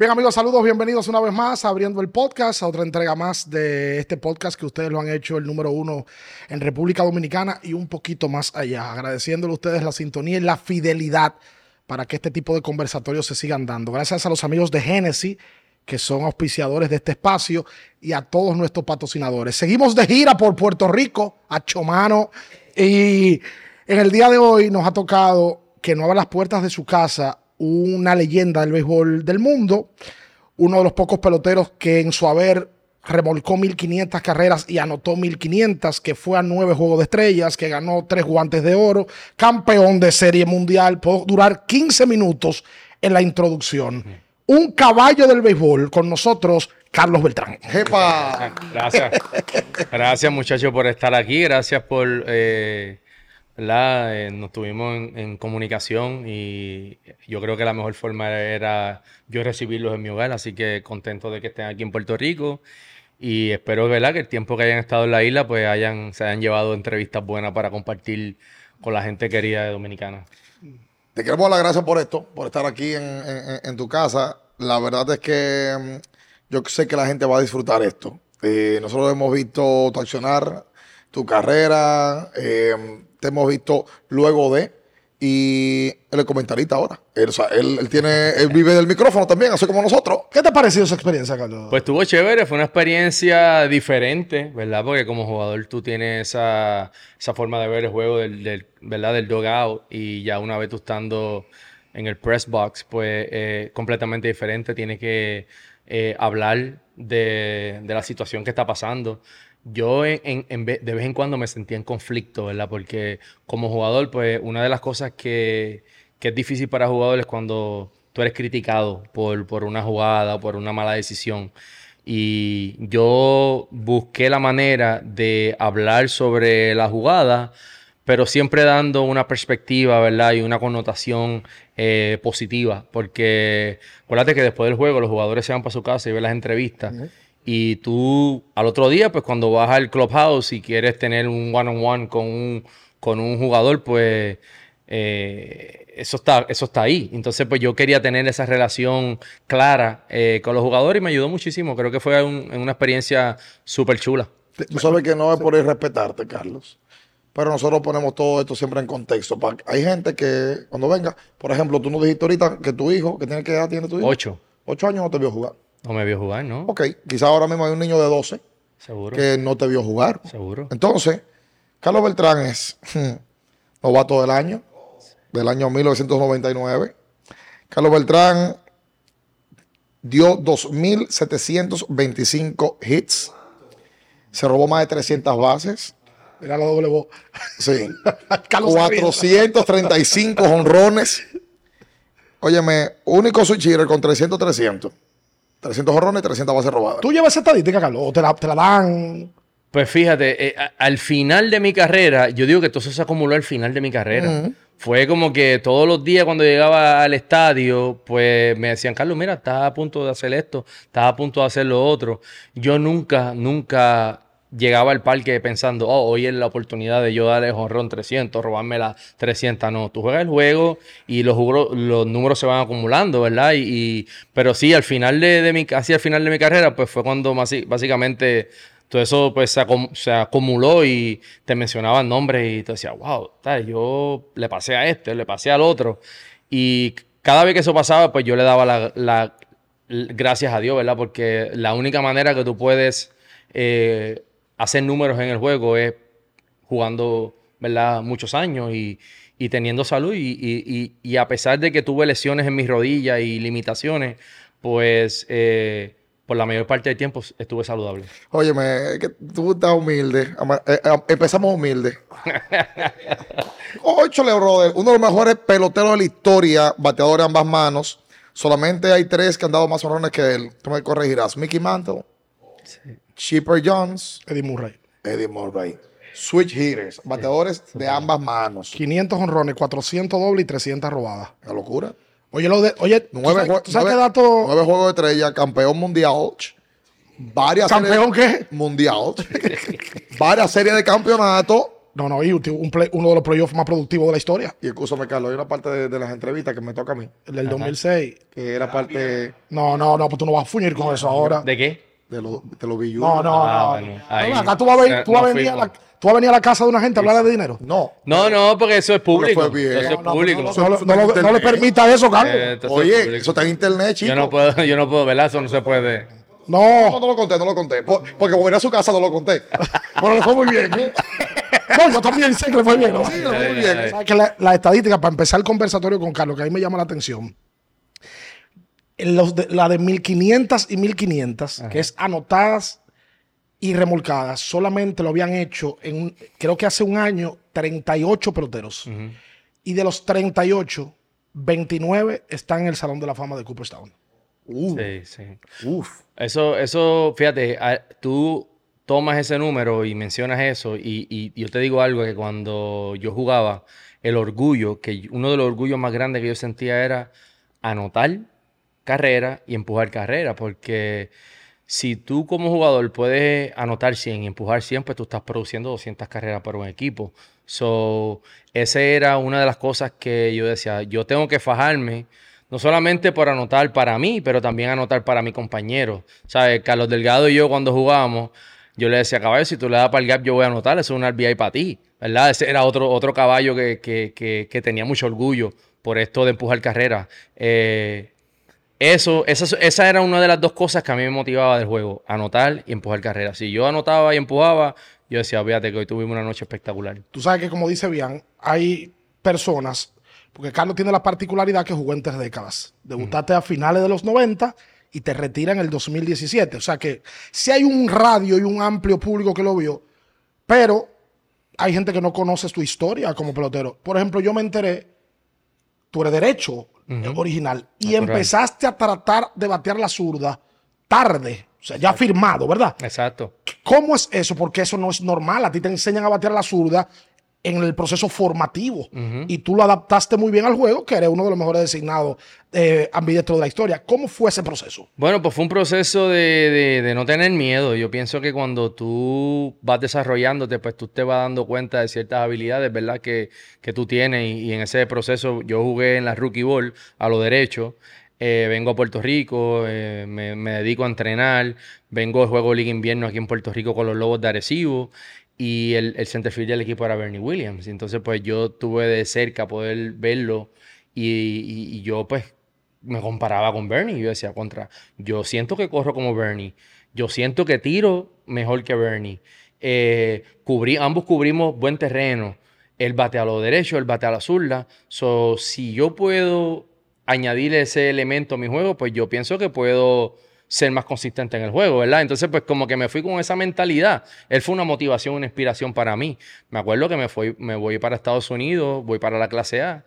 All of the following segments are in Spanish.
Bien amigos, saludos, bienvenidos una vez más abriendo el podcast, a otra entrega más de este podcast que ustedes lo han hecho el número uno en República Dominicana y un poquito más allá, agradeciéndole a ustedes la sintonía y la fidelidad para que este tipo de conversatorios se sigan dando. Gracias a los amigos de Genesis que son auspiciadores de este espacio y a todos nuestros patrocinadores. Seguimos de gira por Puerto Rico, a Chomano, y en el día de hoy nos ha tocado que no abra las puertas de su casa una leyenda del béisbol del mundo, uno de los pocos peloteros que en su haber remolcó 1500 carreras y anotó 1500, que fue a nueve Juegos de Estrellas, que ganó tres guantes de oro, campeón de serie mundial, pudo durar 15 minutos en la introducción. Un caballo del béisbol con nosotros, Carlos Beltrán. ¡Jepa! Gracias. Gracias muchachos por estar aquí, gracias por... Eh eh, nos tuvimos en, comunicación y yo creo que la mejor forma era yo recibirlos en mi hogar, así que contento de que estén aquí en Puerto Rico y espero ¿verdad? que el tiempo que hayan estado en la isla pues hayan, se hayan llevado entrevistas buenas para compartir con la gente querida de Dominicana. Te queremos dar las gracias por esto, por estar aquí en, tu casa. La verdad es que mm, yo sé que la gente va a disfrutar esto. Eh, nosotros hemos visto tu accionar, tu carrera. Eh, te hemos visto luego de. Y él es comentarista ahora. Él, o sea, él, tiene, él vive del micrófono también, así como nosotros. ¿Qué te ha parecido esa experiencia, Carlos? Pues estuvo chévere, fue una experiencia diferente, ¿verdad? Porque como jugador tú tienes esa, esa forma de ver el juego del, del, ¿verdad? del dogout y ya una vez tú estando en el press box, pues eh, completamente diferente. Tienes que eh, hablar de, de la situación que está pasando yo en, en, de vez en cuando me sentía en conflicto, ¿verdad? Porque como jugador, pues una de las cosas que, que es difícil para jugadores es cuando tú eres criticado por, por una jugada o por una mala decisión. Y yo busqué la manera de hablar sobre la jugada, pero siempre dando una perspectiva, ¿verdad? Y una connotación eh, positiva. Porque acuérdate que después del juego los jugadores se van para su casa y ven las entrevistas. Y tú al otro día, pues cuando vas al clubhouse y quieres tener un one-on-one con, un, con un jugador, pues eh, eso, está, eso está ahí. Entonces, pues yo quería tener esa relación clara eh, con los jugadores y me ayudó muchísimo. Creo que fue una experiencia súper chula. Tú sabes que no es por irrespetarte, Carlos. Pero nosotros ponemos todo esto siempre en contexto. Hay gente que cuando venga, por ejemplo, tú nos dijiste ahorita que tu hijo, que tiene que edad tiene tu hijo? Ocho. Ocho años no te vio jugar. No me vio jugar, ¿no? Ok, quizá ahora mismo hay un niño de 12 Seguro. que no te vio jugar. Seguro. Entonces, Carlos Beltrán es novato del año, del año 1999. Carlos Beltrán dio 2.725 hits. Se robó más de 300 bases. Mira la doble voz. Sí. 435 honrones. Óyeme, único switch con 300-300. 300 horrones y 300 bases robadas. ¿Tú llevas esa estadística, Carlos? ¿O te la, dan? Pues fíjate, eh, al final de mi carrera, yo digo que todo eso se acumuló al final de mi carrera. Fue como que todos los días cuando llegaba al estadio, pues me decían, Carlos, mira, estás a punto de hacer esto, estás a punto de hacer lo otro. Yo nunca, nunca llegaba al parque pensando, oh, hoy es la oportunidad de yo darle jonrón 300, robarme la 300. No, tú juegas el juego y los, los números se van acumulando, ¿verdad? Y, pero sí, al final de, mi, casi al final de mi carrera, pues fue cuando básicamente todo eso pues se, acumuló y te mencionaban nombres y te decía, wow, yo le pasé a este, le pasé al otro. Y cada vez que eso pasaba, pues yo le daba la gracias a Dios, ¿verdad? Porque la única manera que tú puedes... Eh, hacer números en el juego es jugando, ¿verdad? Muchos años y, teniendo salud. Y, a pesar de que tuve lesiones en mis rodillas y limitaciones, pues eh, por la mayor parte del tiempo estuve saludable. Óyeme, que tú estás humilde. Eh, eh, empezamos humilde. Ocho brother. Uno de los mejores peloteros de la historia, bateador de ambas manos. Solamente hay tres que han dado más honrones que él. Tú me corregirás. Mickey Mantle. Sí. Chipper Jones, Eddie Murray. Eddie Murray. Switch hitters, bateadores de ambas manos. 500 honrones, 400 dobles y 300 robadas. Una locura. Oye, lo de, oye, nueve, ¿tú sabes, qué dato? Nueve juegos de estrella, campeón mundial. Varias ¿Campeón qué? Mundial. varias series de campeonato. No, no, y tuvo un play- uno de los playoffs más productivos de la historia, Y escúchame, Carlos, hay una parte de, de las entrevistas que me toca a mí, el del 2006. que era parte No, no, no, pues tú no vas a fuñir con eso ahora. ¿De qué? De los de billudos. No, no, Ah, no. bueno, ahí- acá tú vas a, venir- eh, tú vas a venir a la, tú vas a venir a la casa de una gente a hablar de dinero. No. No, no, porque eso es público. Eso es público. no, le permita eso, Carlos. Eh, es Oye, eso está en internet, chico. Yo no puedo, yo no puedo, ¿verdad? Eso no se puede. No, No, no lo conté, no lo conté. Por- porque como era a su casa, no lo conté. pero le fue muy bien. ¿eh? No, yo también sé que le fue bien. ¿no? Sí, le fue muy bien. Ay, ¿Sabes que la, la estadística, para empezar el conversatorio con Carlos, que ahí me llama la atención, en los de- la de 1500 y 1500, que es anotadas y remolcadas, solamente lo habían hecho, en, un- creo que hace un año, 38 peloteros. Y de los 38, 29 están en el Salón de la Fama de Cooperstown. Uh, Sí, sí. Uf. Eso, eso, fíjate, a- tú tomas ese número y mencionas eso, y, y yo te digo algo que cuando yo jugaba, el orgullo, que uno de los orgullos más grandes que yo sentía era anotar carrera y empujar carrera, porque si tú como jugador puedes anotar 100 y empujar 100, pues tú estás produciendo 200 carreras para un equipo. So, esa era una de las cosas que yo decía, yo tengo que fajarme, no solamente por anotar para mí, pero también anotar para mi compañero. ¿Sabes? Carlos Delgado y yo cuando jugábamos, yo le decía, caballo, si tú le das para el gap, yo voy a anotar, eso es un RBI para ti, ¿verdad? Ese era otro, otro caballo que, que- que- que tenía mucho orgullo por esto de empujar carreras. Eh, eso, esa, esa era una de las dos cosas que a mí me motivaba del juego, anotar y empujar carreras. Si yo anotaba y empujaba, yo decía, fíjate que hoy tuvimos una noche espectacular. Tú sabes que, como dice Bian, hay personas, porque Carlos tiene la particularidad que jugó en tres décadas. Debutaste a finales de los 90 y te retira en el 2017. O sea que sí hay un radio y un amplio público que lo vio, pero hay gente que no conoce tu historia como pelotero. Por ejemplo, yo me enteré, tú eres derecho eh, original, y Natural. empezaste a tratar de batear la zurda tarde, o sea, ya firmado, ¿verdad? Exacto. ¿Cómo es eso? Porque eso no es normal. A ti te enseñan a batear la zurda en el proceso formativo. Y tú lo adaptaste muy bien al juego, que eres uno de los mejores designados eh, ambidiestros de la historia. ¿Cómo fue ese proceso? Bueno, pues fue un proceso de, de- de no tener miedo. Yo pienso que cuando tú vas desarrollándote, pues tú te vas dando cuenta de ciertas habilidades, ¿verdad? Que, que tú tienes. Y, y en ese proceso yo jugué en la Rookie Ball a lo derecho. Eh, vengo a Puerto Rico, eh, me, me dedico a entrenar. Vengo de juego Liga Invierno aquí en Puerto Rico con los Lobos de Arecibo. Y el, el centerfield del equipo era Bernie Williams. Entonces, pues yo tuve de cerca poder verlo. Y, y- yo, pues, me comparaba con Bernie. Yo decía, contra, yo siento que corro como Bernie. Yo siento que tiro mejor que Bernie. Eh, cubrí, ambos cubrimos buen terreno. Él bate a lo derecho, él bate a la zurda. So, si yo puedo añadir ese elemento a mi juego, pues yo pienso que puedo ser más consistente en el juego, ¿verdad? Entonces, pues como que me fui con esa mentalidad. Él fue una motivación, una inspiración para mí. Me acuerdo que me, fui, me voy para Estados Unidos, voy para la clase A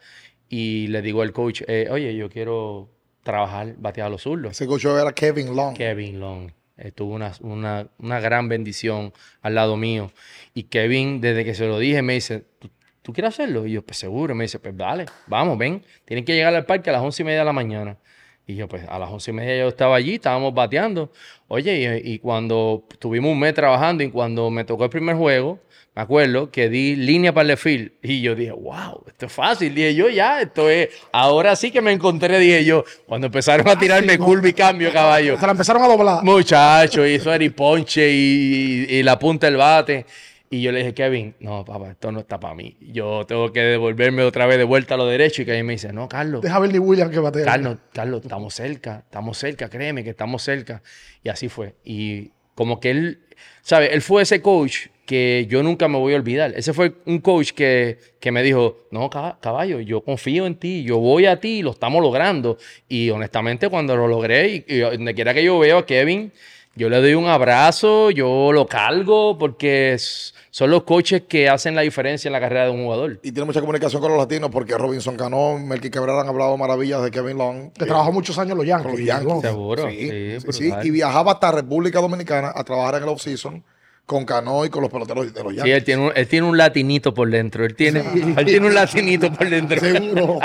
y le digo al coach, eh, oye, yo quiero trabajar batear a los zurdos. Ese coach era Kevin Long. Kevin Long. eh, tuvo una, una- una gran bendición al lado mío. Y Kevin, desde que se lo dije, me dice, ¿tú, tú quieres hacerlo? Y yo, pues seguro. Me dice, pues dale, vamos, ven. Tienen que llegar al parque a las once y media de la mañana. Y yo, pues a las once y media yo estaba allí, estábamos bateando. Oye, y, y cuando tuvimos un mes trabajando y cuando me tocó el primer juego, me acuerdo que di línea para el field. Y yo dije, wow, esto es fácil. Dije yo, ya, esto es. Ahora sí que me encontré, dije yo. Cuando empezaron a tirarme curva y cambio, caballo. Se la empezaron a doblar. Muchacho, hizo Eri Ponche y, y la punta del bate. Y yo le dije, Kevin, no, papá, esto no está para mí. Yo tengo que devolverme otra vez de vuelta a lo derecho. Y Kevin me dice, no, Carlos, Deja a Bernie Williams que batea. Carlos, Carlos, estamos cerca, estamos cerca, créeme que estamos cerca. Y así fue. Y como que él, ¿sabes? Él fue ese coach que yo nunca me voy a olvidar. Ese fue un coach que, que me dijo, no, cab- caballo, yo confío en ti, yo voy a ti, lo estamos logrando. Y honestamente cuando lo logré, y, y donde quiera que yo veo a Kevin, yo le doy un abrazo, yo lo cargo, porque es- son los coaches que hacen la diferencia en la carrera de un jugador. Y tiene mucha comunicación con los latinos porque Robinson Cano, Melky Cabrera han hablado maravillas de Kevin Long. Que Eh, trabajó muchos años en los Yankees. los Yankees. Seguro, Sí, sí, sí, sí. Y viajaba hasta República Dominicana a trabajar en el off-season con Cano y con los peloteros de los Sí, Yankees. él tiene, un, él tiene un latinito por dentro. Él tiene, él tiene un latinito por dentro. Seguro.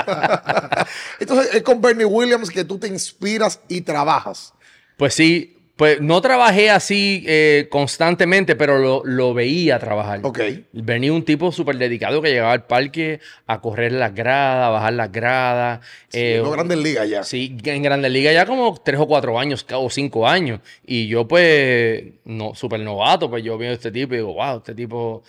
Entonces, es con Bernie Williams que tú te inspiras y trabajas. Pues sí, Pues no trabajé así eh, constantemente, pero lo, lo veía trabajar. Ok. Venía un tipo súper dedicado que llegaba al parque a correr las gradas, a bajar las gradas. eh, no grandes ligas ya. Sí, en Grandes Ligas ya como tres o cuatro años o cinco años. Y yo, pues, no, súper novato, pues yo veo a este tipo y digo, wow, este tipo,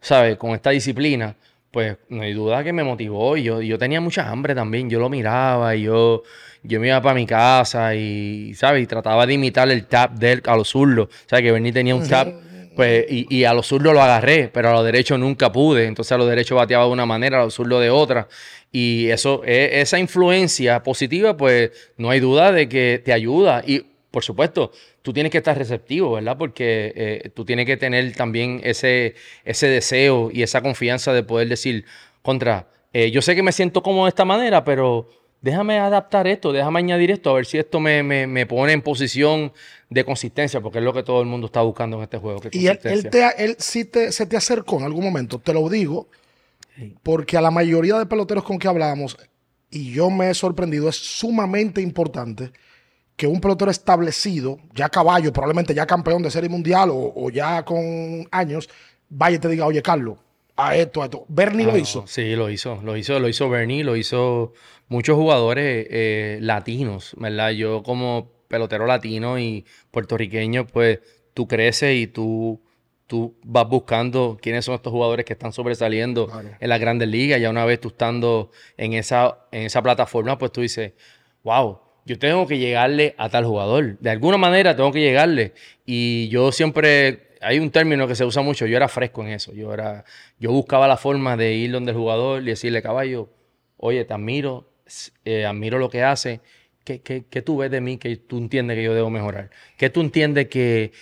¿sabes? Con esta disciplina, pues no hay duda que me motivó. Y yo, yo tenía mucha hambre también. Yo lo miraba y yo, yo me iba para mi casa y, ¿sabes? Y trataba de imitar el tap de él a los zurdos. ¿Sabes? Que Bernie tenía un tap. Pues, y, y a los zurdos lo agarré, pero a los derechos nunca pude. Entonces a los derechos bateaba de una manera, a los zurdos de otra. Y eso, e- esa influencia positiva, pues no hay duda de que te ayuda. Y por supuesto, tú tienes que estar receptivo, ¿verdad? Porque eh, tú tienes que tener también ese, ese deseo y esa confianza de poder decir, contra, eh, yo sé que me siento como de esta manera, pero déjame adaptar esto, déjame añadir esto, a ver si esto me, me- me pone en posición de consistencia, porque es lo que todo el mundo está buscando en este juego. que Y él, él, te, él sí te, se te acercó en algún momento, te lo digo, porque a la mayoría de peloteros con que hablamos, y yo me he sorprendido, es sumamente importante que un pelotero establecido, ya caballo, probablemente ya campeón de serie mundial o, o ya con años, vaya y te diga, oye, Carlos, a esto, a esto. Bernie lo hizo. Sí, lo hizo, lo hizo, lo hizo Bernie, lo hizo muchos jugadores eh, latinos, ¿verdad? Yo como pelotero latino y puertorriqueño, pues tú creces y tú, tú vas buscando quiénes son estos jugadores que están sobresaliendo en las grandes ligas. Ya una vez tú estando en esa, en esa plataforma, pues tú dices, wow, yo tengo que llegarle a tal jugador. De alguna manera tengo que llegarle. Y yo siempre, hay un término que se usa mucho, yo era fresco en eso. Yo, era, yo buscaba la forma de ir donde el jugador y decirle, caballo, oye, te admiro, eh, admiro lo que hace. ¿Qué, qué, qué tú ves de mí que tú entiendes que yo debo mejorar? ¿Qué tú entiendes que,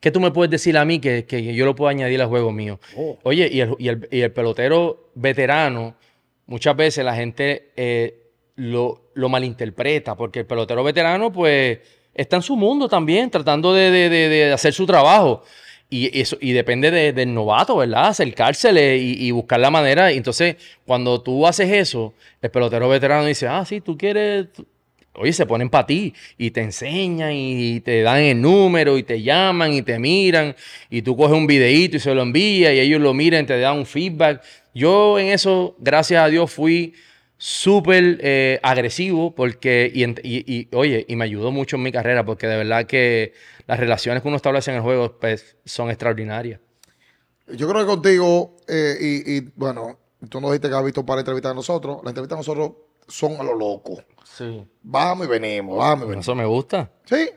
¿Qué tú me puedes decir a mí que, que yo lo puedo añadir al juego mío? Oye, y el, y el- y el pelotero veterano, muchas veces la gente eh, lo, lo malinterpreta, porque el pelotero veterano, pues, está en su mundo también, tratando de, de- de- hacer su trabajo. Y, eso, y depende de- del novato, ¿verdad? Acercársele y, y buscar la manera. Y entonces, cuando tú haces eso, el pelotero veterano dice, ah, sí, tú quieres, Oye, se ponen para ti y te enseñan y te dan el número y te llaman y te miran y tú coges un videíto y se lo envías y ellos lo miran te dan un feedback. Yo en eso, gracias a Dios, fui súper eh, agresivo porque, y, ent- y- y, oye, y me ayudó mucho en mi carrera porque de verdad que las relaciones que uno establece en el juego pues, son extraordinarias. Yo creo que contigo, eh, y, y, bueno, tú nos dijiste que has visto para entrevistas de nosotros. Las entrevistas de nosotros son a lo loco. Sí. Vamos y venimos, vamos y venimos. Eso me gusta. Sí.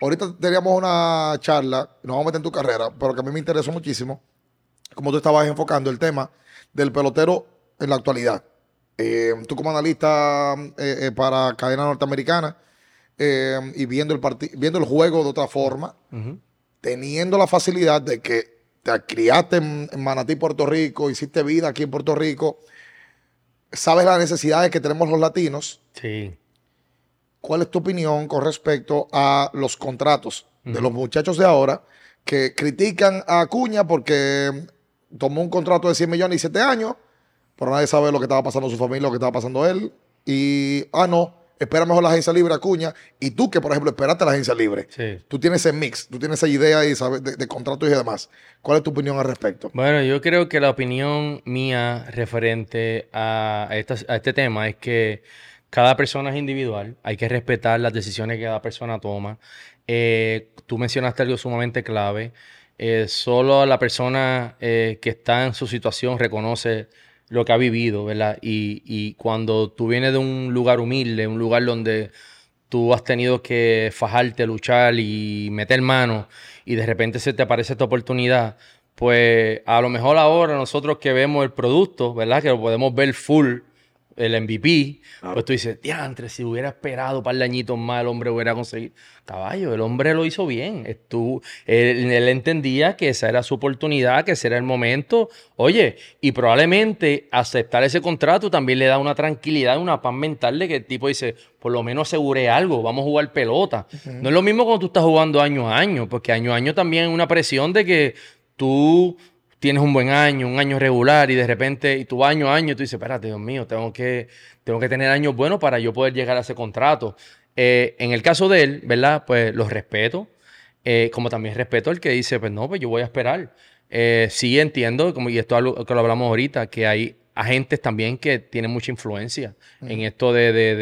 Ahorita teníamos una charla, nos vamos a meter en tu carrera, pero que a mí me interesó muchísimo, como tú estabas enfocando el tema del pelotero en la actualidad. Eh, tú como analista eh, eh, para cadena norteamericana y viendo el, viendo el juego de otra forma, teniendo la facilidad de que te criaste en, en Manatí, Puerto Rico, hiciste vida aquí en Puerto Rico, sabes las necesidades que tenemos los latinos, Sí. ¿Cuál es tu opinión con respecto a los contratos de los muchachos de ahora que critican a Acuña porque tomó un contrato de 100 millones y 7 años, pero nadie sabe lo que estaba pasando su familia, lo que estaba pasando él? Y, ah, no, espera mejor la agencia libre Acuña. Y tú, que por ejemplo esperaste la agencia libre, Sí. tú tienes ese mix, tú tienes esa idea y sabes de, de contratos y demás. ¿Cuál es tu opinión al respecto? Bueno, yo creo que la opinión mía referente a, esta- a este tema es que cada persona es individual, hay que respetar las decisiones que cada persona toma. Eh, tú mencionaste algo sumamente clave. eh, solo la persona eh, que está en su situación reconoce lo que ha vivido, ¿verdad? Y, cuando tú vienes de un lugar humilde, un lugar donde tú has tenido que fajarte, luchar y meter mano y de repente se te aparece esta oportunidad, pues a lo mejor ahora nosotros que vemos el producto, ¿verdad? Que lo podemos ver full, el MVP, pues tú dices, diantre, si hubiera esperado un par de añitos más, el hombre hubiera conseguido. Caballo, el hombre lo hizo bien. Estuvo, él, él entendía que esa era su oportunidad, que ese era el momento. Oye, y probablemente aceptar ese contrato también le da una tranquilidad, una paz mental de que el tipo dice, por lo menos aseguré algo, vamos a jugar pelota. No es lo mismo cuando tú estás jugando año a año, porque año a año también hay una presión de que tú tienes un buen año, un año regular y de repente, y tú año a año, tú dices, espérate, Dios mío, tengo que, tengo que tener años buenos para yo poder llegar a ese contrato. Eh, en el caso de él, ¿verdad? Pues los respeto, eh, como también respeto al que dice, pues no, pues yo voy a esperar. Eh, sí entiendo, como, y esto es algo que lo hablamos ahorita, que hay agentes también que tienen mucha influencia en esto de, de,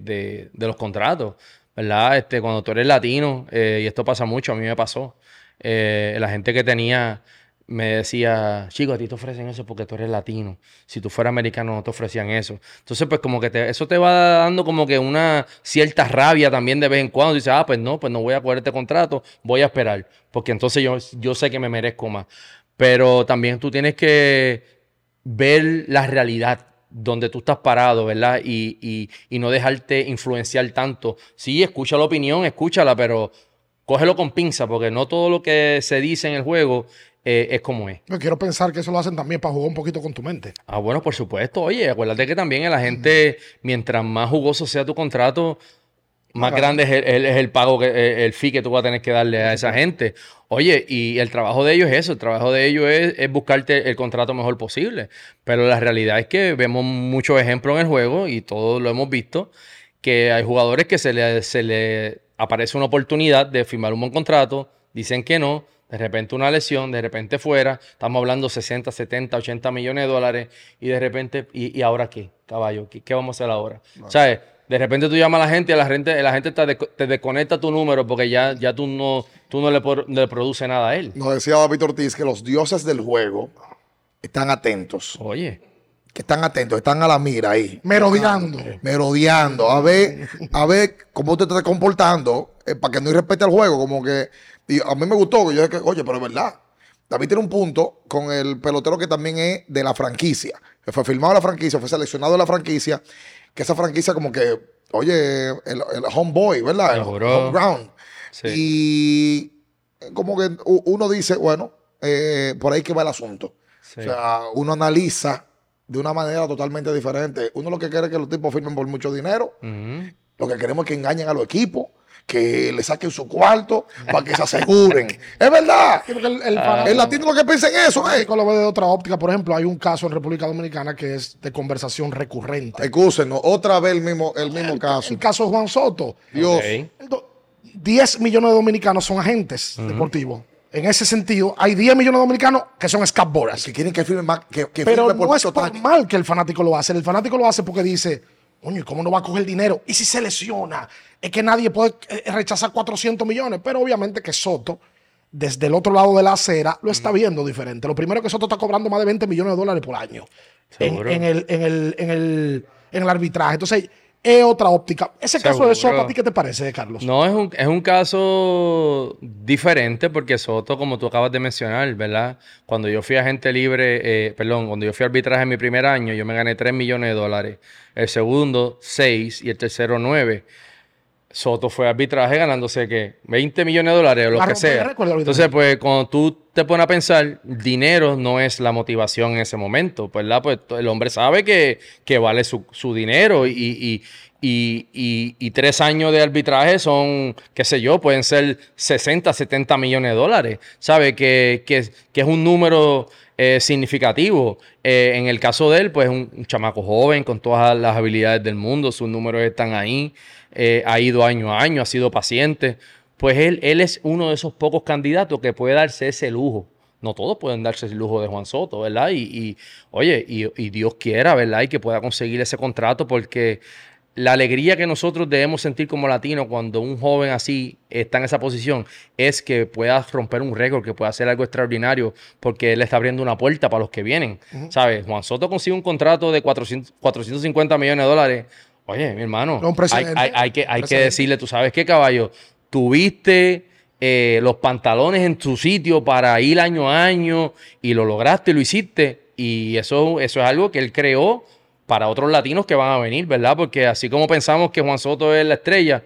de, de, los contratos, ¿verdad? Este, cuando tú eres latino, y esto pasa mucho, a mí me pasó, la gente que tenía me decía, chico, a ti te ofrecen eso porque tú eres latino. Si tú fueras americano no te ofrecían eso. Entonces, pues como que eso te va dando como que una cierta rabia también de vez en cuando. Dices, ah, pues no, pues no voy a coger este contrato, voy a esperar. Porque entonces yo, yo sé que me merezco más. Pero también tú tienes que ver la realidad donde tú estás parado, ¿verdad? Y, y, y no dejarte influenciar tanto. Sí, escucha la opinión, escúchala, pero cógelo con pinza, porque no todo lo que se dice en el juego eh, es como es. Yo quiero pensar que eso lo hacen también para jugar un poquito con tu mente. Ah, bueno, por supuesto. Oye, acuérdate que también la gente, mientras más jugoso sea tu contrato, más Claro. grande es el, el- es el pago, que, el, el fee que tú vas a tener que darle a esa gente. Oye, y el trabajo de ellos es eso, el trabajo de ellos es, es buscarte el contrato mejor posible. Pero la realidad es que vemos muchos ejemplos en el juego y todos lo hemos visto, que hay jugadores que se le, se le aparece una oportunidad de firmar un buen contrato, dicen que no, de repente una lesión, de repente fuera, estamos hablando 60, 70, 80 millones de dólares y de repente, ¿y, y ahora qué, caballo? ¿Qué, qué vamos a hacer ahora? ¿Sabes? De repente tú llamas a la gente y la gente, la gente te, de- te desconecta tu número porque ya, ya tú no, tú no le, le produce nada a él. Nos decía David Ortiz que los dioses del juego están atentos. Oye, Que están atentos, están a la mira ahí. Merodeando. merodeando, a ver, a ver cómo te estás comportando, eh, para que no irrespete el juego, como que, y a mí me gustó, que yo dije, que, oye, pero es verdad, David tiene un punto con el pelotero que también es de la franquicia, que fue firmado de la franquicia, fue seleccionado de la franquicia, que esa franquicia como que, oye, el, el homeboy, ¿verdad? El home ground. Sí. Y como que uno dice, bueno, eh, por ahí que va el asunto. Sí. O sea, uno analiza de una manera totalmente diferente. Uno lo que quiere es que los tipos firmen por mucho dinero. Lo que queremos es que engañen a los equipos, que le saquen su cuarto para que se aseguren. es verdad. El, el Ah. El latino lo que piensa en eso, eh. lo de otra óptica. Por ejemplo, hay un caso en República Dominicana que es de conversación recurrente. Excúsenos, otra vez el mismo, el mismo caso. El caso de Juan Soto. Dios. Ok. El do- 10 millones de dominicanos son agentes deportivos. En ese sentido, hay 10 millones de dominicanos que son scapboras. Que quieren que firme más, que, que Pero firme no es por mal que el fanático lo hace. El fanático lo hace porque dice, coño, ¿y ¿cómo no va a coger dinero? ¿Y si se lesiona? Es que nadie puede eh, rechazar 400 millones. Pero obviamente que Soto, desde el otro lado de la acera, lo está viendo diferente. Lo primero es que Soto está cobrando más de 20 millones de dólares por año en, en el, en, el, en, el, en el arbitraje. Entonces, es otra óptica. Ese caso de. Soto, ¿a ti qué te parece, Carlos? No, es un, es un caso diferente porque Soto, como tú acabas de mencionar, ¿verdad? Cuando yo fui agente libre, eh, perdón, cuando yo fui a arbitraje en mi primer año, yo me gané 3 millones de dólares. El segundo, 6 y el tercero, 9. Soto fue arbitraje ganándose, ¿qué? 20 millones de dólares o lo que sea. récord. Entonces, pues, cuando tú te pones a pensar, dinero no es la motivación en ese momento, ¿verdad? Pues el hombre sabe que, que vale su, su dinero y, y, y, y- y tres años de arbitraje son, qué sé yo, pueden ser 60, 70 millones de dólares, ¿sabe? Que, que, que es un número eh, significativo. Eh, en el caso de él, pues un, un chamaco joven con todas las habilidades del mundo, sus números están ahí, eh, ha ido año a año, ha sido paciente. Pues él, él es uno de esos pocos candidatos que puede darse ese lujo. No todos pueden darse el lujo de Juan Soto, ¿verdad? Y, y, oye, y, y Dios quiera, ¿verdad? Y que pueda conseguir ese contrato porque la alegría que nosotros debemos sentir como latinos cuando un joven así está en esa posición es que pueda romper un récord, que pueda hacer algo extraordinario, porque él está abriendo una puerta para los que vienen. ¿Sabes? Juan Soto consigue un contrato de 400, 450 millones de dólares. Oye, mi hermano, un hay, precedente. hay- hay que, hay que decirle, tú sabes qué, caballo, tuviste eh, los pantalones en tu sitio para ir año a año y lo lograste, lo hiciste. Y eso, eso es algo que él creó para otros latinos que van a venir, ¿verdad? Porque así como pensamos que Juan Soto es la estrella,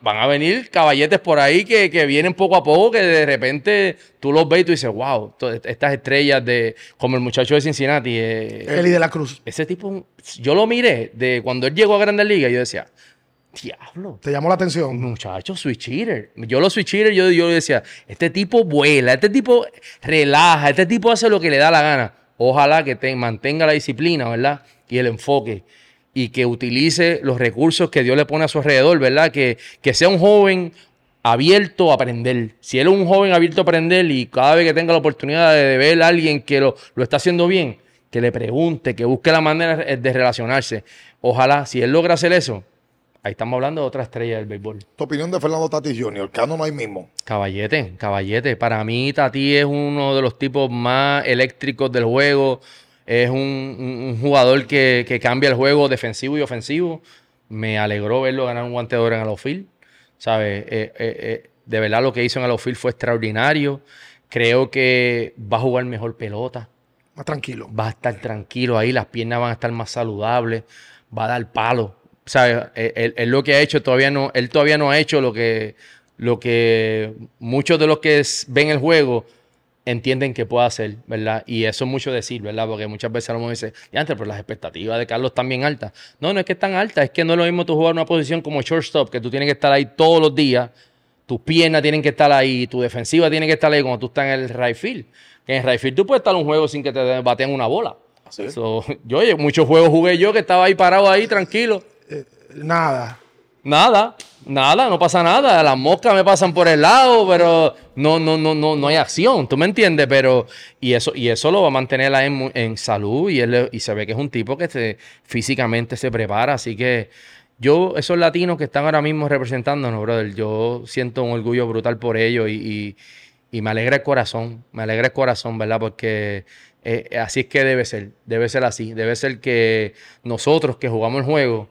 van a venir caballetes por ahí que, que vienen poco a poco, que de repente tú los ves y tú dices, wow, estas estrellas de, como el muchacho de Cincinnati, eh, Eli de la Cruz. ese tipo, yo lo miré de cuando él llegó a Grandes Ligas, yo decía, diablo, ¿Te llamó la atención? muchacho, switch hitter. Yo los switch hitter, yo, yo decía, este tipo vuela, este tipo relaja, este tipo hace lo que le da la gana. Ojalá que te mantenga la disciplina, ¿verdad? Y el enfoque. Y que utilice los recursos que Dios le pone a su alrededor, ¿verdad? Que, que sea un joven abierto a aprender. Si él es un joven abierto a aprender y cada vez que tenga la oportunidad de ver a alguien que lo, lo está haciendo bien, que le pregunte, que busque la manera de relacionarse. Ojalá, si él logra hacer eso, ahí estamos hablando de otra estrella del béisbol. Tu opinión de Fernando Tatis Jr., que no hay mismo. Caballete, caballete. Para mí, Tati es uno de los tipos más eléctricos del juego. Es un, un- un jugador que, que cambia el juego defensivo y ofensivo. Me alegró verlo ganar un guante de oro en el outfield. ¿Sabes? Eh, eh, eh, de verdad lo que hizo en el outfield fue extraordinario. Creo que va a jugar mejor pelota. Más tranquilo. Va a estar tranquilo ahí. Las piernas van a estar más saludables. Va a dar palo. ¿Sabes? Él, él- él lo que ha hecho todavía no... Él todavía no ha hecho lo que, lo que muchos de los que ven el juego entienden que puede hacer, ¿verdad? Y eso es mucho decir, ¿verdad? Porque muchas veces a lo dice, antes, pero las expectativas de Carlos están bien altas. No, no es que están altas, es que no es lo mismo tú jugar una posición como shortstop, que tú tienes que estar ahí todos los días, tus piernas tienen que estar ahí, tu defensiva tiene que estar ahí cuando tú estás en el right field. Que en el right field tú puedes estar un juego sin que te baten una bola. So, yo, oye, muchos juegos jugué yo que estaba ahí parado ahí, tranquilo. Nada. Nada, nada, no pasa nada. Las moscas me pasan por el lado, pero no, no, no, no, no hay acción, ¿tú me entiendes? Pero, y eso, y eso lo va a mantener en, en salud y, él, y se ve que es un tipo que se, físicamente se prepara. Así que yo, esos latinos que están ahora mismo representándonos, brother, yo siento un orgullo brutal por ellos y, y- y me alegra el corazón, me alegra el corazón, ¿verdad? Porque eh, así es que debe ser, debe ser así, debe ser que nosotros que jugamos el juego,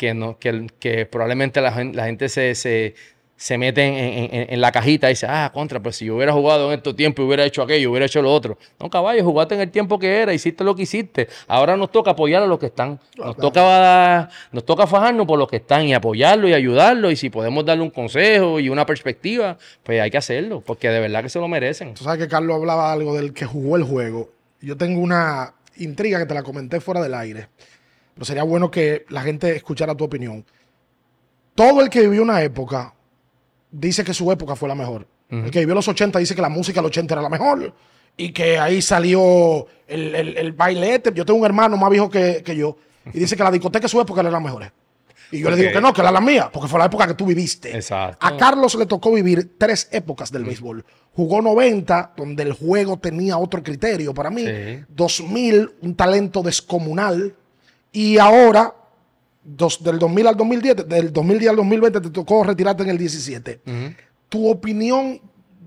que, no, que, que probablemente la, gen- la gente se, se, se mete en, en- en- la cajita y dice, ah, contra, pues si yo hubiera jugado en estos tiempos, hubiera hecho aquello, hubiera hecho lo otro. No, caballo, jugaste en el tiempo que era, hiciste lo que hiciste. Ahora nos toca apoyar a los que están. Nos, toca, nos toca fajarnos por los que están y apoyarlo y ayudarlo. Y si podemos darle un consejo y una perspectiva, pues hay que hacerlo, porque de verdad que se lo merecen. Tú sabes que Carlos hablaba algo del que jugó el juego. Yo tengo una intriga que te la comenté fuera del aire. Pero sería bueno que la gente escuchara tu opinión. Todo el que vivió una época dice que su época fue la mejor. El que vivió los 80 dice que la música de los 80 era la mejor. Y que ahí salió el, el, el bailete. Yo tengo un hermano más viejo que, que yo. Y dice que la discoteca de su época era la mejor. Y yo le digo que no, que era la mía, porque fue la época que tú viviste. Exacto. A Carlos le tocó vivir tres épocas del béisbol. Jugó 90, donde el juego tenía otro criterio para mí. Sí. 2000, un talento descomunal. Y ahora, dos- del 2000 al 2010, del 2010 al 2020, te tocó retirarte en el 17. Tu opinión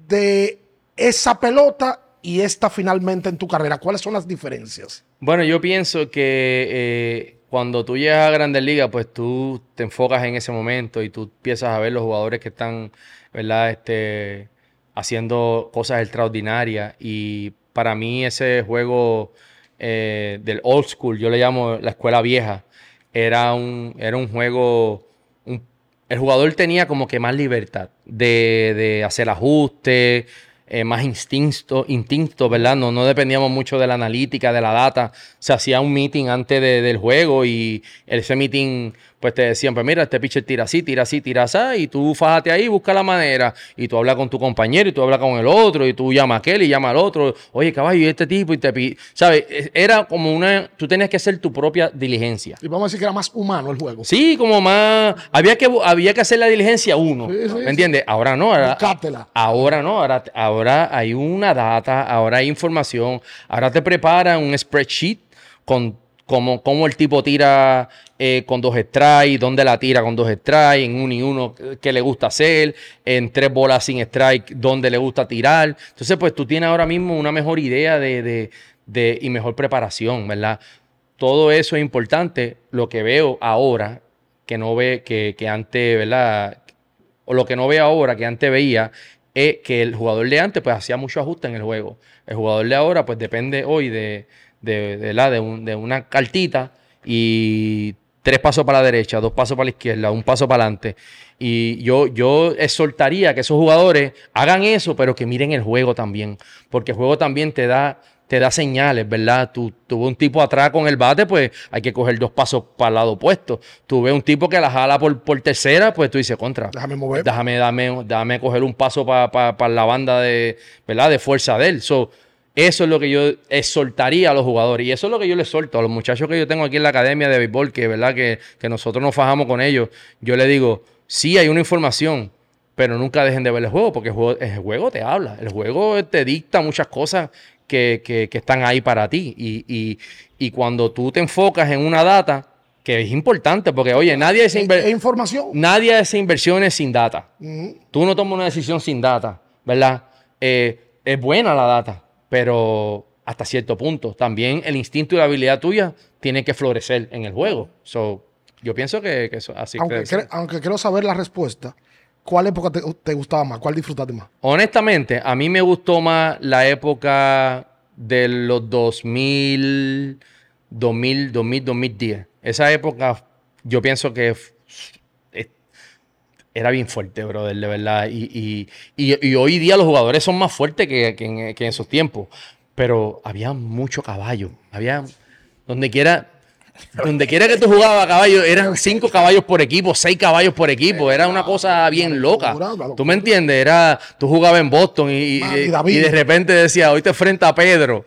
de esa pelota y esta finalmente en tu carrera, ¿cuáles son las diferencias? Bueno, yo pienso que eh, cuando tú llegas a Grandes Ligas, pues tú te enfocas en ese momento y tú empiezas a ver los jugadores que están, ¿verdad? Este, haciendo cosas extraordinarias. Y para mí ese juego eh, del old school, yo le llamo la escuela vieja, era un, era un juego... el jugador tenía como que más libertad de, de hacer ajustes, eh, más instinto, instinto, ¿verdad? No, no dependíamos mucho de la analítica, de la data. Se hacía un meeting antes de- del juego y ese meeting, pues te decían, pues mira, este pitcher tira así, tira así, tira así, y tú fájate ahí, busca la manera, y tú hablas con tu compañero, y tú hablas con el otro, y tú llamas a aquel y llama al otro, oye, caballo, y este tipo, y te pi-". ¿sabes? E- Era como una, tú tenías que hacer tu propia diligencia. Y vamos a decir que era más humano el juego. Sí, como más. Había que, había que hacer la diligencia uno. Sí, sí, ¿Me sí. entiendes? Ahora no. Ahora, Buscártela. ahora no. Ahora, ahora hay una data, ahora hay información. Ahora te preparan un spreadsheet con cómo, cómo el tipo tira eh, con dos strikes, dónde la tira con dos strikes, en uno y uno que le gusta hacer, en tres bolas sin strike, dónde le gusta tirar. Entonces, pues tú tienes ahora mismo una mejor idea de, de- de- y mejor preparación, ¿verdad? todo eso es importante. Lo que veo ahora, que no ve, que, que antes, ¿verdad? O lo que no veo ahora, que antes veía, es que el jugador de antes, pues, hacía mucho ajuste en el juego. El jugador de ahora, pues, depende hoy de, de, de la, de, un- de una cartita y tres pasos para la derecha, dos pasos para la izquierda, un paso para adelante. Y yo, yo exhortaría que esos jugadores hagan eso, pero que miren el juego también. Porque el juego también te da, te da señales, ¿verdad? Tú, ves un tipo atrás con el bate, pues hay que coger dos pasos para el lado opuesto. Tú ves un tipo que la jala por, por tercera, pues tú dices, contra. Déjame mover. Déjame, dame, dame coger un paso para la banda de, ¿verdad? de fuerza de él. So, Eso es lo que yo exhortaría a los jugadores. Y eso es lo que yo les solto a los muchachos que yo tengo aquí en la academia de béisbol, que verdad que, que nosotros nos fajamos con ellos. Yo les digo, sí hay una información, pero nunca dejen de ver el juego, porque el juego, el juego te habla. El juego te dicta muchas cosas que, que- que están ahí para ti. Y, y- y cuando tú te enfocas en una data, que es importante, porque oye, nadie hace, inver- es información. nadie hace inversiones sin data. Tú no tomas una decisión sin data, ¿verdad? Eh, es buena la data, pero hasta cierto punto. También el instinto y la habilidad tuya tienen que florecer en el juego. So, yo pienso que, que eso así Aunque, cre- quiero saber la respuesta, ¿cuál época te, te gustaba más? ¿Cuál disfrutaste más? Honestamente, a mí me gustó más la época de los 2000, 2000, 2000, 2010. Esa época, yo pienso que era bien fuerte, brother, de verdad. Y, y- y- y hoy día los jugadores son más fuertes que, que en, que en esos tiempos. Pero había mucho caballo. Había, donde quiera, donde quiera que tú jugabas a caballo, eran cinco caballos por equipo, seis caballos por equipo. Era una cosa bien loca. ¿Tú me entiendes? Era, tú jugabas en Boston y, y de repente decía, hoy te enfrenta a Pedro.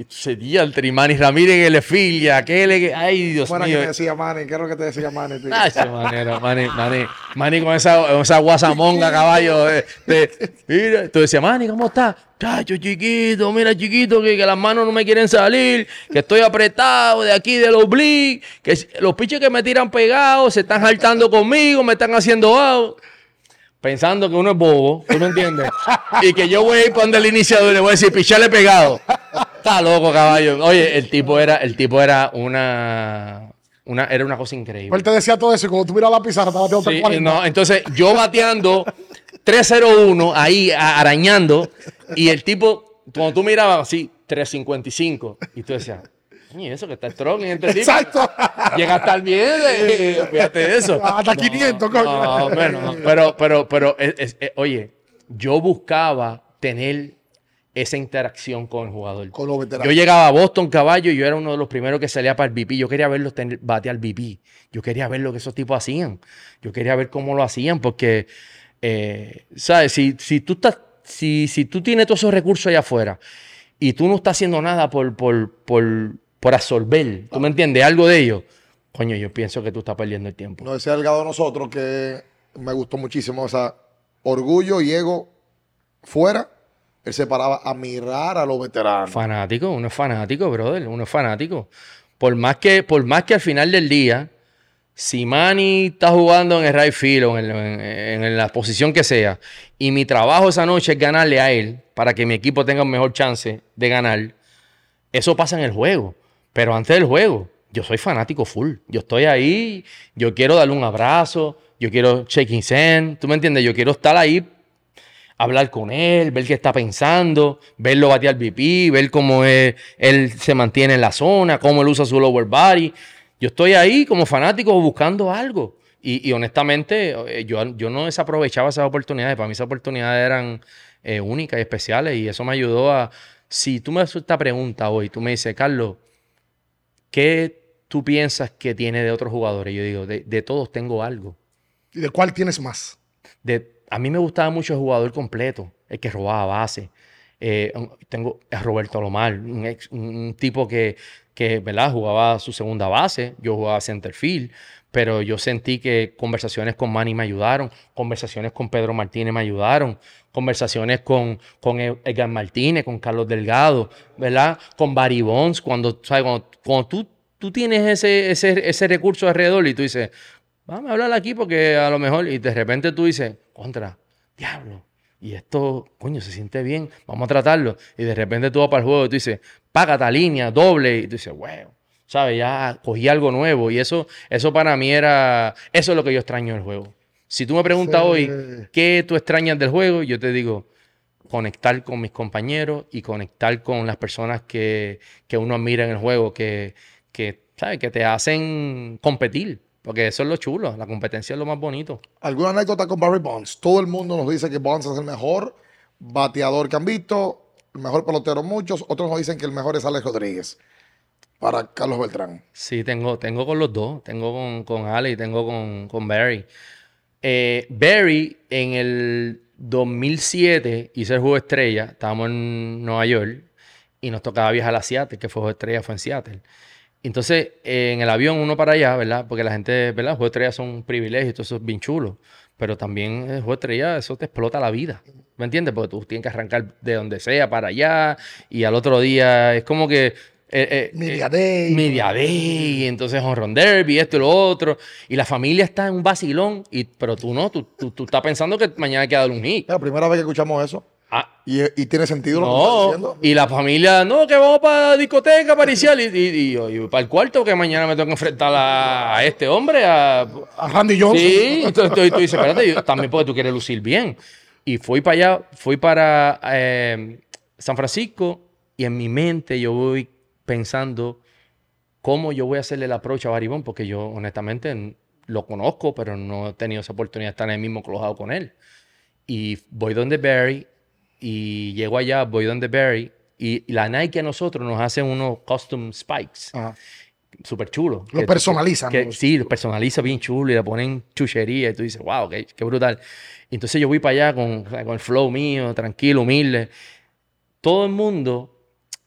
Y tú seguías al Trimani Ramírez en el Efilia, aquel, que- ay Dios que mío. te decía Manny, ¿qué es lo que te decía Manny? tío? Ese manera, Manny, Manny, Manny con esa, esa guasamonga, caballo. de- de- mira, tú decías, Manny, ¿cómo estás? Chacho, chiquito, mira, chiquito, que, que las manos no me quieren salir, que estoy apretado de aquí del oblique, que los piches que me tiran pegados se están saltando conmigo, me están haciendo out. Pensando que uno es bobo, ¿tú me entiendes? y que yo voy a ir para donde el iniciador y le voy a decir, pichale pegado. Está loco, caballo. Oye, el tipo era, el tipo era una, una, era una cosa increíble. Él te decía todo eso y cuando tú miras la pizarra, estaba bateando Sí, 340. no, entonces yo bateando 301 ahí a- arañando y el tipo, cuando tú mirabas así, 355 y tú decías, "Coño, eso que está strong en este tipo. Exacto. Llega a estar bien, eh, fíjate eso. Hasta 500, coño. No, bueno, pero, pero, pero, es- es- eh, oye, yo buscaba tener esa interacción con el jugador. Con los veteranos. Yo llegaba a Boston Caballo y yo era uno de los primeros que salía para el VP. Yo quería verlos tener, batear al VP. Yo quería ver lo que esos tipos hacían. Yo quería ver cómo lo hacían porque, eh, ¿sabes? Si, si, tú estás, si, si tú tienes todos esos recursos allá afuera y tú no estás haciendo nada por, por, por, por absorber, ¿tú me entiendes? Algo de ello. Coño, yo pienso que tú estás perdiendo el tiempo. Nos decía Delgado a nosotros que me gustó muchísimo, o sea, orgullo y ego fuera. Se paraba a mirar a los veteranos. Fanático, uno es fanático, brother, uno es fanático. Por más que, por más que al final del día, si Manny está jugando en el right field o en, la posición que sea, y mi trabajo esa noche es ganarle a él para que mi equipo tenga un mejor chance de ganar, eso pasa en el juego. Pero antes del juego, yo soy fanático full. Yo estoy ahí, yo quiero darle un abrazo, yo quiero shake his hand, ¿tú me entiendes? Yo quiero estar ahí hablar con él, ver qué está pensando, verlo batear VP, ver cómo es- él se mantiene en la zona, cómo él usa su lower body. Yo estoy ahí como fanático buscando algo. Y, y honestamente, eh, yo, yo no desaprovechaba esas oportunidades. Para mí esas oportunidades eran eh, únicas y especiales y eso me ayudó a... Si tú me haces esta pregunta hoy, tú me dices, Carlos, ¿qué tú piensas que tiene de otros jugadores? Yo digo, de, de todos tengo algo ¿Y de cuál tienes más? de, a mí me gustaba mucho el jugador completo, el que robaba base. Eh, tengo a Roberto Lomar, un- un tipo que, que ¿verdad? jugaba su segunda base, yo jugaba center field, pero yo sentí que conversaciones con Manny me ayudaron, conversaciones con Pedro Martínez me ayudaron, conversaciones con, con E- Edgar Martínez, con Carlos Delgado, ¿verdad? Con Barry Bonds, cuando, ¿sabes? cuando, cuando tú, tú tienes ese, ese, ese recurso alrededor y tú dices, vamos a hablar aquí porque a lo mejor, y de repente tú dices, contra, diablo, y esto, coño, se siente bien, vamos a tratarlo. Y de repente tú vas para el juego y tú dices, paga ta línea, doble, y tú dices, wow, ¿sabes? Ya cogí algo nuevo. Y eso, eso para mí era, eso es lo que yo extraño del juego. Si tú me preguntas Sí. hoy, ¿qué tú extrañas del juego? Yo te digo, conectar con mis compañeros y conectar con las personas que, que uno admira en el juego, que, que, ¿sabes? que te hacen competir. Porque eso es lo chulo, la competencia es lo más bonito. ¿Alguna anécdota con Barry Bonds? Todo el mundo nos dice que Bonds es el mejor bateador que han visto, el mejor pelotero muchos. Otros nos dicen que el mejor es Alex Rodríguez. Para Carlos Beltrán. Sí, tengo, tengo con los dos. Tengo con, con Ale y tengo con, con Barry. Eh, Barry, en el 2007, hice el juego estrella. Estábamos en Nueva York. y nos tocaba viajar a Seattle, que fue Juego de Estrella, fue en Seattle. Entonces, eh, en el avión uno para allá, ¿verdad? Porque la gente, ¿verdad? De Estrella son un privilegio, todo eso es bien chulo. Pero también el Juego de Estrella, eso te explota la vida. ¿Me entiendes? Porque tú tienes que arrancar de donde sea para allá y al otro día es como que... eh, eh, Media eh, Day. Media Day, entonces Honron Derby, esto y lo otro. Y la familia está en un vacilón, y, pero tú no, tú, tú, tú estás pensando que mañana hay que dar un hit. La primera vez que escuchamos eso. Ah, Y, y tiene sentido lo que estás no, diciendo. y la familia, no, que vamos para la discoteca, para iniciar, y, y, y y para el cuarto, que mañana me tengo que enfrentar a, a este hombre, a... A Randy Johnson. Sí, entonces tú, dices, espérate, yo- también porque tú quieres lucir bien. Y fui para allá, fui para eh, San Francisco, y en mi mente yo voy pensando cómo yo voy a hacerle el approach a Baribón, porque yo honestamente lo conozco, pero no he tenido esa oportunidad de estar en el mismo clojado con él. Y voy donde Barry, y llego allá, voy donde Barry, y, y la Nike a nosotros nos hace unos custom spikes, Ajá. súper chulos. Lo Que- personalizan, que- ¿no? sí, lo personaliza bien chulo y le ponen chuchería y tú dices, wow, qué, qué brutal. Y entonces yo voy para allá con, con el flow mío, tranquilo, humilde. Todo el mundo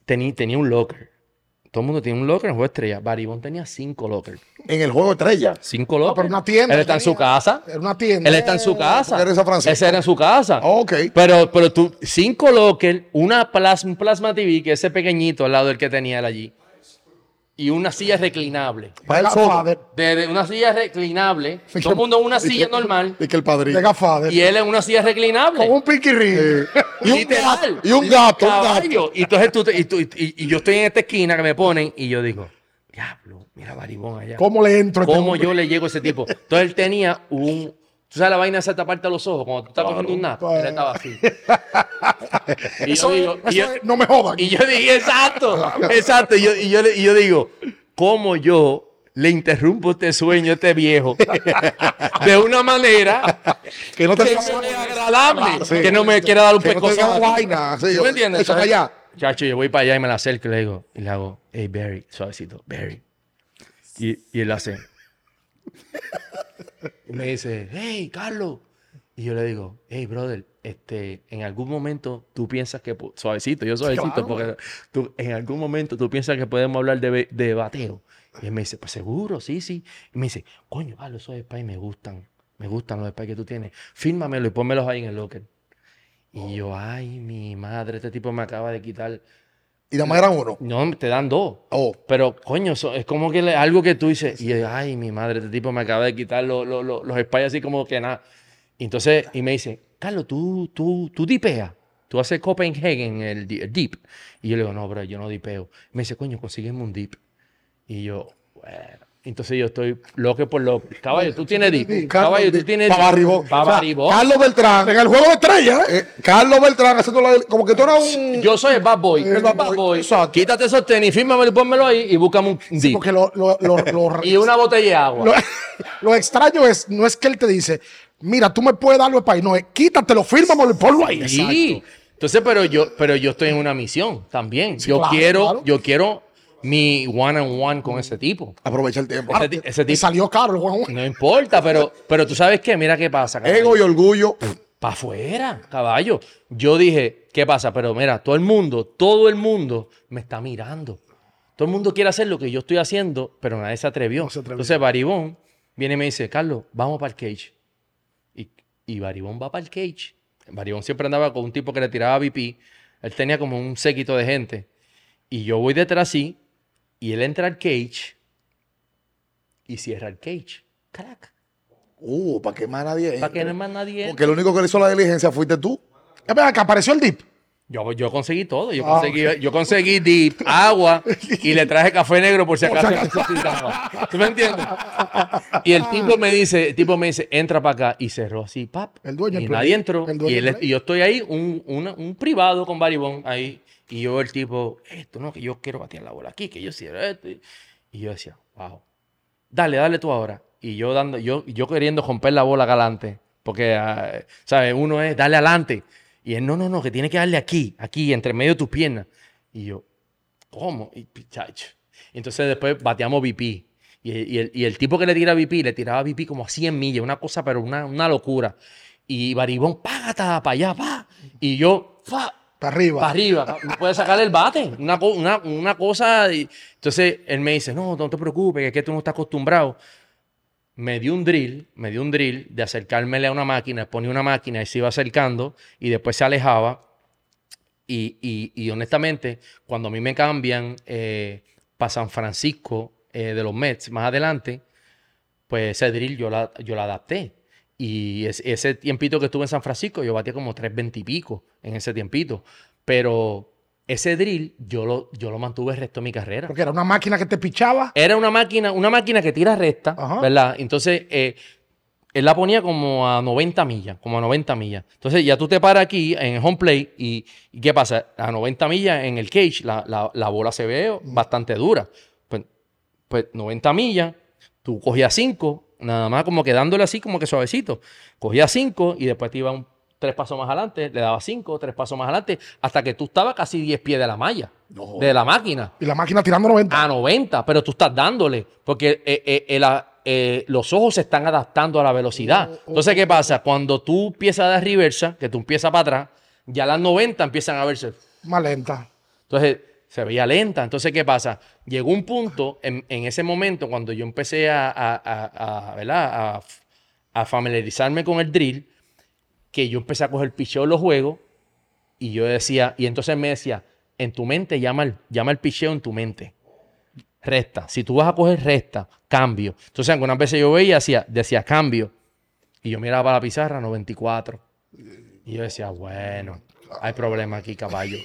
teni- tenía un locker. Todo el mundo tenía un locker en Juego de Estrella. Baribón tenía cinco lockers. En el juego estrella. Cinco lockers. pero una tienda Él está en su casa. Era una tienda. Él está en su casa. eres San Francisco. Ese era en su casa. Ok. Pero, pero tú, cinco lockers, una plasma, un plasma TV, que ese pequeñito al lado del que tenía él allí, y una silla reclinable. Para. Godfather. De, de una silla reclinable, todo el mundo en una silla normal, Y que el padrino. De Godfather. y él en una silla reclinable. Con un pinky ring. Y un gato. Y un gato. Caballo. Y entonces tú, te- y, tú- y- y yo estoy en esta esquina que me ponen, y yo digo, diablo, mira Baribón allá. ¿Cómo le entro a este ¿Cómo yo le llego a ese tipo? Entonces él tenía un. ¿Tú sabes la vaina esa taparte los ojos? Cuando tú estás cogiendo un nap, claro. él estaba así. y Eso yo es- digo, y eso yo, es- no me jodan. y yo dije, exacto, exacto. Y yo, y yo, y yo digo, ¿cómo yo le interrumpo este sueño a este viejo de una manera Que no te que sea agradable, que no me quiera dar un no pescozo. Sí, ¿Tú me entiendes? Eso para allá. Chacho, yo voy para allá y me la acerco y le digo, y le hago, hey Barry, suavecito, Barry. Y, y él hace. Y me dice, hey Carlos. Y yo le digo, hey brother, este, en algún momento tú piensas que, suavecito, yo suavecito, claro. porque tú, en algún momento tú piensas que podemos hablar de, de bateo. Y él me dice, pues seguro, sí, sí. Y me dice, coño, Carlos, esos spies me gustan, me gustan los spies que tú tienes. Fírmamelo y pónmelos ahí en el locker. Y yo, ay, mi madre, este tipo me acaba de quitar. Y nada más eran uno. No, te dan dos. Oh. Pero, coño, so- es como que le- algo que tú dices, y ay, mi madre, este tipo me acaba de quitar lo- lo- lo- los spies así como que nada. Entonces, y me dice, Carlos, tú, tú, tú dipeas. Tú haces Copenhagen, el, el dip. Y yo le digo, no, bro, yo no dipeo. Me dice, coño, consígueme un dip. Y yo, bueno. Entonces yo estoy loco por lo. Caballo, tú tienes dip. Caballo, tú tienes. Para O sea. Carlos Beltrán. En el juego de estrella, ¿eh? eh, Carlos Beltrán haciendo la, como que tú eras un. Yo soy el bad boy. El bad boy, exacto. Quítate esos tenis, fírmamelo y pónmelo ahí y búscame un dip. Porque lo, lo, lo, lo- Y una botella de agua. lo- lo extraño es, no es que él te dice, mira, tú me puedes dar los país. No, es quítatelo, fírmamelo y ponlo ahí. Sí. Entonces, pero yo, pero yo estoy en una misión también. yo claro, quiero, claro. yo quiero mi one on one con ese tipo. Aprovecha el tiempo. Ese, tipo. salió caro el Juan Juan. No importa, pero, pero tú sabes qué, mira qué pasa. Ego y orgullo. Para afuera, caballo. Yo dije, ¿qué pasa? Pero mira, todo el mundo, todo el mundo me está mirando. Todo el mundo quiere hacer lo que yo estoy haciendo, pero nadie se atrevió. se atrevió. Entonces Baribón viene y me dice, Carlos, vamos para el cage. Y, y Baribón va para el cage. Baribón siempre andaba con un tipo que le tiraba VP. Él tenía como un séquito de gente. Y yo voy detrás así, y él entra al cage y cierra el cage. Crack. Uh, para que más nadie. Para que no más nadie. Porque el único que le hizo la diligencia fuiste tú. Que apareció el dip. Yo, yo conseguí todo. Yo Ah, conseguí, yo conseguí dip, agua y le traje café negro por si acaso necesitaba. ¿Tú me entiendes? Y el tipo me dice, el tipo me dice, entra para acá y cerró así, pap. El dueño y nadie entró. El dueño Y, él- del play. y yo estoy ahí, un, una- un privado con Baribón ahí. Y yo el tipo, esto no, que yo quiero batear la bola aquí, que yo cierro esto. Y yo decía, wow. Dale, dale tú ahora. Y yo dando, yo, yo queriendo romper la bola adelante. Porque, ah, ¿sabes? Uno es darle adelante. Y él, no, no, no, que tiene que darle aquí, aquí, entre medio de tus piernas. Y yo, ¿cómo? Y, entonces después bateamos VP. Y, y el, y el tipo que le tira VP, le tiraba VP como a 100 millas, una cosa, pero una, una locura. Y Baribón, págata, para allá, pa. Y yo, fa, Para arriba. para arriba, puedes sacar el bate, una, una, una cosa. y- Entonces él me dice, no, no te preocupes, que es que tú no estás acostumbrado. Me dio un drill, me dio un drill de acercármele a una máquina, ponía una máquina y se iba acercando y después se alejaba. Y, y- y honestamente, cuando a mí me cambian para San Francisco eh, de los Mets más adelante, pues ese drill yo la, yo la adapté. Y es- ese tiempito que estuve en San Francisco, yo batía como 320 y pico en ese tiempito. Pero ese drill yo lo, yo lo mantuve el resto de mi carrera. Porque era una máquina que te pichaba. Era una máquina, una máquina que tira recta, Ajá. ¿verdad? Entonces, eh, él la ponía como a 90 millas, como a 90 millas. Entonces, ya tú te paras aquí en home play y, y ¿qué pasa? A 90 millas en el cage, la, la- la bola se ve bastante dura. Pues, pues 90 millas, tú cogías 5, nada más como quedándole así como que suavecito. Cogías 5 y después te iba un, tres pasos más adelante, le daba 5, tres pasos más adelante, hasta que tú estabas casi 10 pies de la malla, No. de la máquina Y la máquina tirando 90. a 90, pero tú estás dándole, porque eh, eh, la- eh, los ojos se están adaptando a la velocidad. Entonces, ¿qué pasa? Cuando tú empiezas a dar reversa, que tú empiezas para atrás, ya las 90 empiezan a verse. Más lenta. Entonces, se veía lenta. Entonces, ¿qué pasa? Llegó un punto en, en ese momento cuando yo empecé a, a- a- a, ¿verdad? a, familiarizarme con el drill, que yo empecé a coger picheo los juegos y yo decía, y entonces me decía, en tu mente llama el, llama el picheo en tu mente. Resta. Si tú vas a coger resta, cambio. Entonces, algunas veces yo veía, decía, decía cambio. Y yo miraba para la pizarra, 94. Y yo decía, bueno, hay problema aquí, caballo.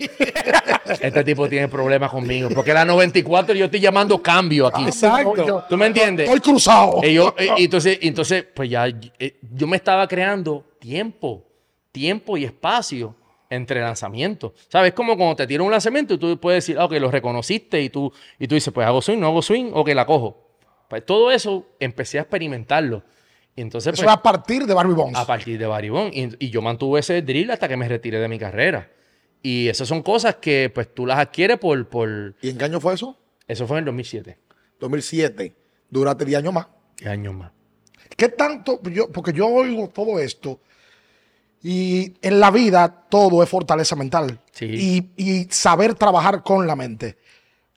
Este tipo tiene problemas conmigo. Porque la 94 yo estoy llamando cambio aquí. Exacto. ¿Tú me entiendes? Estoy cruzado. Y yo- y entonces, entonces, pues ya eh, yo me estaba creando tiempo, tiempo y espacio entre lanzamientos. ¿Sabes? Como cuando te tiran un lanzamiento y tú puedes decir, ah, ok, lo reconociste y tú, y tú dices, pues hago swing, no hago swing, ok, la cojo. Pues todo eso empecé a experimentarlo. Y entonces, Eso pues, es a partir de Barbie Bonds. a partir de Baribón. Y, y yo mantuve ese drill hasta que me retiré de mi carrera. Y esas son cosas que pues tú las adquieres por... por... ¿Y en qué año fue eso? Eso fue en el 2007. 2007. Duraste 10 años más. ¿Qué años más? ¿Qué tanto? Yo, porque yo oigo todo esto y en la vida todo es fortaleza mental Sí. y, y saber trabajar con la mente.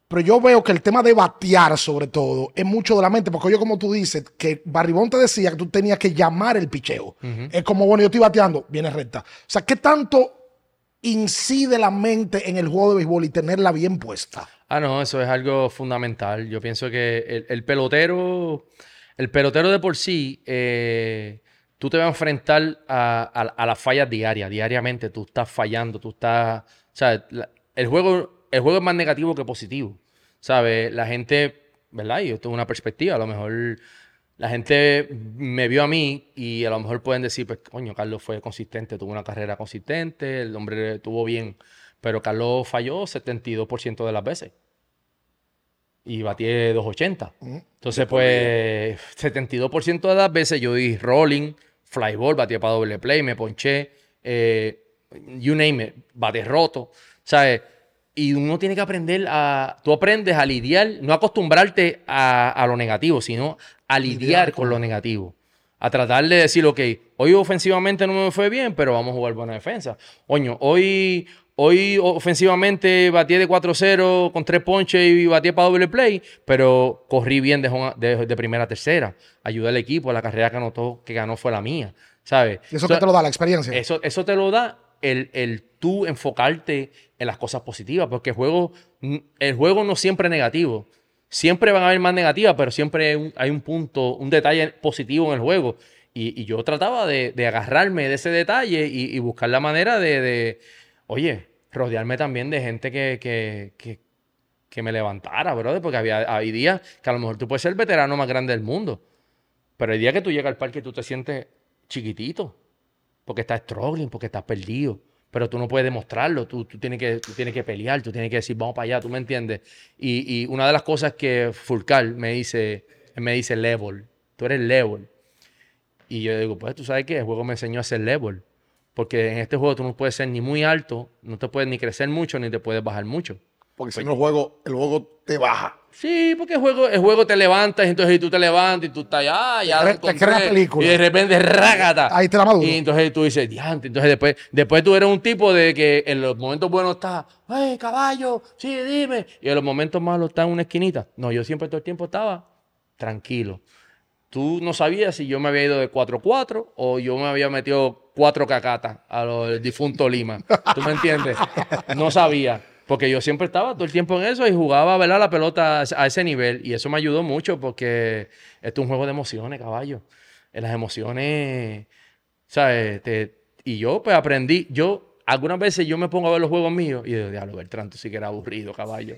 Pero yo veo que el tema de batear, sobre todo, es mucho de la mente. Porque yo, como tú dices, que Barribón te decía que tú tenías que llamar el picheo. Es como, bueno, yo estoy bateando, viene recta. O sea, ¿qué tanto incide la mente en el juego de béisbol y tenerla bien puesta? Ah, no, eso es algo fundamental. Yo pienso que el, el pelotero, el pelotero de por sí, eh, tú te vas a enfrentar a, a- a las fallas diarias, diariamente. Tú estás fallando, tú estás, o sea, la- el juego, el juego es más negativo que positivo, ¿sabes? La gente, ¿verdad? Y yo tengo una perspectiva, a lo mejor la gente me vio a mí y a lo mejor pueden decir, pues, coño, Carlos fue consistente, tuvo una carrera consistente, el hombre estuvo bien, pero Carlos falló 72% de las veces. Y batí 280. Entonces, pues, 72% de las veces yo di rolling, fly ball, batí para doble play, me ponché, eh, you name it, bate roto, ¿sabes? Y uno tiene que aprender a. Tú aprendes a lidiar, no acostumbrarte a, a lo negativo, sino a lidiar con lo negativo. A tratar de decir, ok, hoy ofensivamente no me fue bien, pero vamos a jugar buena defensa. Oño, hoy, hoy ofensivamente batí de 4-0 con tres ponches y batí para doble play, pero corrí bien de, de- de primera a tercera. Ayudé al equipo, la carrera que anotó, que ganó fue la mía. ¿Sabes? Y eso que te lo da la experiencia. Eso, eso te lo da el, el tú enfocarte en las cosas positivas, porque el juego, el juego no siempre es negativo. Siempre van a haber más negativas, pero siempre hay un, punto, un detalle positivo en el juego. Y, y yo trataba de, de agarrarme de ese detalle y, buscar la manera de, de, oye, rodearme también de gente que, que, que, que me levantara, brother, porque había, hay días que a lo mejor tú puedes ser el veterano más grande del mundo, pero hay días que tú llegas al parque tú te sientes chiquitito porque estás struggling, porque estás perdido. Pero tú no puedes demostrarlo, tú, tú, tienes que, tú tienes que pelear, tú tienes que decir, vamos para allá, tú me entiendes. Y, y una de las cosas que Fulcal me dice, él me dice level, tú eres level. Y yo digo, pues tú sabes que el juego me enseñó a ser level. Porque en este juego tú no puedes ser ni muy alto, no te puedes ni crecer mucho, ni te puedes bajar mucho. Porque si no, el juego, el juego te baja. Sí, porque el juego, el juego te levantas, entonces y tú te levantas y tú estás allá, ya Te cre- te encontré, película. Y de repente, rágata. Ahí te la maduro. Y entonces tú dices, diante. Entonces después, después tú eres un tipo de que en los momentos buenos estás, ¡ay, caballo! Sí, dime. Y en los momentos malos estás en una esquinita. No, yo siempre todo el tiempo estaba tranquilo. Tú no sabías si yo me había ido de 4-4 o yo me había metido cuatro cacatas a lo del difunto Lima. ¿Tú me entiendes? No sabía. Porque yo siempre estaba todo el tiempo en eso y jugaba ¿verdad? la pelota a ese nivel. Y eso me ayudó mucho porque esto es un juego de emociones, caballo. En las emociones, ¿sabes? Te- y yo pues aprendí. Yo, algunas veces yo me pongo a ver los juegos míos y digo, diablo, Bertrand, tú sí que era aburrido, caballo.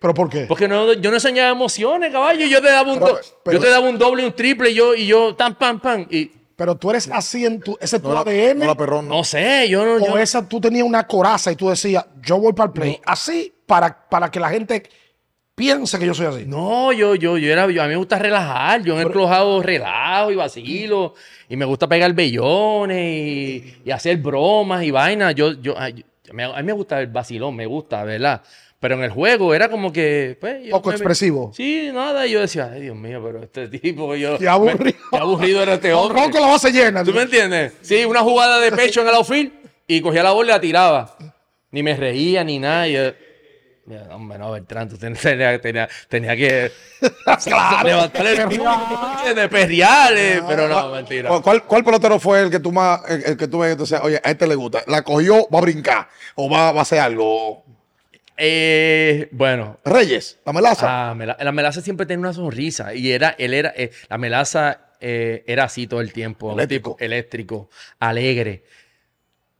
¿Pero por qué? Porque no, yo no enseñaba emociones, caballo. Yo te daba un, Pero- pero- yo te daba un doble y un triple y yo, y yo, tan, pam, pam. Y Pero tú eres así en tu... Ese es tu No la, ADN. no la perrón, no. no sé, yo no. o yo- esa tú tenías una coraza y tú decías, yo voy para el play. Así, para, para que la gente piense que yo soy así. No, yo, yo, yo era, yo, a mí me gusta relajar, yo en el clojado relajo y vacilo, y me gusta pegar bellones y, y hacer bromas y vainas. Yo, yo, me- a mí me gusta el vacilón, me gusta, ¿verdad? Pero en el juego era como que, pues, Poco me- expresivo. Sí, nada, y yo decía, ay, Dios mío, pero este tipo, yo. Qué aburrido. me- qué aburrido era este hombre. Ron con la base llena. ¿Tú me entiendes? Sí, una jugada de pecho en el outfield y cogía la bola y la tiraba. Ni me reía ni nada. y yo- hombre, no, Bertrand, tú ten- tenía, tenía, tenía que levantar el de perreales, pero no, mentira. ¿Cuál, cuál, cuál pelotero fue el que tú más, el, el que tú ves, entonces, oye, a este le gusta? ¿La cogió, va a brincar? ¿O va, va a hacer algo? Eh, bueno, Reyes, la melaza. ah, Mela- la melaza siempre tenía una sonrisa y era, él era, eh, la melaza eh, era así todo el tiempo, Eléctrico. tipo eléctrico, alegre.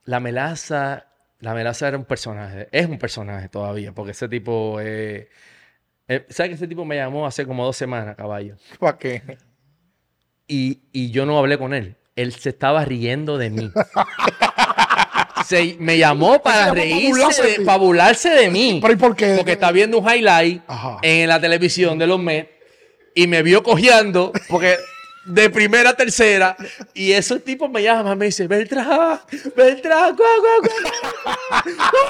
La melaza, la melaza era un personaje, es un personaje todavía, porque ese tipo, ¿sabes que ese tipo me llamó hace como dos semanas, caballo? ¿Para qué? y, y yo no hablé con él. Él se estaba riendo de mí. Se- me llamó para reírse, para burlarse de mí. ¿Pero y por qué? Porque está viendo un highlight Ajá. en la televisión de los Mets y me vio cojeando porque de primera a tercera y esos tipos me llaman, me dicen, Beltrán, Beltrán, guau, guau, guau, guau, Beltrán,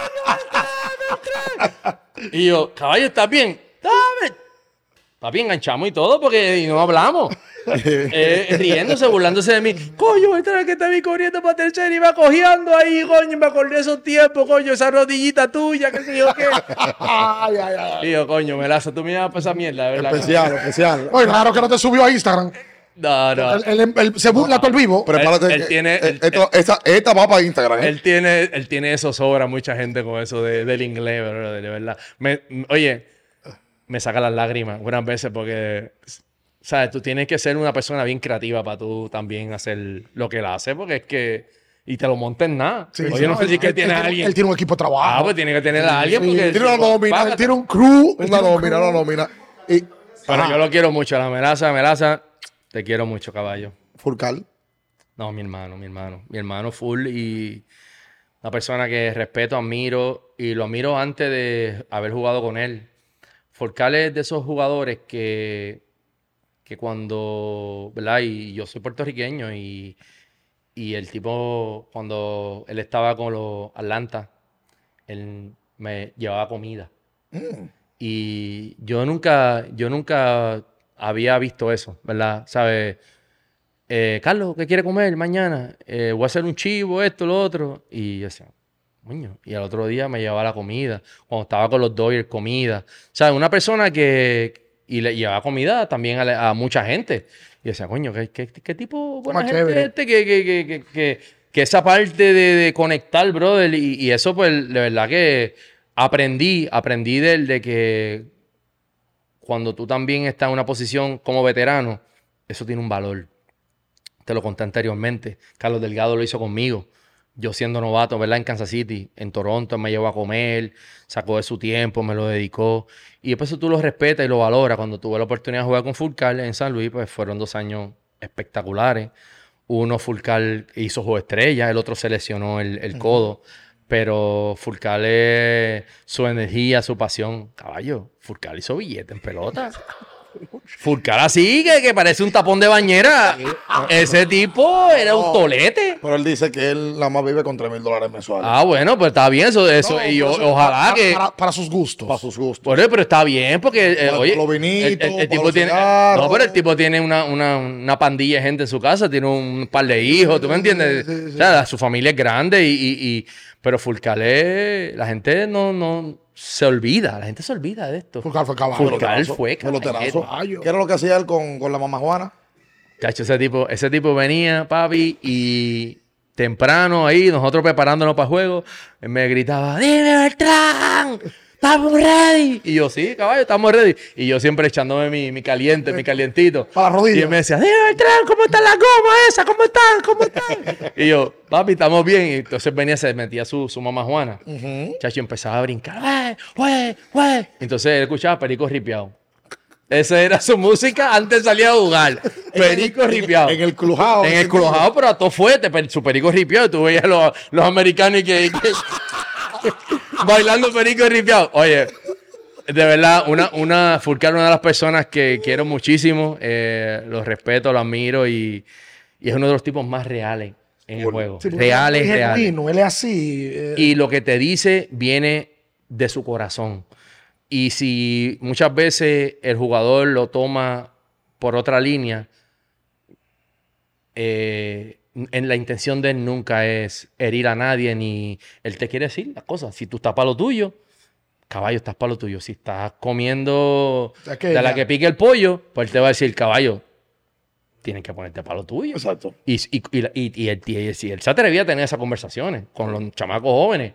Beltrán". Y yo, caballo, ¿estás bien? Dame. Papi, enganchamos y todo porque y no hablamos. Eh, riéndose, burlándose de mí. Coño, Beltrán, que te vi corriendo para tercera y iba cojeando ahí, coño, y me acordé esos tiempos, coño, esa rodillita tuya, qué sé yo qué. Ay, ay, ay. Yo, coño, Melaza, tú me llamas para esa mierda, ¿verdad? Especial, especial. Oye, raro que no te subió a Instagram. No, no. Él, él- él se burla todo el vivo. Prepárate. él que- tiene- eh, él- esto- esta, esta va para Instagram. ¿eh? Él tiene, él tiene eso sobra mucha gente con eso de- del inglés, bro, de verdad. Me- oye, me saca las lágrimas unas veces porque, ¿sabes? Tú tienes que ser una persona bien creativa para tú también hacer lo que él hace, porque es que... Y te lo monta en nada. Sí, Oye, sí, no sé él- si que él- tiene a alguien. Él tiene un equipo de trabajo. Ah, pues tiene que tener a alguien Sí, porque... Tiene una nómina, Él tiene un crew. Una nómina, una nómina. Y Pero Ajá. yo lo quiero mucho, la melaza, melaza. Te quiero mucho, caballo. Furcal. No, mi hermano, mi hermano. Mi hermano full y una persona que respeto, admiro y lo admiro antes de haber jugado con él. Forcal es de esos jugadores que, que cuando, ¿verdad? Y yo soy puertorriqueño y, y el tipo, cuando él estaba con los Atlanta, él me llevaba comida. Y yo nunca, yo nunca había visto eso, ¿verdad? ¿Sabes? Eh, Carlos, ¿qué quiere comer mañana? Eh, voy a hacer un chivo, esto, lo otro. Y yo decía, coño. Y al otro día me llevaba la comida. Cuando estaba con los Dodgers, comida. O sea, una persona que... Y le llevaba comida también a, la- a mucha gente. Y decía, coño, ¿qué, qué, qué tipo buena Más gente es este? Que, que, que, que, que- que esa parte de, de conectar, brother. Y, y eso, pues, de verdad que aprendí, aprendí del de que cuando tú también estás en una posición como veterano, eso tiene un valor. Te lo conté anteriormente. Carlos Delgado lo hizo conmigo. Yo siendo novato, ¿verdad? En Kansas City, en Toronto, me llevó a comer, sacó de su tiempo, me lo dedicó. Y después tú lo respetas y lo valoras. Cuando tuve la oportunidad de jugar con Fulcal en San Luis, pues fueron dos años espectaculares. Uno, Fulcal hizo juego estrella, el otro se lesionó el, el codo. Pero Fulcal es su energía, su pasión. Caballo, Fulcal hizo billete en pelota. Fulcar así, que, parece un tapón de bañera. Ese tipo era un tolete. Pero él dice que él nada más vive con 3 mil dólares mensuales. Ah, bueno, pues está bien eso. eso No, y yo- pero eso- ojalá para, que... Para, para sus gustos. Para sus gustos. Bueno, pero está bien porque, eh, Para oye, los vinitos, el, el- el para tipo los tiene, cigarros. no, pero el tipo tiene una, una, una pandilla de gente en su casa, tiene un par de hijos, ¿tú me entiendes? O sea, su familia es grande y, y, y- pero Fulcalé, la gente no, no se olvida, la gente se olvida de esto. Fulcar fue caballo. Fulcar fue caballo. ¿Qué era lo que hacía él con, con la mamá Juana? Cacho, ese tipo, ese tipo venía, papi, y temprano ahí, nosotros preparándonos para el juego, él me gritaba, dime Beltrán, estamos ready. Y yo, sí, caballo, estamos ready. Y yo siempre echándome mi, mi caliente, mi calientito. Para la rodilla. Y él me decía, dime Beltrán, ¿cómo está la goma esa? ¿Cómo están? ¿Cómo están? y yo, papi, estamos bien. Y entonces venía, se metía su, su mamá Juana. Chacho, empezaba a brincar, güey, güey. Entonces él escuchaba Perico ripiado. Esa era su música antes de salir a jugar. Perico ripiado. En el clujado. En el crujado, pero a todo fuerte, su perico ripiado. Tú veías los, los americanos y que, que- bailando perico ripiado. Oye, de verdad, una, una Fulcar, una de las personas que quiero muchísimo, eh, lo respeto, lo admiro y, y es uno de los tipos más reales en el juego. Sí, reales, es reales. genuino, él es así. eh, Y lo que te dice viene de su corazón. Y si muchas veces el jugador lo toma por otra línea, eh, en la intención de él nunca es herir a nadie, ni él te quiere decir las cosas. Si tú estás para lo tuyo, caballo, estás para lo tuyo. Si estás comiendo de la que pique el pollo, pues él te va a decir, caballo, tienes que ponerte para lo tuyo. Exacto. Y, y, y, y- él, él- se atrevía a tener esas conversaciones con los chamacos jóvenes.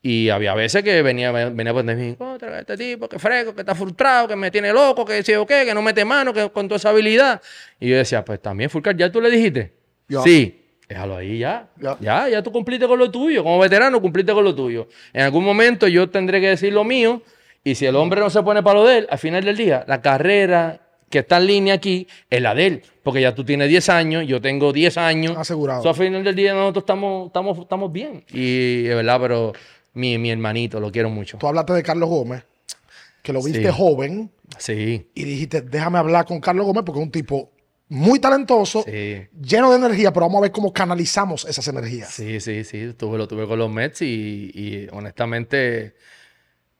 Y había veces que venía, venía por mí, contra este tipo, que fresco, que está frustrado, que me tiene loco, que sí o qué, que no mete mano, que con toda esa habilidad. Y yo decía, pues también, Fulcar, ¿ya tú le dijiste? Ya. Sí. Déjalo ahí ya. Ya. ya. Ya, tú cumpliste con lo tuyo. Como veterano, cumpliste con lo tuyo. En algún momento yo tendré que decir lo mío. Y si el hombre no se pone para lo de él, al final del día, la carrera que está en línea aquí es la de él. Porque ya tú tienes 10 años, yo tengo 10 años. Asegurado. So, al final del día nosotros estamos, estamos, estamos bien. Y es verdad, pero mi, mi hermanito, lo quiero mucho. Tú hablaste de Carlos Gómez, que lo viste Sí. joven, Sí, y dijiste, déjame hablar con Carlos Gómez porque es un tipo muy talentoso, sí. lleno de energía, pero vamos a ver cómo canalizamos esas energías. Sí, sí, sí. Tuve, lo tuve con los Mets y, y honestamente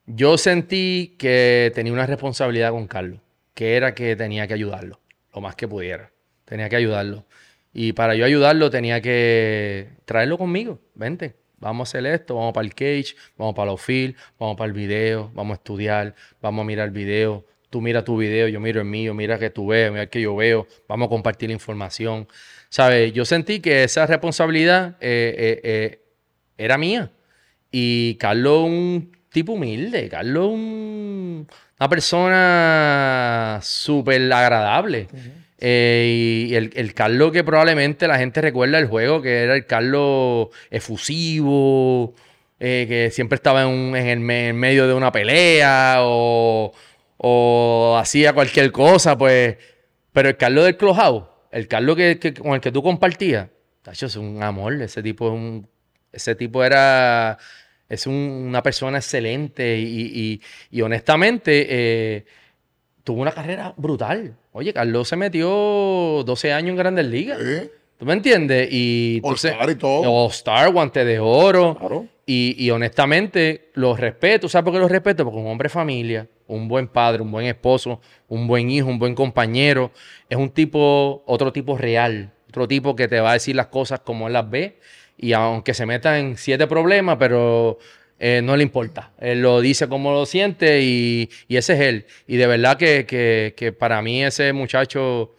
yo sentí que tenía una responsabilidad con Carlos, que era que tenía que ayudarlo, lo más que pudiera. Tenía que ayudarlo. Y para yo ayudarlo tenía que traerlo conmigo. Vente, vamos a hacer esto, vamos para el cage, vamos para los field, vamos para el video, vamos a estudiar, vamos a mirar el video. Tú mira tu video, yo miro el mío, mira que tú ves, mira que yo veo, vamos a compartir la información. ¿Sabes? Yo sentí que esa responsabilidad eh, eh, eh, era mía. Y Carlos un tipo humilde, Carlos un- una persona súper agradable. Eh, y el, el Carlos que probablemente la gente recuerda el juego, que era el Carlos efusivo, eh, que siempre estaba en, un- en el en medio de una pelea o, o hacía cualquier cosa, pues. Pero el Carlos del Clubhouse, el Carlos que, que- con el que tú compartías, tacho, es un amor. Ese tipo es un. Ese tipo era. Es un- una persona excelente y, y- y honestamente eh, tuvo una carrera brutal. Oye, Carlos se metió 12 años en Grandes Ligas. ¿Tú me entiendes? Y entonces- All-Star y todo. Guante de oro. Claro. Y, y honestamente, los respeto. ¿Sabes por qué los respeto? Porque un hombre de familia, un buen padre, un buen esposo, un buen hijo, un buen compañero, es un tipo, otro tipo real. Otro tipo que te va a decir las cosas como él las ve. Y aunque se meta en siete problemas, pero eh, no le importa. Él lo dice como lo siente y, y ese es él. Y de verdad que, que- que para mí ese muchacho,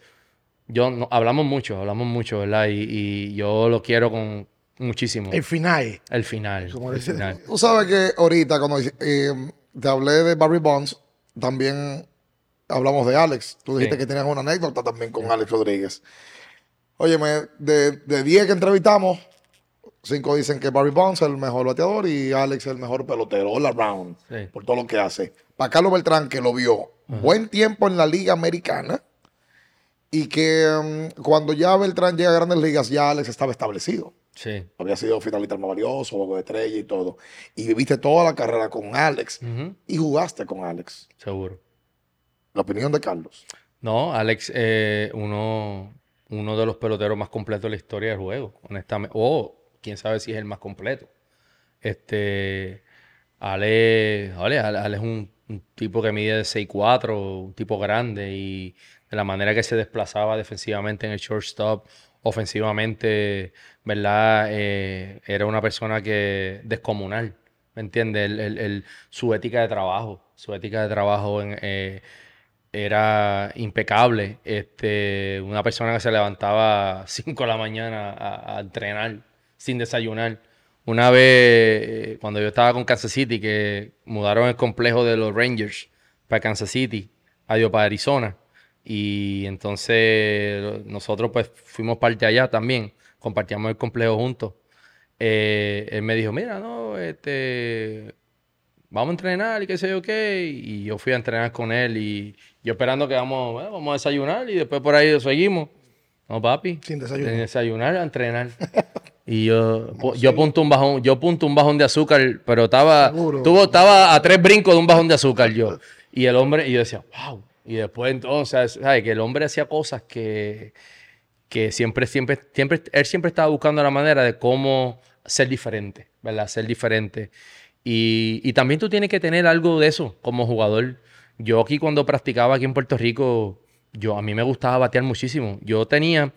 yo no- hablamos mucho, hablamos mucho, ¿verdad? Y, y yo lo quiero con muchísimo. El final. El final. Como el dice- final. Tú sabes que ahorita, cuando eh, te hablé de Barry Bonds, también hablamos de Alex. Tú dijiste Sí. que tenías una anécdota también con Alex Rodríguez. Óyeme, de, de 10 que entrevistamos, 5 dicen que Barry Bonds es el mejor bateador y Alex es el mejor pelotero, all around, Sí. por todo lo que hace. Para Carlos Beltrán, que lo vio buen tiempo en la Liga Americana y que mm, cuando ya Beltrán llega a Grandes Ligas, ya Alex estaba establecido Sí. había sido finalista más valioso, juego de estrella y todo. Y viviste toda la carrera con Alex y jugaste con Alex. Seguro. La opinión de Carlos. No, Alex, eh, uno, uno de los peloteros más completos de la historia del juego, honestamente. O quién sabe si es el más completo. Este, Ale, Ale, Ale es un, un tipo que mide de 6'4, un tipo grande y de la manera que se desplazaba defensivamente en el shortstop, ofensivamente, ¿verdad? Eh, era una persona que descomunal, ¿me entiendes? El- el- su ética de trabajo, su ética de trabajo eh, era impecable. Este, una persona que se levantaba a 5 de la mañana a, a entrenar sin desayunar. Una vez, eh, cuando yo estaba con Kansas City, que mudaron el complejo de los Rangers para Kansas City, adiós para Arizona. Y entonces nosotros pues fuimos parte allá también, compartíamos el complejo juntos. Eh, él me dijo, mira, no, este, vamos a entrenar y qué sé yo qué. Y yo fui a entrenar con él y yo esperando que vamos, bueno, vamos a desayunar y después por ahí seguimos. No, papi. Sin desayuno. Sin desayunar, a entrenar. Y yo, yo punto un bajón, yo punto un bajón de azúcar, pero estaba, tuvo, estaba a tres brincos de un bajón de azúcar yo. Y el hombre, y yo decía, wow. Y después entonces, ¿sabes? Que el hombre hacía cosas que, que siempre, siempre, siempre, él siempre estaba buscando la manera de cómo ser diferente, ¿verdad? Ser diferente. Y, y también tú tienes que tener algo de eso como jugador. Yo aquí cuando practicaba aquí en Puerto Rico, yo a mí me gustaba batear muchísimo. Yo tenía,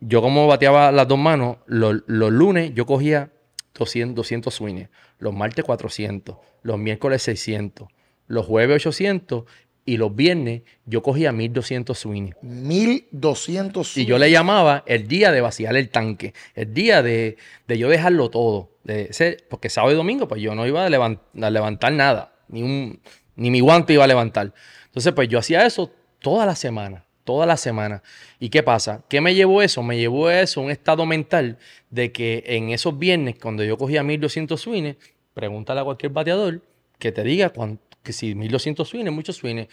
yo como bateaba las dos manos, los, los lunes yo cogía 200, 200 swings, los martes 400, los miércoles 600, los jueves 800 y los viernes yo cogía 1200 swings. 1200 Y yo le llamaba el día de vaciar el tanque, el día de, de yo dejarlo todo. De ese- porque sábado y domingo, pues yo no iba a, levan- a levantar nada, ni, un, ni mi guante iba a levantar. Entonces, pues yo hacía eso toda la semana, toda la semana. ¿Y qué pasa? ¿Qué me llevó eso? Me llevó eso un estado mental de que en esos viernes, cuando yo cogía 1200 swings, pregúntale a cualquier bateador que te diga cuán- que si 1200 swings, muchos swings.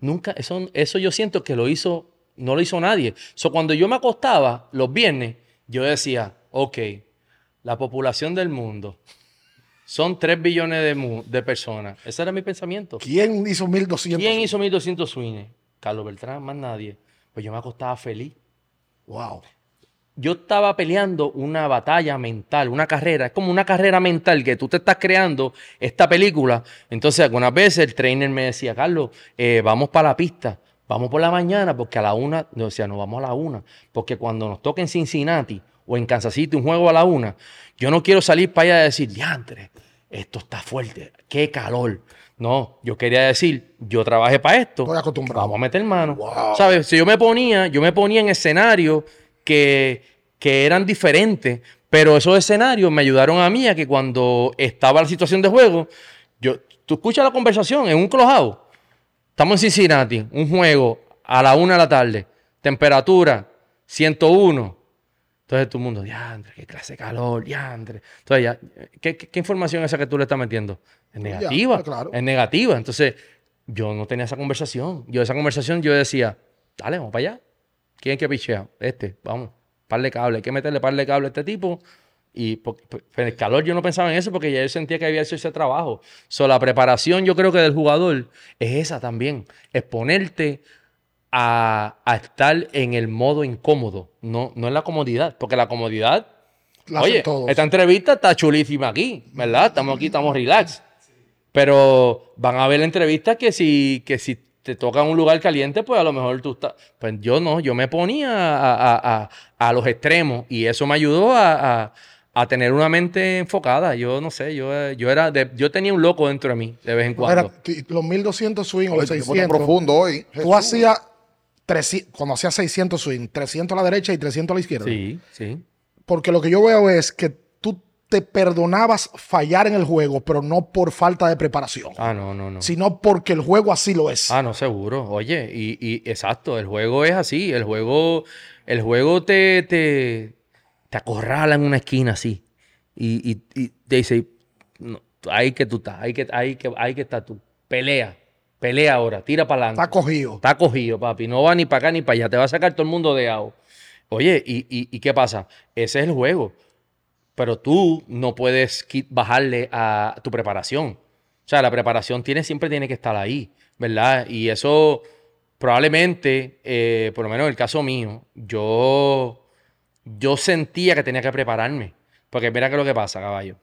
Nunca, eso, eso yo siento que lo hizo, no lo hizo nadie. So, cuando yo me acostaba los viernes, yo decía, ok, la población del mundo son 3 billones de, mu- de personas. Ese era mi pensamiento. ¿Quién hizo 1200? ¿Quién hizo 1200 swings? Carlos Beltrán, más nadie. Pues yo me acostaba feliz. Wow. Yo estaba peleando una batalla mental, una carrera. Es como una carrera mental que tú te estás creando esta película. Entonces, algunas veces el trainer me decía, Carlos, eh, vamos para la pista. Vamos por la mañana porque a la una, no decía, no vamos a la una. Porque cuando nos toque en Cincinnati o en Kansas City un juego a la una, yo no quiero salir para allá y decir, diantre, esto está fuerte, qué calor. No, yo quería decir, yo trabajé para esto. Estoy acostumbrado. Vamos a meter mano. Wow. ¿Sabes? Si yo me ponía, yo me ponía en escenarios que, que eran diferentes, pero esos escenarios me ayudaron a mí a que cuando estaba la situación de juego, yo, tú escuchas la conversación en un clojado. Estamos en Cincinnati, un juego a la una de la tarde, temperatura 101. Entonces todo el mundo, diandre, qué clase de calor, diandre. Entonces ya, ¿qué, qué, qué información es esa que tú le estás metiendo? Es negativa. Ya, claro. Es negativa. Entonces, yo no tenía esa conversación. Yo esa conversación yo decía, dale, vamos para allá. ¿Quién es que pichea? Este, vamos. Par de cable. Hay que meterle par de cable a este tipo. Y por- por- pero el calor yo no pensaba en eso porque ya yo sentía que había hecho ese trabajo. So, la preparación yo creo que del jugador es esa también. Exponerte a, a estar en el modo incómodo. No, no en la comodidad. Porque la comodidad La Oye, esta entrevista está chulísima aquí, ¿verdad? Estamos aquí, estamos relax. Pero van a ver la entrevista que si, que si te toca un lugar caliente, pues a lo mejor tú estás. Pues yo no, yo me ponía a, a- a- a los extremos y eso me ayudó a, a- a tener una mente enfocada. Yo no sé, yo, eh, yo era de- yo tenía un loco dentro de mí de vez en cuando. Era, los 1200 swing o Oye, los este tipo tan 600. profundo hoy. Tú hacías 300, cuando hacías 600 swing, 300 a la derecha y 300 a la izquierda. Sí, sí. Porque lo que yo veo es que te perdonabas fallar en el juego, pero no por falta de preparación, Ah, no, no, no. sino porque el juego así lo es. Ah, no, seguro. Oye, y, y exacto, el juego es así. El juego, el juego te, te, te acorrala en una esquina así. Y, y, y te dice, no, ahí que tú estás, ahí que, ahí que, ahí que estás tú. Pelea, pelea ahora, tira para adelante. Está cogido. Está cogido, papi. No va ni para acá ni para allá. Te va a sacar todo el mundo de agua. Oye, ¿y, y, y qué pasa? Ese es el juego. Pero tú no puedes bajarle a tu preparación. O sea, la preparación tiene, siempre tiene que estar ahí, ¿verdad? Y eso, probablemente, eh, por lo menos en el caso mío, yo, yo sentía que tenía que prepararme. Porque mira que lo que pasa, caballo.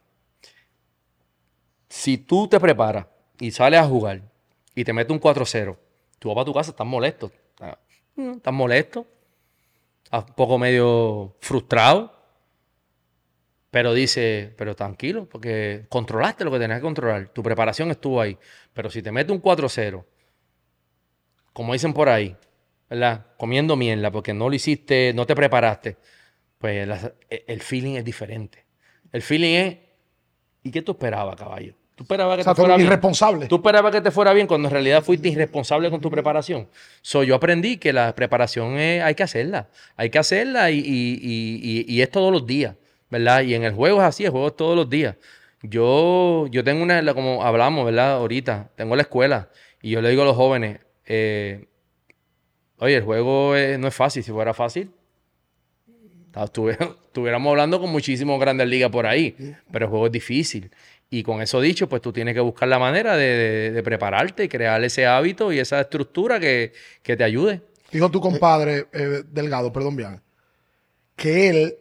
Si tú te preparas y sales a jugar y te metes un 4-0, tú vas para tu casa, estás molesto. Estás molesto. Estás un poco medio frustrado. Pero dice, pero tranquilo, porque controlaste lo que tenías que controlar. Tu preparación estuvo ahí. Pero si te metes un 4-0, como dicen por ahí, ¿verdad? Comiendo mierda porque no lo hiciste, no te preparaste, pues e, el feeling es diferente. El feeling es, ¿y qué tú esperabas, caballo? Tú esperabas que te fuera irresponsable. Bien. Tú esperabas que te fuera bien cuando en realidad fuiste irresponsable con tu preparación. So, yo aprendí que la preparación hay que hacerla. Hay que hacerla y, y, es todos los días, ¿verdad? Y en el juego es así, el juego es todos los días. Yo, yo tengo una, como hablamos, ¿verdad? Ahorita, tengo la escuela y yo le digo a los jóvenes, eh, oye, el juego no es fácil. Si fuera fácil, estuviéramos hablando con muchísimos grandes ligas por ahí, pero el juego es difícil. Y con eso dicho, pues tú tienes que buscar la manera de, prepararte y crear ese hábito y esa estructura que, te ayude. Dijo tu compadre eh, Delgado, perdón bien, que él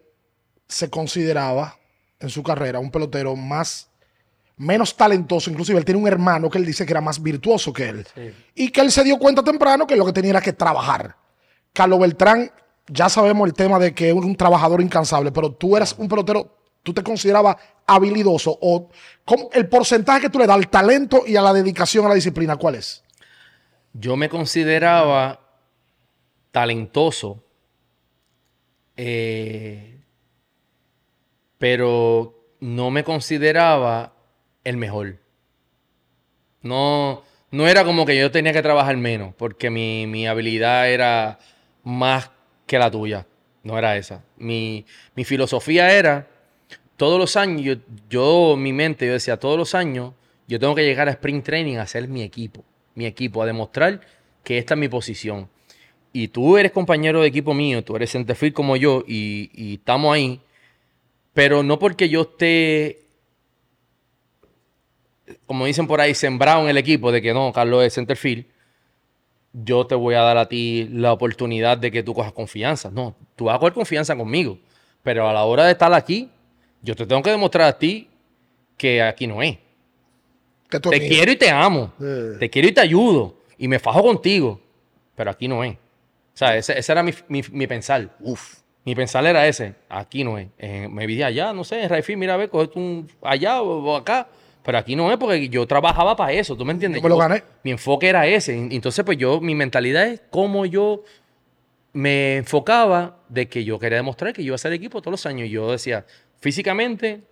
se consideraba en su carrera un pelotero más menos talentoso, inclusive él tiene un hermano que él dice que era más virtuoso que él. Y que él se dio cuenta temprano que lo que tenía era que trabajar. Carlos Beltrán, ya sabemos el tema de que es un trabajador incansable, pero tú eras un pelotero, tú te considerabas habilidoso o el porcentaje que tú le das al talento y a la dedicación a la disciplina, ¿cuál es? Yo me consideraba talentoso, eh, pero no me consideraba el mejor. No, no era como que yo tenía que trabajar menos, porque mi, habilidad era más que la tuya. No era esa. Mi, filosofía era, todos los años, yo, mi mente, yo decía, todos los años, yo tengo que llegar a Spring Training a ser mi equipo. Mi equipo, a demostrar que esta es mi posición. Y tú eres compañero de equipo mío, tú eres centerfield como yo, y, y estamos ahí. Pero no porque yo esté como dicen por ahí, sembrado en el equipo de que no, Carlos es centerfield, yo te voy a dar a ti la oportunidad de que tú cojas confianza. No, tú vas a coger confianza conmigo. Pero a la hora de estar aquí, yo te tengo que demostrar a ti que aquí no es. te quiero y te amo. Te quiero y te ayudo. Y me fajo contigo. Pero aquí no es. O sea, ese, era mi, mi, pensar. Uf. Mi pensar era ese. Aquí no es. me vi allá, no sé, en Rayfield, mira, a ver, coge un allá o acá. Pero aquí no es porque yo trabajaba para eso, ¿tú me entiendes? Yo lo gané. Mi enfoque era ese. Entonces, pues yo, mi mentalidad es cómo yo me enfocaba de que yo quería demostrar que yo iba a ser equipo todos los años. Y yo decía, físicamente,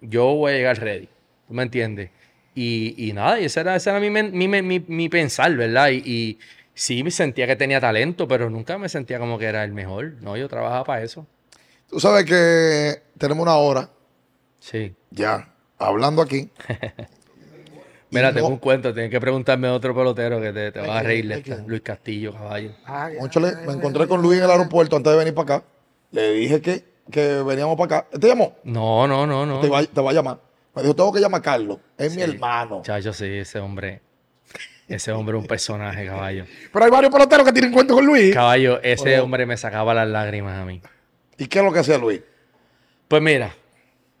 yo voy a llegar ready. ¿Tú me entiendes? Y, nada, y ese era, ese era mi, mi, pensar, ¿verdad? Y, y, sí me sentía que tenía talento, pero nunca me sentía como que era el mejor. No, yo trabajaba para eso. Tú sabes que tenemos una hora. Sí. Ya hablando aquí. Mira, tengo un cuento, tienes que preguntarme a otro pelotero que te, te va a reír, Luis Castillo, caballo. Ah, me encontré con Luis en el aeropuerto antes de venir para acá. Le dije que, que veníamos para acá. ¿Te llamó? No, no, no, no. Te va, te va a llamar. Me dijo, tengo que llamar a Carlos. Es mi hermano. Chacho, sí, ese hombre. Ese hombre es un personaje, caballo. Pero hay varios peloteros que tienen cuento con Luis. Caballo, ese hombre me sacaba las lágrimas a mí. ¿Y qué es lo que hacía Luis? Pues mira,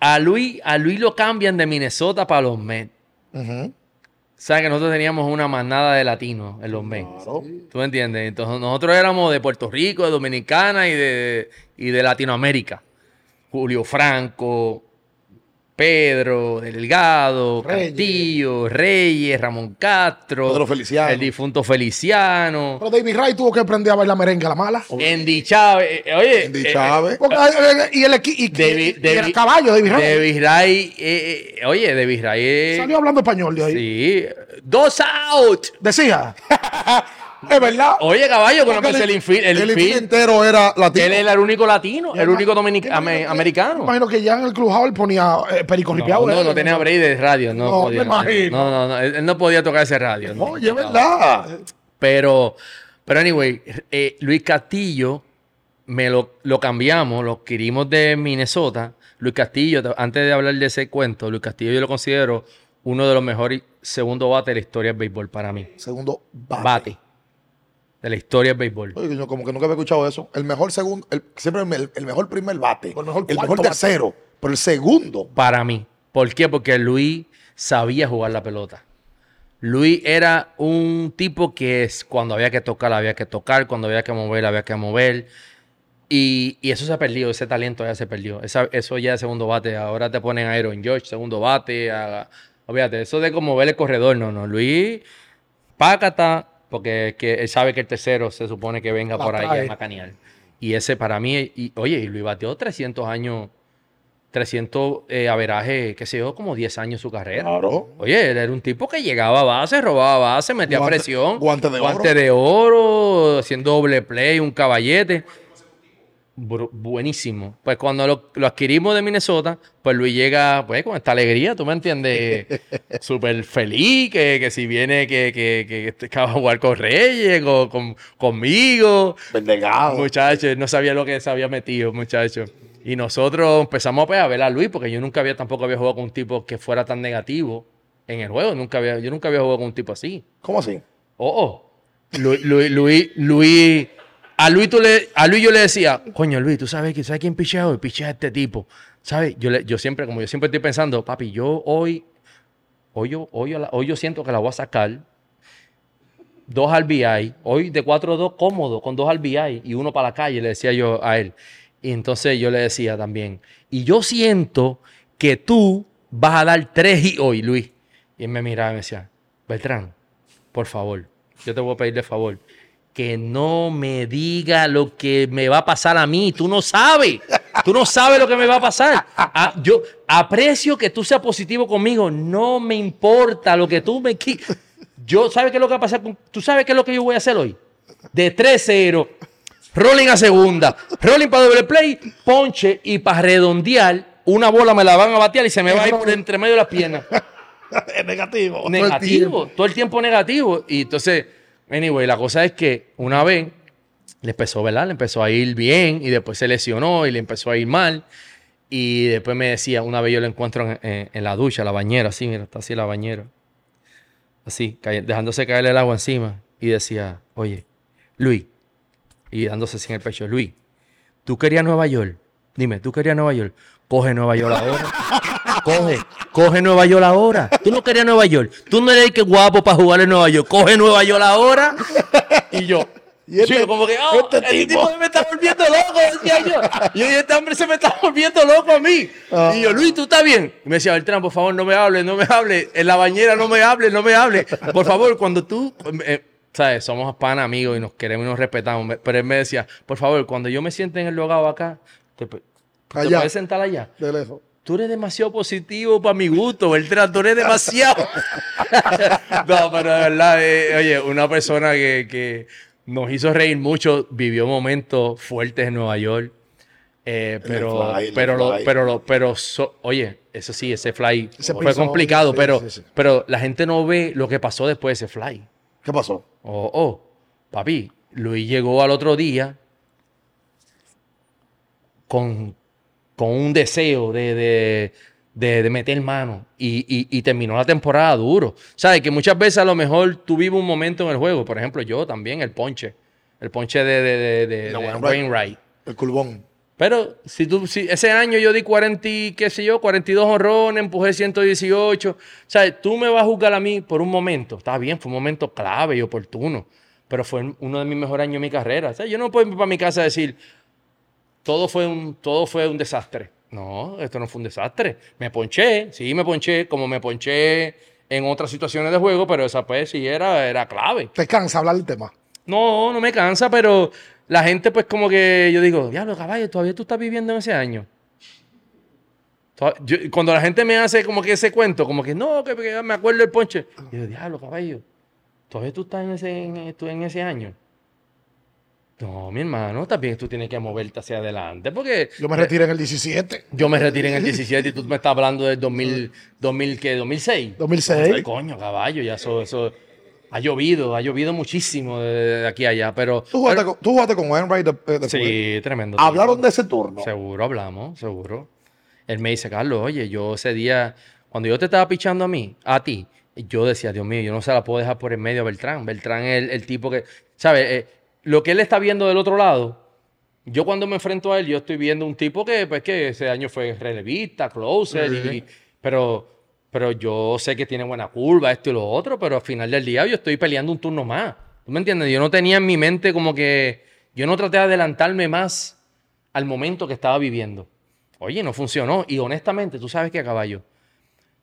a Luis, a Luis lo cambian de Minnesota para los Mets. ¿Sabes que nosotros teníamos una manada de latinos en los Mets? ¿Tú me entiendes? Entonces nosotros éramos de Puerto Rico, de Dominicana y de, y de Latinoamérica. Julio Franco, Pedro Delgado, Castillo, Reyes, Ramón Castro, Pedro Feliciano. el difunto Feliciano. Pero David Ray tuvo que aprender a bailar merengue a la mala. Andy Chávez, eh, oye. Andy eh, Chávez. Eh, y, el, y, el caballo, David Ray. David Ray, oye, David Ray. Salió hablando español de ahí. Sí. Dos out. Decía. Es verdad. Oye, caballo, cuando empecé el infield. El, el entero era latino. Él era el único latino, el único americano. imagino que ya en el clubhouse él ponía eh, perico no, no, no, tenía break de radio. No, podía, No, no, no, él no podía tocar ese radio. Oye, es verdad. Pero, pero anyway, eh, Luis Castillo me lo, lo cambiamos, lo adquirimos de Minnesota. Luis Castillo, antes de hablar de ese cuento, Luis Castillo yo lo considero uno de los mejores segundo bate de la historia del béisbol para mí. Segundo bate de la historia del béisbol. Oye, yo como que nunca había escuchado eso. El mejor segundo, el- siempre el, el mejor primer bate, el mejor el bate. tercero, pero el segundo. Para mí. ¿Por qué? Porque Luis sabía jugar la pelota. Luis era un tipo que es, cuando había que tocar, había que tocar, cuando había que mover, había que mover. Y, y eso se ha perdido, ese talento ya se perdió. Esa- eso ya es segundo bate. Ahora te ponen a Aaron George, segundo bate. a- eso de como ver el corredor, no, no. Luis, pácata, porque es que él sabe que el tercero se supone que venga La por ahí a macanear. Y ese para mí, y, oye, y Luis bateó 300 años, 300 eh, averaje, qué sé yo, como 10 años su carrera. Claro. Oye, él era un tipo que llegaba a base, robaba base, metía Guante- presión. guante de guante de oro, haciendo doble play, un caballete. Buenísimo. Pues cuando lo, lo adquirimos de Minnesota, pues Luis llega pues con esta alegría, ¿tú me entiendes? Súper feliz, que, que si viene que, que, que, que va a jugar con Reyes, con, con- conmigo. Pendegado. Muchachos, no sabía lo que se había metido, muchachos. Y nosotros empezamos pues, a ver a Luis, porque yo nunca había, tampoco había jugado con un tipo que fuera tan negativo en el juego. Nunca había, yo nunca había jugado con un tipo así. ¿Cómo así? Oh, oh. Luis, Luis, Luis, Luis- a Luis, yo le decía, coño Luis, tú sabes sabes quién pichea hoy, pichea a este tipo. ¿Sabes? Yo, siempre, como yo siempre estoy pensando, papi, yo hoy, hoy yo, hoy, yo hoy siento que la voy a sacar. Dos RBI, hoy de 4-2 cómodo, con dos RBI y uno para la calle, le decía yo a él. Y entonces yo le decía también, y yo siento que tú vas a dar tres y hoy, Luis. Y él me miraba y me decía, Beltrán, por favor, yo te voy a pedir de favor que no me diga lo que me va a pasar a mí. Tú no sabes. Tú no sabes lo que me va a pasar. Ah, yo aprecio que tú seas positivo conmigo. No me importa lo que tú me qui- Yo, ¿sabes qué es lo que va a pasar? con- ¿Tú sabes qué es lo que yo voy a hacer hoy? De 3-0, rolling a segunda, rolling para doble play, ponche y para redondear, una bola me la van a batear y se me va a ir por entre medio de las piernas es negativo. todo el negativo, tiempo. todo el tiempo negativo. Y entonces, anyway, la cosa es que una vez le empezó, ¿verdad? Le empezó a ir bien y después se lesionó y le empezó a ir mal. Y después me decía, una vez yo lo encuentro en, la ducha, la bañera, así, mira, está así la bañera. Así, dejándose caer el agua encima. Y decía, oye, Luis, y dándose así en el pecho, Luis, ¿tú querías Nueva York? Dime, ¿tú querías Nueva York? Coge Nueva York ahora. Coge, coge Nueva York ahora. Tú no querías Nueva York. Tú no eres el que guapo para jugar en Nueva York. Coge Nueva York ahora. Y yo, Y este- sí, como que, oh, este este, tipo. tipo. me está volviendo loco, decía yo. Y yo, este hombre se me está volviendo loco a mí. Ah. Y yo, Luis, ¿tú estás bien? Y me decía, Beltrán, por favor, no me hables, no me hables. En la bañera no me hables, no me hables. Por favor, cuando tú, eh, ¿sabes? Somos pan amigos y nos queremos y nos respetamos. Pero él me decía, por favor, cuando yo me siente en el logado acá, te, ¿te puedes sentar allá. De lejos. Tú eres demasiado positivo para mi gusto, Beltrán. Tú eres demasiado. no, pero de verdad, eh, oye, una persona que, que nos hizo reír mucho, vivió momentos fuertes en Nueva York. eh, pero, fly, pero, lo- pero, lo- pero, so- oye, eso sí, ese fly Ese fue complicado, sí, pero, sí, sí. pero la gente no ve lo que pasó después de ese fly. ¿Qué pasó? Oh, oh, papi, Luis llegó al otro día con, con un deseo de, de, de- de meter mano y, y- y terminó la temporada duro. ¿Sabes? Que muchas veces a lo mejor tú vives un momento en el juego. Por ejemplo, yo también, el ponche. El ponche de, de, No, Wainwright. Wainwright. El culbón. Pero si tú, si ese año yo di 40, y qué sé yo, 42 honrones, empujé 118. O sea, tú me vas a juzgar a mí por un momento. Está bien, fue un momento clave y oportuno. Pero fue uno de mis mejores años de mi carrera. O sea, yo no puedo ir para mi casa a decir, todo fue un, todo fue un desastre. No, esto no fue un desastre. Me ponché, sí me ponché, como me ponché en otras situaciones de juego, pero esa pues sí era, era clave. Te cansa hablar del tema. No, no me cansa, pero la gente, pues, como que yo digo, diablo, caballo, todavía tú estás viviendo en ese año. Yo- cuando la gente me hace como que ese cuento, como que no, que, que me acuerdo del ponche, yo digo, diablo, caballo, todavía tú estás en ese, en, en ese año. No, mi hermano, también tú tienes que moverte hacia adelante, porque Yo me retiré en el 17, yo me retiré en el 17 y tú me estás hablando del 2000, 2000 ¿qué? 2006. 2006. Coño, caballo, ya eso, eso ha llovido, ha llovido muchísimo de, aquí a allá, pero... Tú jugaste, con, tú jugaste con Wainwright de- de-. Sí, tremendo. Hablaron de ese turno. Seguro hablamos, seguro. Él me dice, Carlos, oye, yo ese día, cuando yo te estaba pichando a mí, a ti, yo decía, Dios mío, yo no se la puedo dejar por el medio a Beltrán. Beltrán es el, el tipo que, ¿sabes? Lo que él está viendo del otro lado, yo cuando me enfrento a él, yo estoy viendo un tipo que, pues, que ese año fue relevista, closer, y, pero, pero yo sé que tiene buena curva, esto y lo otro, pero al final del día yo estoy peleando un turno más. ¿Tú me entiendes? Yo no tenía en mi mente como que, yo no traté de adelantarme más al momento que estaba viviendo. Oye, no funcionó. Y honestamente, tú sabes que, caballo,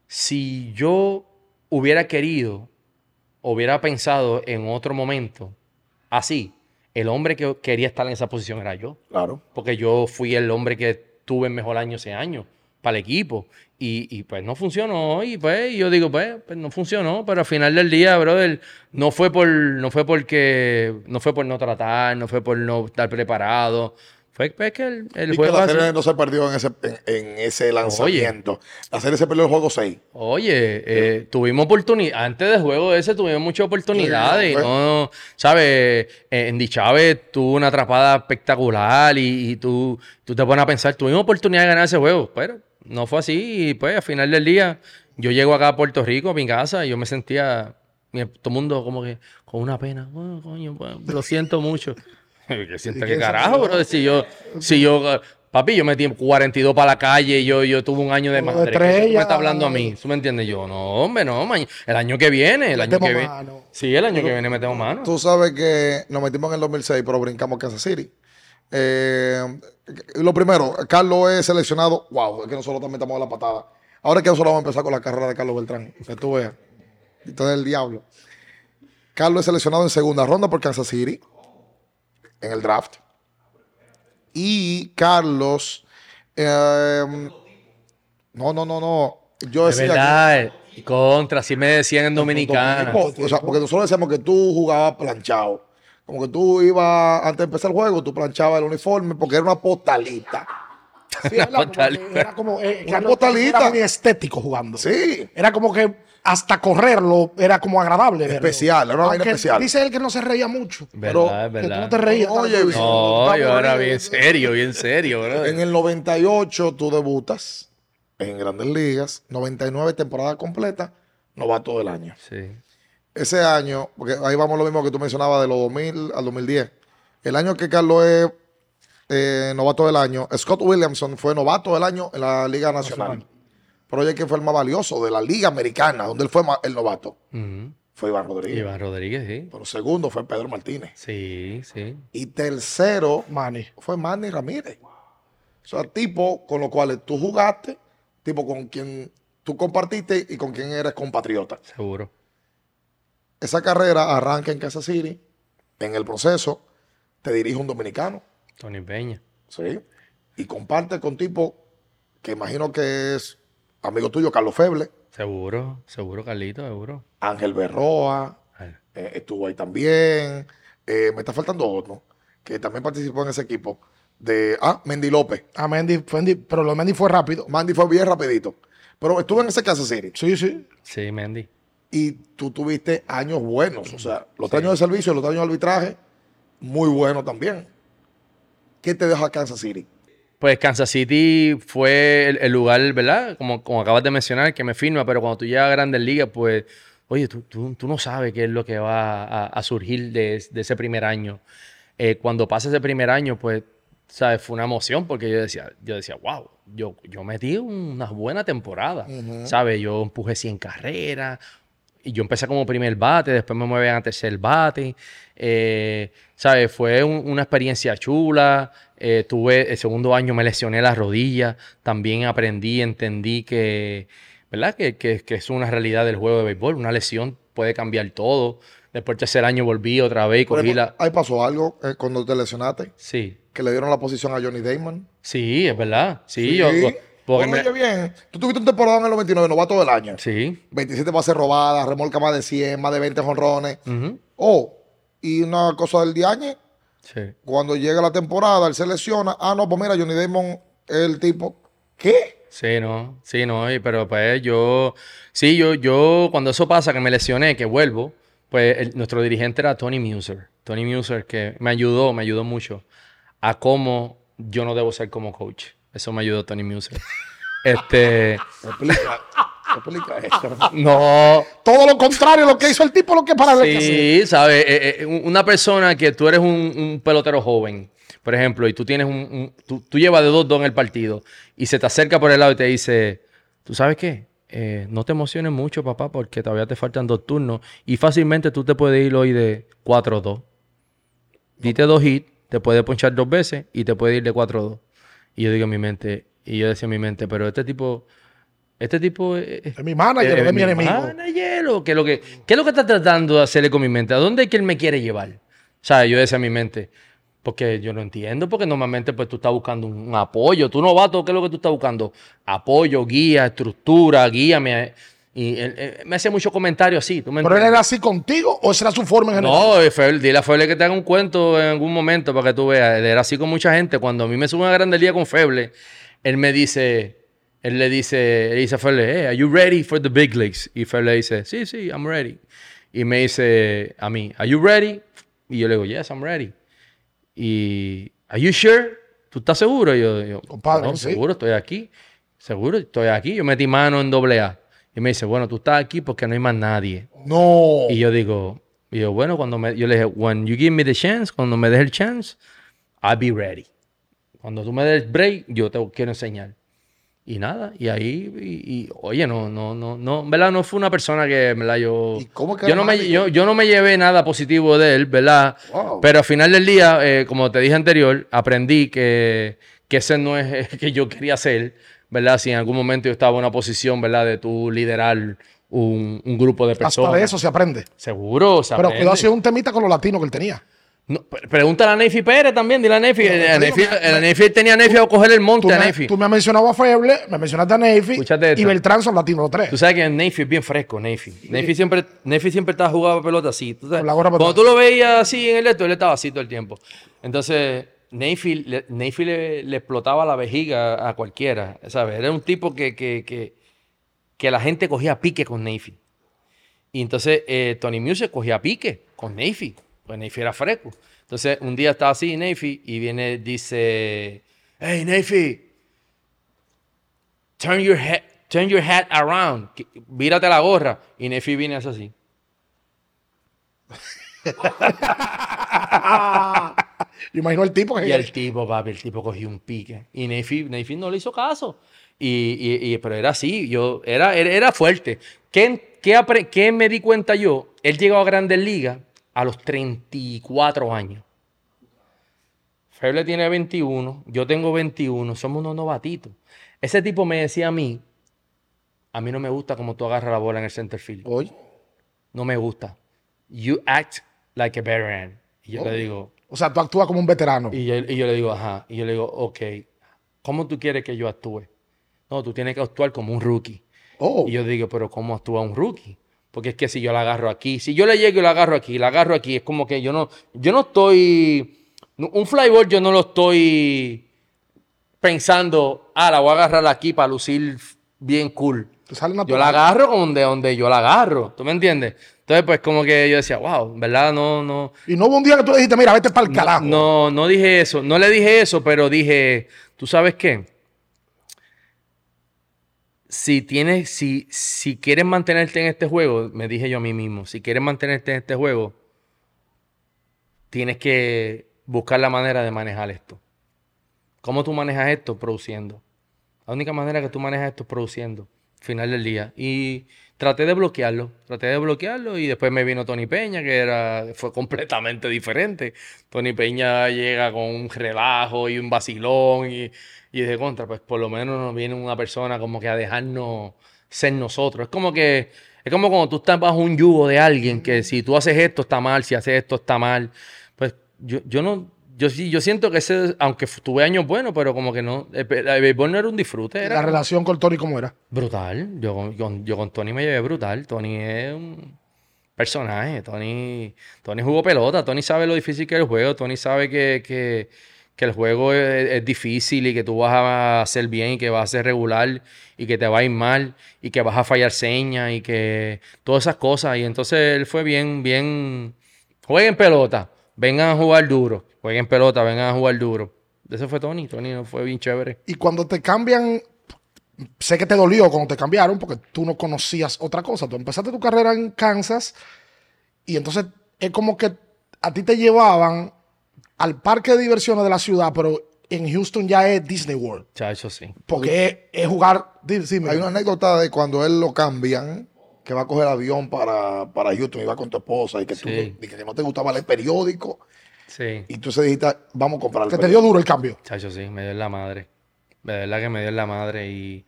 si yo hubiera querido, hubiera pensado en otro momento, así, el hombre que quería estar en esa posición era yo. Claro. Porque yo fui el hombre que tuve el mejor año ese año para el equipo. Y, pues no funcionó. Y pues yo digo, pues, pues, no funcionó. Pero al final del día, brother, no fue por, no fue porque, no fue por no tratar, no fue por no estar preparado. Fue que el, el y juego. que la así- serie no se perdió en ese, en, en ese lanzamiento. La serie se perdió el juego 6. Oye, eh, tuvimos oportunidad. Antes del juego ese tuvimos muchas oportunidades. Sí, y no, ¿sabes? Eh, Andy Chávez tuvo una atrapada espectacular y, y tú, tú te pones a pensar, tuvimos oportunidad de ganar ese juego, pero no fue así. Y pues al final del día, yo llego acá a Puerto Rico, a mi casa, y yo me sentía, todo el mundo como que con una pena. "Oh, coño, pues, lo siento mucho. ¿Qué sienta qué qué se carajo, bro? Si yo, si yo, papi, yo metí 42 para la calle y yo, yo tuve un año de madre. ¿Qué tú estrella. me estás hablando a mí? ¿Tú me entiendes? Yo, no, hombre, no, ma- el año que viene, el año que viene. Sí, el año que viene metemos mano. Tú sabes que nos metimos en el 2006, pero brincamos Kansas City. Eh, lo primero, Carlos es seleccionado. Wow, es que nosotros también estamos a la patada. Ahora es que nosotros vamos a empezar con la carrera de Carlos Beltrán. Que tú veas. Entonces el diablo. Carlos es seleccionado en segunda ronda por Kansas City. En el draft. Y Carlos. eh, no, no, no, no. Yo decía que- verdad, eh, contra, así me decían en Dominicana. o sea, porque nosotros decíamos que tú jugabas planchado. Como que tú ibas, antes de empezar el juego, tú planchabas el uniforme porque era una postalita. Sí, ¿verdad? Como era como. eh, Una postalita. Era muy estético jugando. Sí. Era como que hasta correrlo era como agradable. verlo. Especial, era una vaina especial. Dice él que no se reía mucho. Pero- Verdad, Que tú no te reías. Oye. No, yo era aburrido. bien serio, bien serio, bro. En el 98 tú debutas en Grandes Ligas, 99 temporada completa, novato del año. Sí. Ese año, porque ahí vamos lo mismo que tú mencionabas de los 2000 al 2010. El año que Carlos es eh, novato del año, Scott Williamson fue novato del año en la Liga Nacional. Pero oye, ¿quién fue el más valioso de la Liga Americana, donde él fue el novato? Fue Iván Rodríguez. Iván Rodríguez, sí. Pero segundo fue Pedro Martínez. Sí, sí. Y tercero Manny. fue Manny Ramírez. O sea, tipo con los cuales tú jugaste, tipo con quien tú compartiste y con quien eres compatriota. Seguro. Esa carrera arranca en Kansas City. En el proceso te dirige un dominicano. Tony Peña. ¿sí? Y comparte con tipo que imagino que es amigo tuyo, Carlos Feble, Seguro, seguro, Carlito, seguro. Ángel Berroa, Ay, eh, estuvo ahí también. Eh, me está faltando otro que también participó en ese equipo. De, ah, Mendy López. A Mendy, Fendi- pero lo de Mendy fue rápido. Mandy fue bien rapidito. Pero estuvo en ese Kansas City. Sí, sí. Sí, Mendy. Y tú tuviste años buenos. O sea, los años de servicio, los años de arbitraje, muy buenos también. ¿Qué te deja Kansas City? Pues Kansas City fue el, el lugar, ¿verdad? Como, como acabas de mencionar, que me firma, pero cuando tú llegas a Grandes Ligas, pues, oye, tú, tú, tú no sabes qué es lo que va a, a surgir de, de ese primer año. Eh, cuando pasa ese primer año, pues, ¿sabes? Fue una emoción porque yo decía, yo decía, wow, yo, yo metí una buena temporada, ¿sabes? Yo empujé 100 carreras, y yo empecé como primer bate, después me mueven a tercer bate. Eh, ¿Sabes? Fue un- una experiencia chula. Eh, tuve el segundo año, me lesioné la rodilla. También aprendí, entendí que, ¿verdad? Que, que- que es una realidad del juego de béisbol. Una lesión puede cambiar todo. Después del tercer año volví otra vez y cogí la. Ahí pasó algo eh, cuando te lesionaste, Sí, que le dieron la posición a Johnny Damon. sí, es verdad. Sí, yo. Porque me- bien. Tú tuviste un temporada en el 99, novato del año. Sí. 27 bases robadas, remolca más de 100, más de 20 jonrones. ujú, Oh, y una cosa del diañe, Sí. cuando llega la temporada, él se lesiona. Ah, no, pues mira, Johnny Damon es el tipo. ¿Qué? Sí, no, sí, no, pero pues yo, sí, yo, yo, cuando eso pasa, que me lesioné, que vuelvo, pues el- nuestro dirigente era Tony Muser. Tony Muser, que me ayudó, me ayudó mucho a cómo yo no debo ser como coach. Eso me ayudó Tony Muser. Este, Explica. ¿Qué explica eso? No. Todo lo contrario, lo que hizo el tipo, lo que para hacer. Sí, ¿sabes? Eh, eh, un- una persona que tú eres un, un pelotero joven, por ejemplo, y tú tienes un. un- tú, tú llevas de 2-2 en el partido y se te acerca por el lado y te dice: ¿Tú sabes qué? Eh, no te emociones mucho, papá, porque todavía te faltan dos turnos y fácilmente tú te puedes ir hoy de 4-2. Dite dos hits, te puede ponchar dos veces y te puede ir de 4-2. Y yo digo en mi mente, y yo decía en mi mente, pero este tipo. Este tipo es, Es mi manager, eh, es mi enemigo. manager, ¿qué es lo que, qué es lo que está tratando de hacerle con mi mente? ¿A dónde es que él me quiere llevar? O sea, yo decía en mi mente, porque yo no entiendo, porque normalmente pues tú estás buscando un, un apoyo. Tú novato, ¿qué es lo que tú estás buscando? Apoyo, guía, estructura, guíame. Y él- él me hace muchos comentarios así. ¿tú me Pero él era así contigo o esa era su forma en general. No, eh, Feble, dile a Feble que te haga un cuento en algún momento para que tú veas. Él era así con mucha gente. Cuando a mí me suben a Grande Liga con Feble, él me dice, él le dice, él dice a Feble, hey, are you ready for the big leagues? Y Feble dice, sí, sí, I'm ready. Y me dice a mí, are you ready? Y yo le digo, yes, I'm ready. Y, are you sure? ¿Tú estás seguro? Y yo, yo Compadre, "No, sí. seguro, estoy aquí. Seguro, estoy aquí. Yo metí mano en doble A. Y me dice, bueno, tú estás aquí porque no hay más nadie. No. Y yo digo, y yo, bueno, cuando me, yo le dije, when you give me the chance, cuando me des el chance, I'll be ready. Cuando tú me des el break, yo te quiero enseñar. Y nada, y ahí, y, y, oye, no, no, no, no, ¿verdad? No fue una persona que, ¿verdad? Yo, ¿Y cómo que yo, no me, yo, yo no me llevé nada positivo de él, ¿verdad? Wow. Pero al final del día, eh, como te dije anterior, aprendí que, que ese no es el que yo quería hacer, ¿verdad? Si en algún momento yo estaba en una posición, ¿verdad? De tú liderar un, un grupo de personas. Hasta de eso se aprende. Seguro, o sea, Pero aprende. cuidado si es un temita con los latinos que él tenía. No, pre- pregúntale a Nefi Pérez también, dile a Nefi. Nefi, Nefi tenía a Nefi a coger el monte a Nefi. tú me has mencionado a Feble, me mencionaste a esto. y Beltrán son latinos los tres. Tú sabes que Nefi es bien fresco, Nefi. Nefi siempre, Nefi siempre estaba jugando pelota así. ¿tú sabes? Cuando tú lo veías así en el esto, él estaba así todo el tiempo. Entonces, Nefi, le, le, le explotaba la vejiga a cualquiera, ¿sabes? Era un tipo que, que, que, que la gente cogía pique con Nefi. Y entonces eh, Tony Music cogía pique con Nefi. Pues Nefi era fresco. Entonces, un día estaba así Nefi y viene, dice, hey Nefi, turn your head, turn your hat around, vírate la gorra. Y Nefi viene así. Yo imagino el tipo que. Y el tipo, papi, el tipo cogió un pique. Y Nefi no le hizo caso. Y, y- y- pero era así, yo, era, era, era fuerte. ¿Qué, qué, qué me di cuenta yo? Él llegó a Grandes Ligas a los 34 años. Feble tiene 21, yo tengo 21, somos unos novatitos. Ese tipo me decía a mí, a mí no me gusta como tú agarras la bola en el center field. Oye, No me gusta. You act like a veteran. Y yo le digo, O sea, tú actúas como un veterano. y yo, y yo le digo, ajá. Y yo le digo, ok, ¿cómo tú quieres que yo actúe? No, tú tienes que actuar como un rookie. Oh. Y yo digo, pero ¿cómo actúa un rookie? Porque es que si yo la agarro aquí, si yo le llego y la agarro aquí, la agarro aquí, es como que yo no, yo no estoy, un flyball yo no lo estoy pensando, ah, la voy a agarrar aquí para lucir bien cool. Te sale Yo la agarro donde, donde yo la agarro, ¿tú me entiendes? Entonces, pues como que yo decía, wow, ¿verdad? No, no, Y no hubo un día que tú le dijiste, mira, vete para el carajo. no, no dije eso. No le dije eso, pero dije, ¿tú sabes qué? Si tienes, si, si quieres mantenerte en este juego, me dije yo a mí mismo, si quieres mantenerte en este juego, tienes que buscar la manera de manejar esto. ¿Cómo tú manejas esto? Produciendo. La única manera que tú manejas esto es produciendo. Final del día. Y traté de bloquearlo. Traté de bloquearlo y después me vino Tony Peña, que era, fue completamente diferente. Tony Peña llega con un relajo y un vacilón y, y de contra, pues por lo menos nos viene una persona como que a dejarnos ser nosotros. Es como que, es como cuando tú estás bajo un yugo de alguien que si tú haces esto está mal, si haces esto está mal. Pues yo, yo no, yo sí, yo siento que ese, aunque tuve años buenos, pero como que no, el, el béisbol no era un disfrute, era La relación con Tony, ¿cómo era? brutal. Yo con, yo con Tony me llevé brutal. Tony es un personaje. Tony, Tony jugó pelota. Tony sabe lo difícil que es el juego. Tony sabe que, que- que el juego es, es difícil y que tú vas a hacer bien y que vas a ser regular y que te va a ir mal y que vas a fallar señas y que todas esas cosas. Y entonces él fue bien, bien. Jueguen pelota. Vengan a jugar duro. Jueguen pelota. Vengan a jugar duro. Ese fue Tony. Tony no fue bien chévere. Y cuando te cambian, sé que te dolió cuando te cambiaron porque tú no conocías otra cosa. Tú empezaste tu carrera en Kansas y entonces es como que a ti te llevaban al parque de diversiones de la ciudad, pero en Houston ya es Disney World. Chacho, sí. Porque es, es jugar. di- dime. Hay una anécdota de cuando él lo cambian, que va a coger avión para, para Houston y va con tu esposa y que, tú, y que no te gustaba leer periódico. Sí. Y tú se dijiste, vamos a comprar que te dio duro el cambio. Chacho, sí, me dio en la madre. De verdad que me dio en la madre y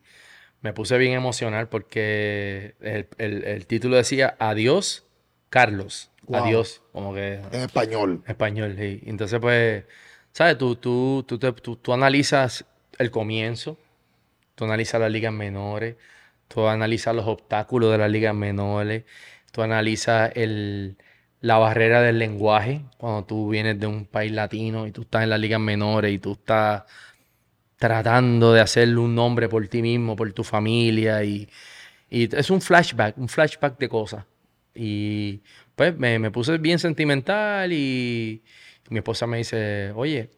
me puse bien emocional porque el, el- el título decía Adiós, Carlos. Wow. Adiós, como que En español. español. sí. Entonces, pues, ¿sabes? Tú, tú, tú, tú- tú analizas el comienzo, tú analizas las ligas menores, tú analizas los obstáculos de las ligas menores, tú analizas el, la barrera del lenguaje cuando tú vienes de un país latino y tú estás en las ligas menores y tú estás tratando de hacerle un nombre por ti mismo, por tu familia y, y es un flashback, un flashback de cosas. Y pues me, me puse bien sentimental y mi esposa me dice, oye,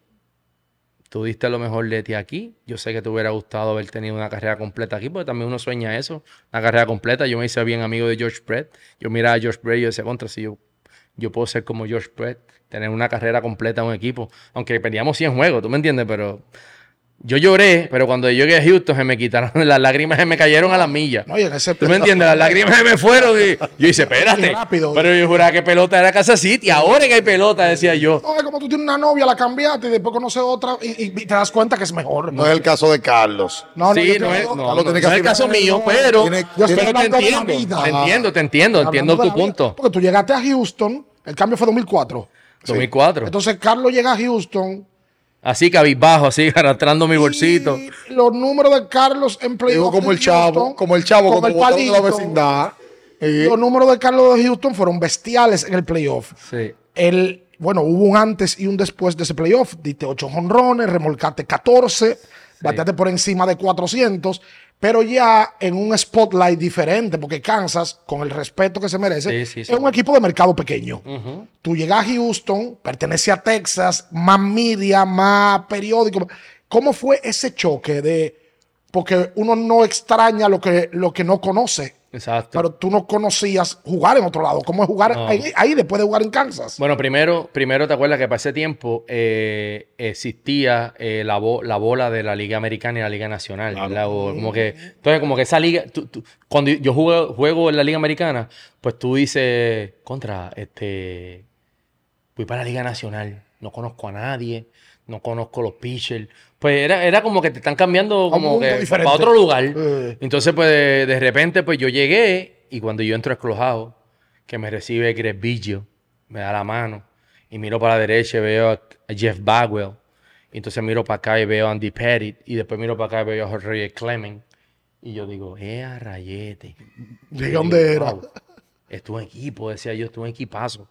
tú diste lo mejor de ti aquí. Yo sé que te hubiera gustado haber tenido una carrera completa aquí, porque también uno sueña eso, una carrera completa. Yo me hice bien amigo de George Brett. Yo miraba a George Brett y yo decía, contra, si yo, yo puedo ser como George Brett, tener una carrera completa en un equipo. Aunque perdíamos 100 juegos, ¿tú me entiendes? Pero yo lloré, pero cuando yo llegué a Houston se me quitaron las lágrimas, se me cayeron a las millas. No, y en ese ¿Tú me entiendes? Las lágrimas se me fueron y yo hice, espérate. Rápido. Pero yo juraba que pelota era Casa City. Ahora que hay pelota, decía yo. No, es como tú tienes una novia, la cambiaste y después conoces otra y, te das cuenta que es mejor. No es el caso de Carlos. No, no, sí, te no es, no, Carlos no, tiene que no es el caso mío, no, pero, tiene- Yo pero estoy te de la entiendo, vida. te entiendo, te entiendo, entiendo tu punto. Porque tú llegaste a Houston, el cambio fue 2004. 2004. Entonces Carlos llega a Houston. Así cabizbajo, así arrastrando mi bolsito. Y los números de Carlos en playoff. Digo como el chavo, como el chavo como el de la palito, vecindad. Los números de Carlos de Houston fueron bestiales en el playoff. Sí. El, bueno, hubo un antes y un después de ese playoff. Diste 8 jonrones, remolcaste 14, bateaste por encima de 400, pero ya en un spotlight diferente, porque Kansas, con el respeto que se merece, Sí, sí, sí. es un equipo de mercado pequeño. Tú llegas a Houston, pertenece a Texas, más media, más periódico. ¿Cómo fue ese choque de.? Porque uno no extraña lo que, lo que no conoce, Exacto. pero tú no conocías jugar en otro lado. ¿Cómo es jugar No. ahí, ahí después de jugar en Kansas? Bueno, primero, primero te acuerdas que para ese tiempo eh, existía eh, la, bo- la bola de la Liga Americana y la Liga Nacional. como que, entonces, como que esa liga, tú- tú- cuando yo juego, juego en la Liga Americana, pues tú dices, contra, este, voy para la Liga Nacional, no conozco a nadie, no conozco los pitchers. Pues era, era como que te están cambiando como que diferente. para otro lugar. Eh. Entonces, pues de, de repente, pues yo llegué y cuando yo entro a Esclojado, que me recibe Greg Biggio, me da la mano y miro para la derecha y veo a Jeff Bagwell. Y entonces miro para acá y veo a Andy Pettit y después miro para acá y veo a Jorge Clement. Y yo digo, eh, a rayete. ¿De dónde era? "Wow, Es tu equipo, decía yo, es tu equipazo.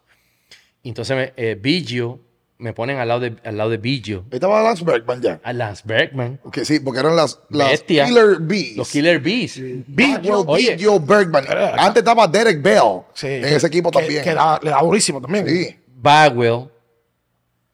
Y entonces me, eh, Biggio, me ponen al lado de, al lado de Ahí estaba Lance Bergman ya. a Lance Bergman, Que sí, porque eran las, las Bestia. Killer Bees. los Killer Bees. Oye. Biggio, Bergman. Antes estaba Derek Bell Sí, en que- ese equipo que- también. Que da- le da durísimo también. Sí. Bagwell,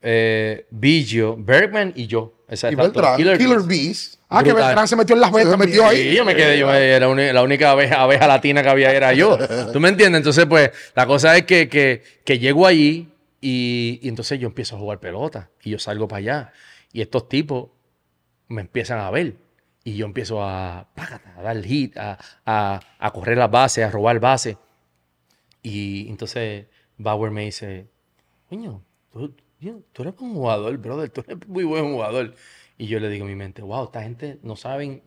eh, Biggio, Bergman y yo. Esa Y exacto, Beltrán, Killer Killer, Bees. Bees. Ah, que. Beltrán se metió en las Se vetas. metió también. ahí. Sí, yo me quedé, yo era la única abeja, abeja latina que había era yo. ¿Tú me entiendes? Entonces, pues, la cosa es que, que, que llego allí y, y entonces yo empiezo a jugar pelota y yo salgo para allá. Y estos tipos me empiezan a ver. Y yo empiezo a, a dar hit, a, a, a correr las bases, a robar bases. Y entonces Bauer me dice, coño, tú, tú eres un jugador, brother, tú eres muy buen jugador. Y yo le digo en mi mente, wow, esta gente no saben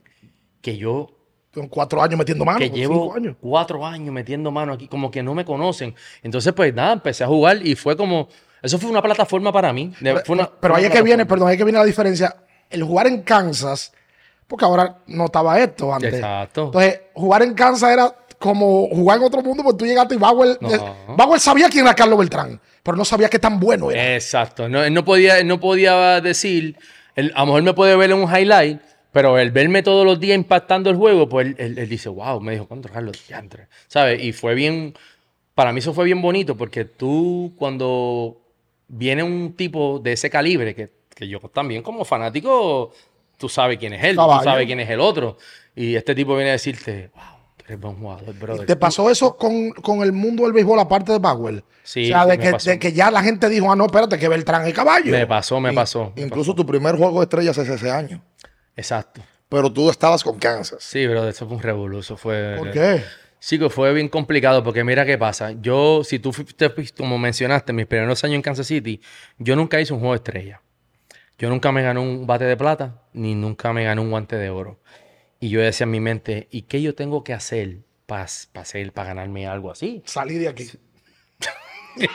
que yo Con cuatro años metiendo mano. que llevo años. cuatro años metiendo mano aquí, como que no me conocen. Entonces, pues nada, empecé a jugar y fue como, eso fue una plataforma para mí. De- fue una- Pero fue ahí una es que viene, perdón, ahí es que viene la diferencia. El jugar en Kansas, porque ahora no estaba esto antes. Exacto. Entonces, jugar en Kansas era como jugar en otro mundo, porque tú llegaste y Bauer, No. eh, Bauer sabía quién era Carlos Beltrán, pero no sabía qué tan bueno era. Exacto. No, él no podía, él no podía decir, él- a lo mejor me puede ver en un highlight, pero el verme todos los días impactando el juego, pues él, él- él dice, wow, me dijo, contra Carlos, diantre", ¿sabes? Y fue bien, para mí eso fue bien bonito, porque tú cuando viene un tipo de ese calibre, que, que yo también como fanático, tú sabes quién es él, Caballo. tú sabes quién es el otro. Y este tipo viene a decirte, wow, eres buen jugador, brother. ¿Te pasó eso con, con el mundo del béisbol aparte de Bagwell? Sí, O sea, de que, pasó. de que ya la gente dijo, ah, no, espérate, que Beltrán es caballo. Me pasó, me pasó. me Incluso tu primer juego de estrellas es ese año. Exacto. Pero tú estabas con Kansas. Sí, pero eso fue un revolú, eso fue... ¿Por qué? Sí, que fue bien complicado porque mira qué pasa. Yo, si tú, fuiste, como mencionaste, mis primeros años en Kansas City, yo nunca hice un juego de estrella. Yo nunca me gané un bate de plata, ni nunca me gané un guante de oro. Y yo decía en mi mente, ¿y qué yo tengo que hacer para hacer, para ganarme algo así? Salí de aquí.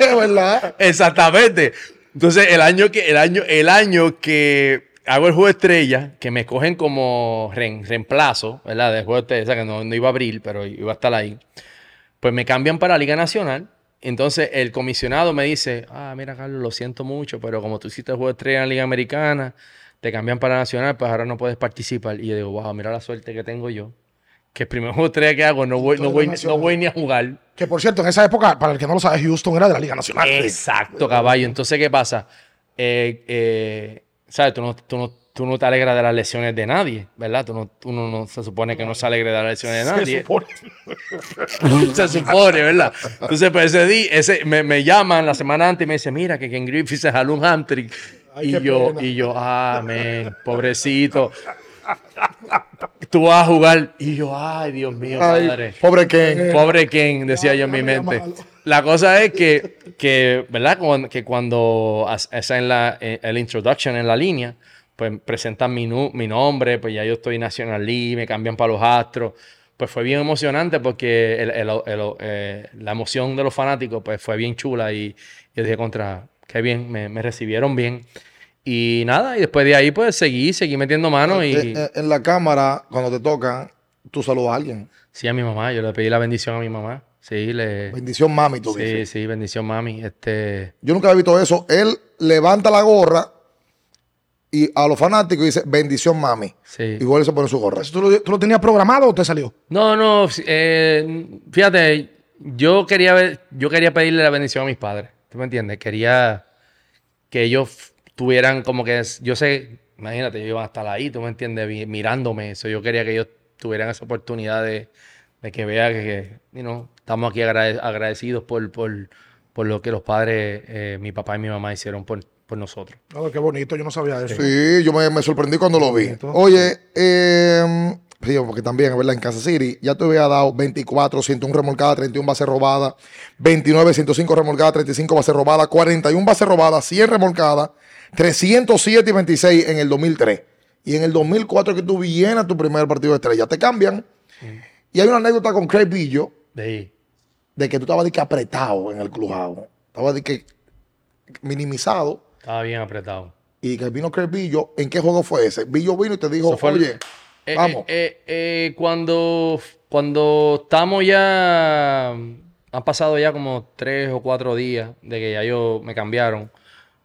¿Verdad? Exactamente. Entonces, el año que, el año, el año que hago el juego estrella, que me cogen como rem- reemplazo, ¿verdad? Del juego de estrella, o sea, que no, no iba a abrir, pero iba a estar ahí. Pues me cambian para Liga Nacional. Entonces, el comisionado me dice, ah, mira, Carlos, lo siento mucho, pero como tú hiciste el juego estrella en la Liga Americana, te cambian para Nacional, pues ahora no puedes participar. Y yo digo, wow, mira la suerte que tengo yo. Que el primer juego estrella que hago no voy, no voy, no voy ni a jugar. Que por cierto, en esa época, para el que no lo sabe, Houston era de la Liga Nacional. Exacto, caballo. Entonces, ¿qué pasa? Eh, eh, ¿Sabes? Tú no, tú, no, tú no te alegras de las lesiones de nadie, ¿verdad? Tú no, tú no, se supone que no se alegra de las lesiones de Se nadie. supone. se supone, ¿verdad? Entonces, pues ese día, ese, me, me llaman la semana antes y me dicen, mira, que Ken Griffith se jaló un hamstring. Y yo, pena. y yo, ah, pobrecito. Tú vas a jugar. Y yo, ay, Dios mío, Ay, padre. pobre Ken. Pobre Ken, decía yo en mi mente. La cosa es que, que ¿verdad? Cuando- que cuando hacen la, eh, el introduction en la línea, pues presentan mi, nu- mi nombre, pues ya yo estoy National League, me cambian para los Astros. Pues fue bien emocionante porque el- el- el- eh, la emoción de los fanáticos pues fue bien chula y yo dije contra, qué bien, me, me recibieron bien. Y nada, y después de ahí pues seguí, seguí metiendo mano y Eh, eh, En la cámara, cuando te tocan, tú saludas a alguien. sí a mi mamá, yo le pedí la bendición a mi mamá. Sí, le... Bendición, mami, tú Sí, dices. sí, bendición mami. Este, Yo nunca he visto eso. Él levanta la gorra y a los fanáticos dice, bendición, mami. sí. Y vuelve y se pone su gorra. ¿Eso ¿Tú, lo, tú lo tenías programado o te salió? No, no, eh, fíjate, yo quería ver, yo quería pedirle la bendición a mis padres. ¿Tú me entiendes? Quería que ellos tuvieran como que, yo sé, imagínate, ellos iban a estar ahí, ¿tú me entiendes? Mirándome eso. Yo quería que ellos tuvieran esa oportunidad de, de que vean que, que, you know, estamos aquí agrade- agradecidos por, por, por lo que los padres, eh, mi papá y mi mamá hicieron por, por nosotros. No, qué bonito, yo no sabía eso. Sí, yo me, me sorprendí cuando lo vi. Oye, eh, sí, porque también, ¿verdad? En Kansas City ya te había dado 24, 101 remolcadas, 31 bases robadas, 29, 105 remolcadas, 35 bases robadas, 41 bases robadas, 100 remolcadas, 307 y 26 en el 2003. Y en el 2004 que tú vienes a tu primer partido de estrella, te cambian. Y hay una anécdota con Craig Billo De de que tú estabas de que apretado en el clubhouse. Estabas de que minimizado. Estaba bien apretado. Y que vino Craig Billo, ¿en qué juego fue ese? Billo vino y te dijo, fue oye, Eh, vamos. eh, eh, eh, cuando, cuando estamos ya, han pasado ya como tres o cuatro días de que ya yo me cambiaron,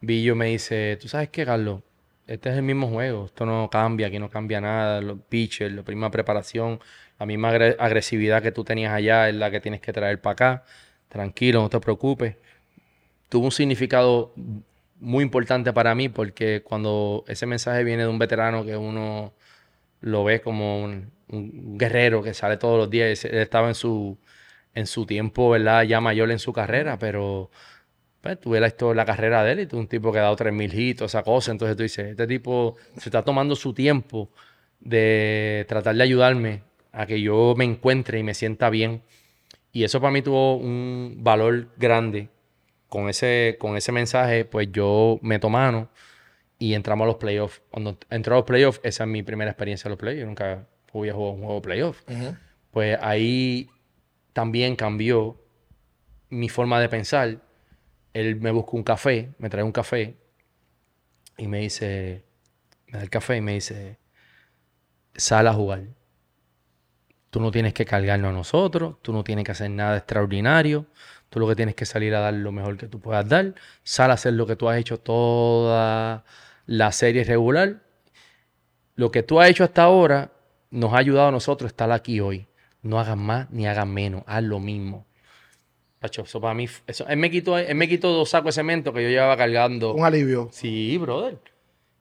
Billo me dice, ¿tú sabes qué, Carlos? Este es el mismo juego, esto no cambia, aquí no cambia nada, los pitchers, la misma preparación, la misma agre- agresividad que tú tenías allá es la que tienes que traer para acá, tranquilo, no te preocupes. Tuvo un significado muy importante para mí porque cuando ese mensaje viene de un veterano que uno lo ve como un, un guerrero que sale todos los días. Él estaba en su, en su tiempo, ¿verdad? Ya mayor en su carrera, pero pues, tuve la, la carrera de él y tuve un tipo que ha dado 3.000 hits, esa cosa. Entonces tú dices, este tipo se está tomando su tiempo de tratar de ayudarme a que yo me encuentre y me sienta bien. Y eso para mí tuvo un valor grande. Con ese, con ese mensaje, pues yo meto mano y entramos a los playoffs. Cuando entré a los playoffs, esa es mi primera experiencia en los playoffs. Yo nunca había jugado un juego de playoffs. Pues ahí también cambió mi forma de pensar. Él me buscó un café, me trae un café y me dice, me da el café y me dice, sal a jugar. Tú no tienes que cargarnos a nosotros, tú no tienes que hacer nada extraordinario, tú lo que tienes que salir a dar lo mejor que tú puedas dar, sal a hacer lo que tú has hecho toda la serie regular. Lo que tú has hecho hasta ahora nos ha ayudado a nosotros estar aquí hoy. No hagas más ni hagas menos, haz lo mismo. Pacho, eso para mí, eso, él, me quitó, él me quitó dos sacos de cemento que yo llevaba cargando. Un alivio. Sí, brother.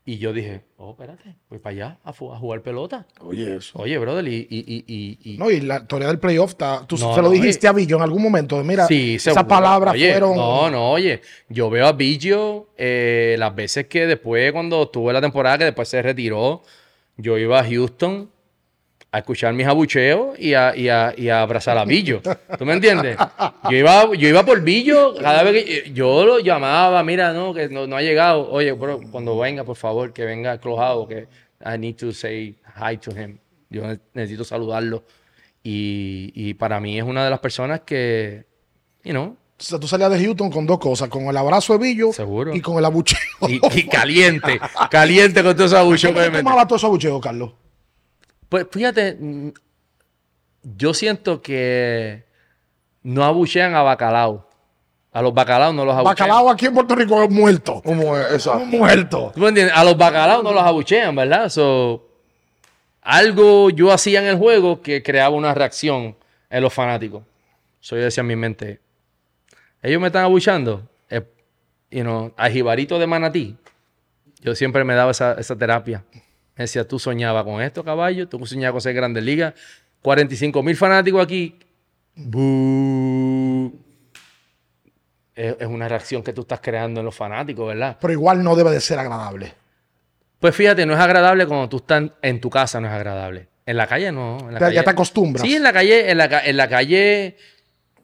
Y yo dije, oh, espérate, voy para allá a, a jugar pelota. Oye, eso. Oye, brother, y... y, y, y- y- No, y la teoría del playoff, tú No, se lo no, dijiste a Billo en algún momento. Mira, Sí, esas palabras Oye, fueron. No, no, oye. Yo veo a Biggio eh, las veces que después, cuando tuve la temporada que después se retiró, yo iba a Houston a escuchar mis abucheos y a, y a- y a abrazar a Billo. ¿Tú me entiendes? Yo iba, yo iba por Billo cada vez que yo lo llamaba, mira, no, que no, no ha llegado. Oye, bro, cuando venga, por favor, que venga Clojado, que I need to say hi to him. Yo ne- necesito saludarlo. Y, y para mí es una de las personas que, you know, O sea, tú salías de Houston con dos cosas: con el abrazo de Billo Seguro. y con el abucheo. y, y caliente, caliente con todos esos abucheos ¿Cómo meten. tomabas todos esos abucheos, Carlos? Pues fíjate, mm, yo siento que no abuchean a bacalao. A los bacalaos no los abuchean. Bacalao aquí en Puerto Rico es muerto. ¿Cómo es? Exacto. Muerto. ¿Tú me entiendes? A los bacalaos no los abuchean, ¿verdad? So, algo yo hacía en el juego que creaba una reacción en los fanáticos. So, yo decía en mi mente, ellos me están abuchando. Eh, you know, a Jibarito de Manatí, yo siempre me daba esa, esa terapia. Me decía, tú soñabas con esto, caballo, tú soñabas con ser Grandes Ligas. 45 mil fanáticos aquí. Bú. Es, es una reacción que tú estás creando en los fanáticos, ¿verdad? Pero igual no debe de ser agradable. Pues fíjate, no es agradable cuando tú estás en tu casa, no es agradable. En la calle no. En la Ya- calle- te acostumbras. Sí, en la calle, en la, ca- en la calle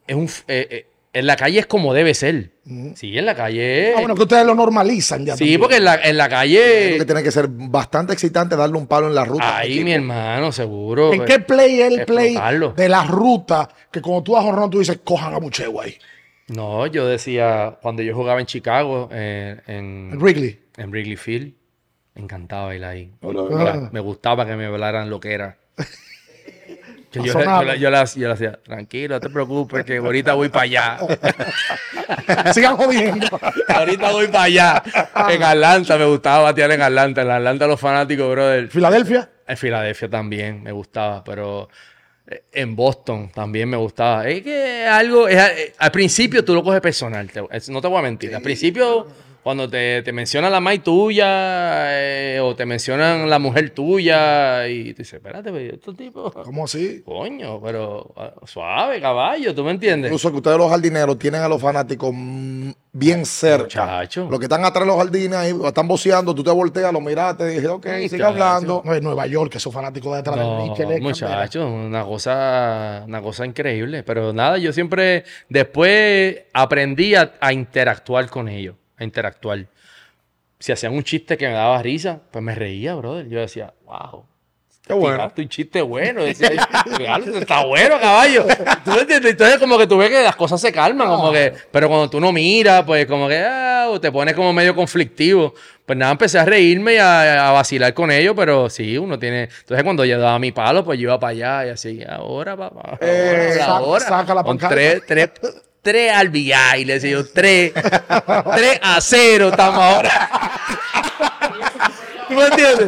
es un, eh, eh, en la calle es como debe ser. Sí, en la calle. Ah, bueno, que ustedes lo normalizan ya. sí, también. porque en la, en la Creo calle. que tiene que ser bastante excitante darle un palo en la ruta. Ahí, mi hermano, seguro. ¿En qué play es el play Explotarlo. de la ruta que cuando tú das honrón tú dices, cojan a bucheo ahí? No, yo decía, cuando yo jugaba en Chicago, eh, en, En Wrigley. en Wrigley Field, encantaba bailar ahí. Hola, Ah. me gustaba que me hablaran lo que era. Que yo, yo, yo la- yo hacía, tranquilo, no te preocupes, que ahorita voy para allá. Sigan jodiendo. ahorita voy para allá. En Atlanta me gustaba batear en Atlanta. En Atlanta los fanáticos, brother. Filadelfia. En Filadelfia también me gustaba, pero eh, en Boston también me gustaba. Es que algo, es- eh, al principio tú lo coges personal, te- es- no te voy a mentir. Al principio, cuando te, te mencionan la mai tuya eh, o te mencionan la mujer tuya y tú dices, espérate, pero estos tipos, ¿Cómo así? coño, pero ah, suave, caballo, ¿tú me entiendes? Incluso que ustedes los jardineros tienen a los fanáticos bien cerca. Muchacho. Los que están atrás de los jardines ahí están boceando, tú te volteas, lo miraste y dices, ok, sigue Muchacho. hablando. No, en Nueva York, que esos fanáticos detrás del No, es muchachos, una cosa, una cosa increíble. Pero nada, yo siempre después aprendí a, a interactuar con ellos, a interactuar. Si hacían un chiste que me daba risa, pues me reía, brother. Yo decía, wow. Qué bueno. Un chiste bueno. Decía, "Claro, está bueno, caballo. ¿Tú entiendes? Entonces, como que tú ves que las cosas se calman, como que, pero cuando tú no miras, pues como que ah, te pones como medio conflictivo. Pues nada, empecé a reírme y a, a vacilar con ellos, pero sí, uno tiene. Entonces, cuando yo daba mi palo, pues yo iba para allá y así, ahora, papá. Eh, saca- ahora. saca la Con tres, tres, tres al VI, le decía yo, tres, tres a cero estamos ahora. ¿Tú me entiendes?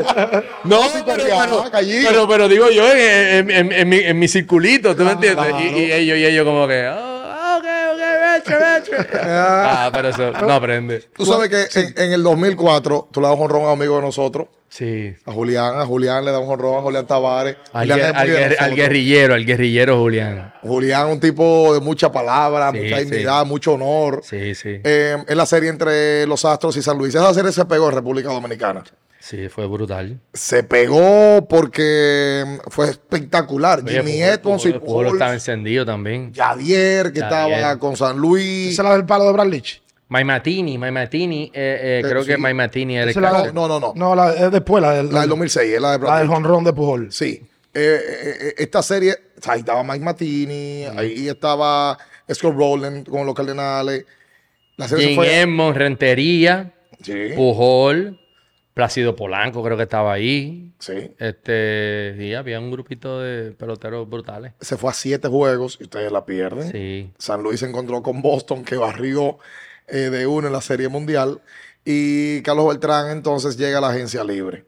No, pero, pero, Callillo. pero, pero digo yo en, en- en- en mi, en mi circulito, ¿tú me entiendes? Y, y ellos, y ellos como que, oh, retro. Ah, pero eso no aprende. Tú sabes que en, en el 2004 tú le das un honrón a un amigo de nosotros, Sí. a Julián, a Julián le da un honrón a Julián Tavares. Al, Julián guerrillero, al guerrillero Julián. Julián, un tipo de mucha palabra, Sí, mucha sí. dignidad, mucho honor. Sí, sí. Eh, es la serie entre los Astros y San Luis. Esa serie se pegó en República Dominicana. Sí, fue brutal. Se pegó porque mm, fue espectacular. Oye, Jimmy Edmonds y Pujol- Pujol estaba encendido también. Yadier, que estaba con San Luis. Esa es la del palo de Brad Leach. Maimatini, Maimatini, eh, eh, creo sí. que Maimatini era el la No, no, no. No, la, es después, la del, La del 2006, es la de Brad la del jonrón de Pujol. Sí. Eh, eh, eh, esta serie, o sea, ahí estaba Mike Matini, ahí estaba Scott Rowland con los Cardenales. La serie se fue. Edmonds, Rentería, Sí, Pujol, Plácido Polanco creo que estaba ahí. sí. Este, sí, había un grupito de peloteros brutales. Se fue a siete juegos y ustedes la pierden. Sí. San Luis se encontró con Boston, que barrió eh, de uno en la Serie Mundial. Y Carlos Beltrán entonces llega a la agencia libre.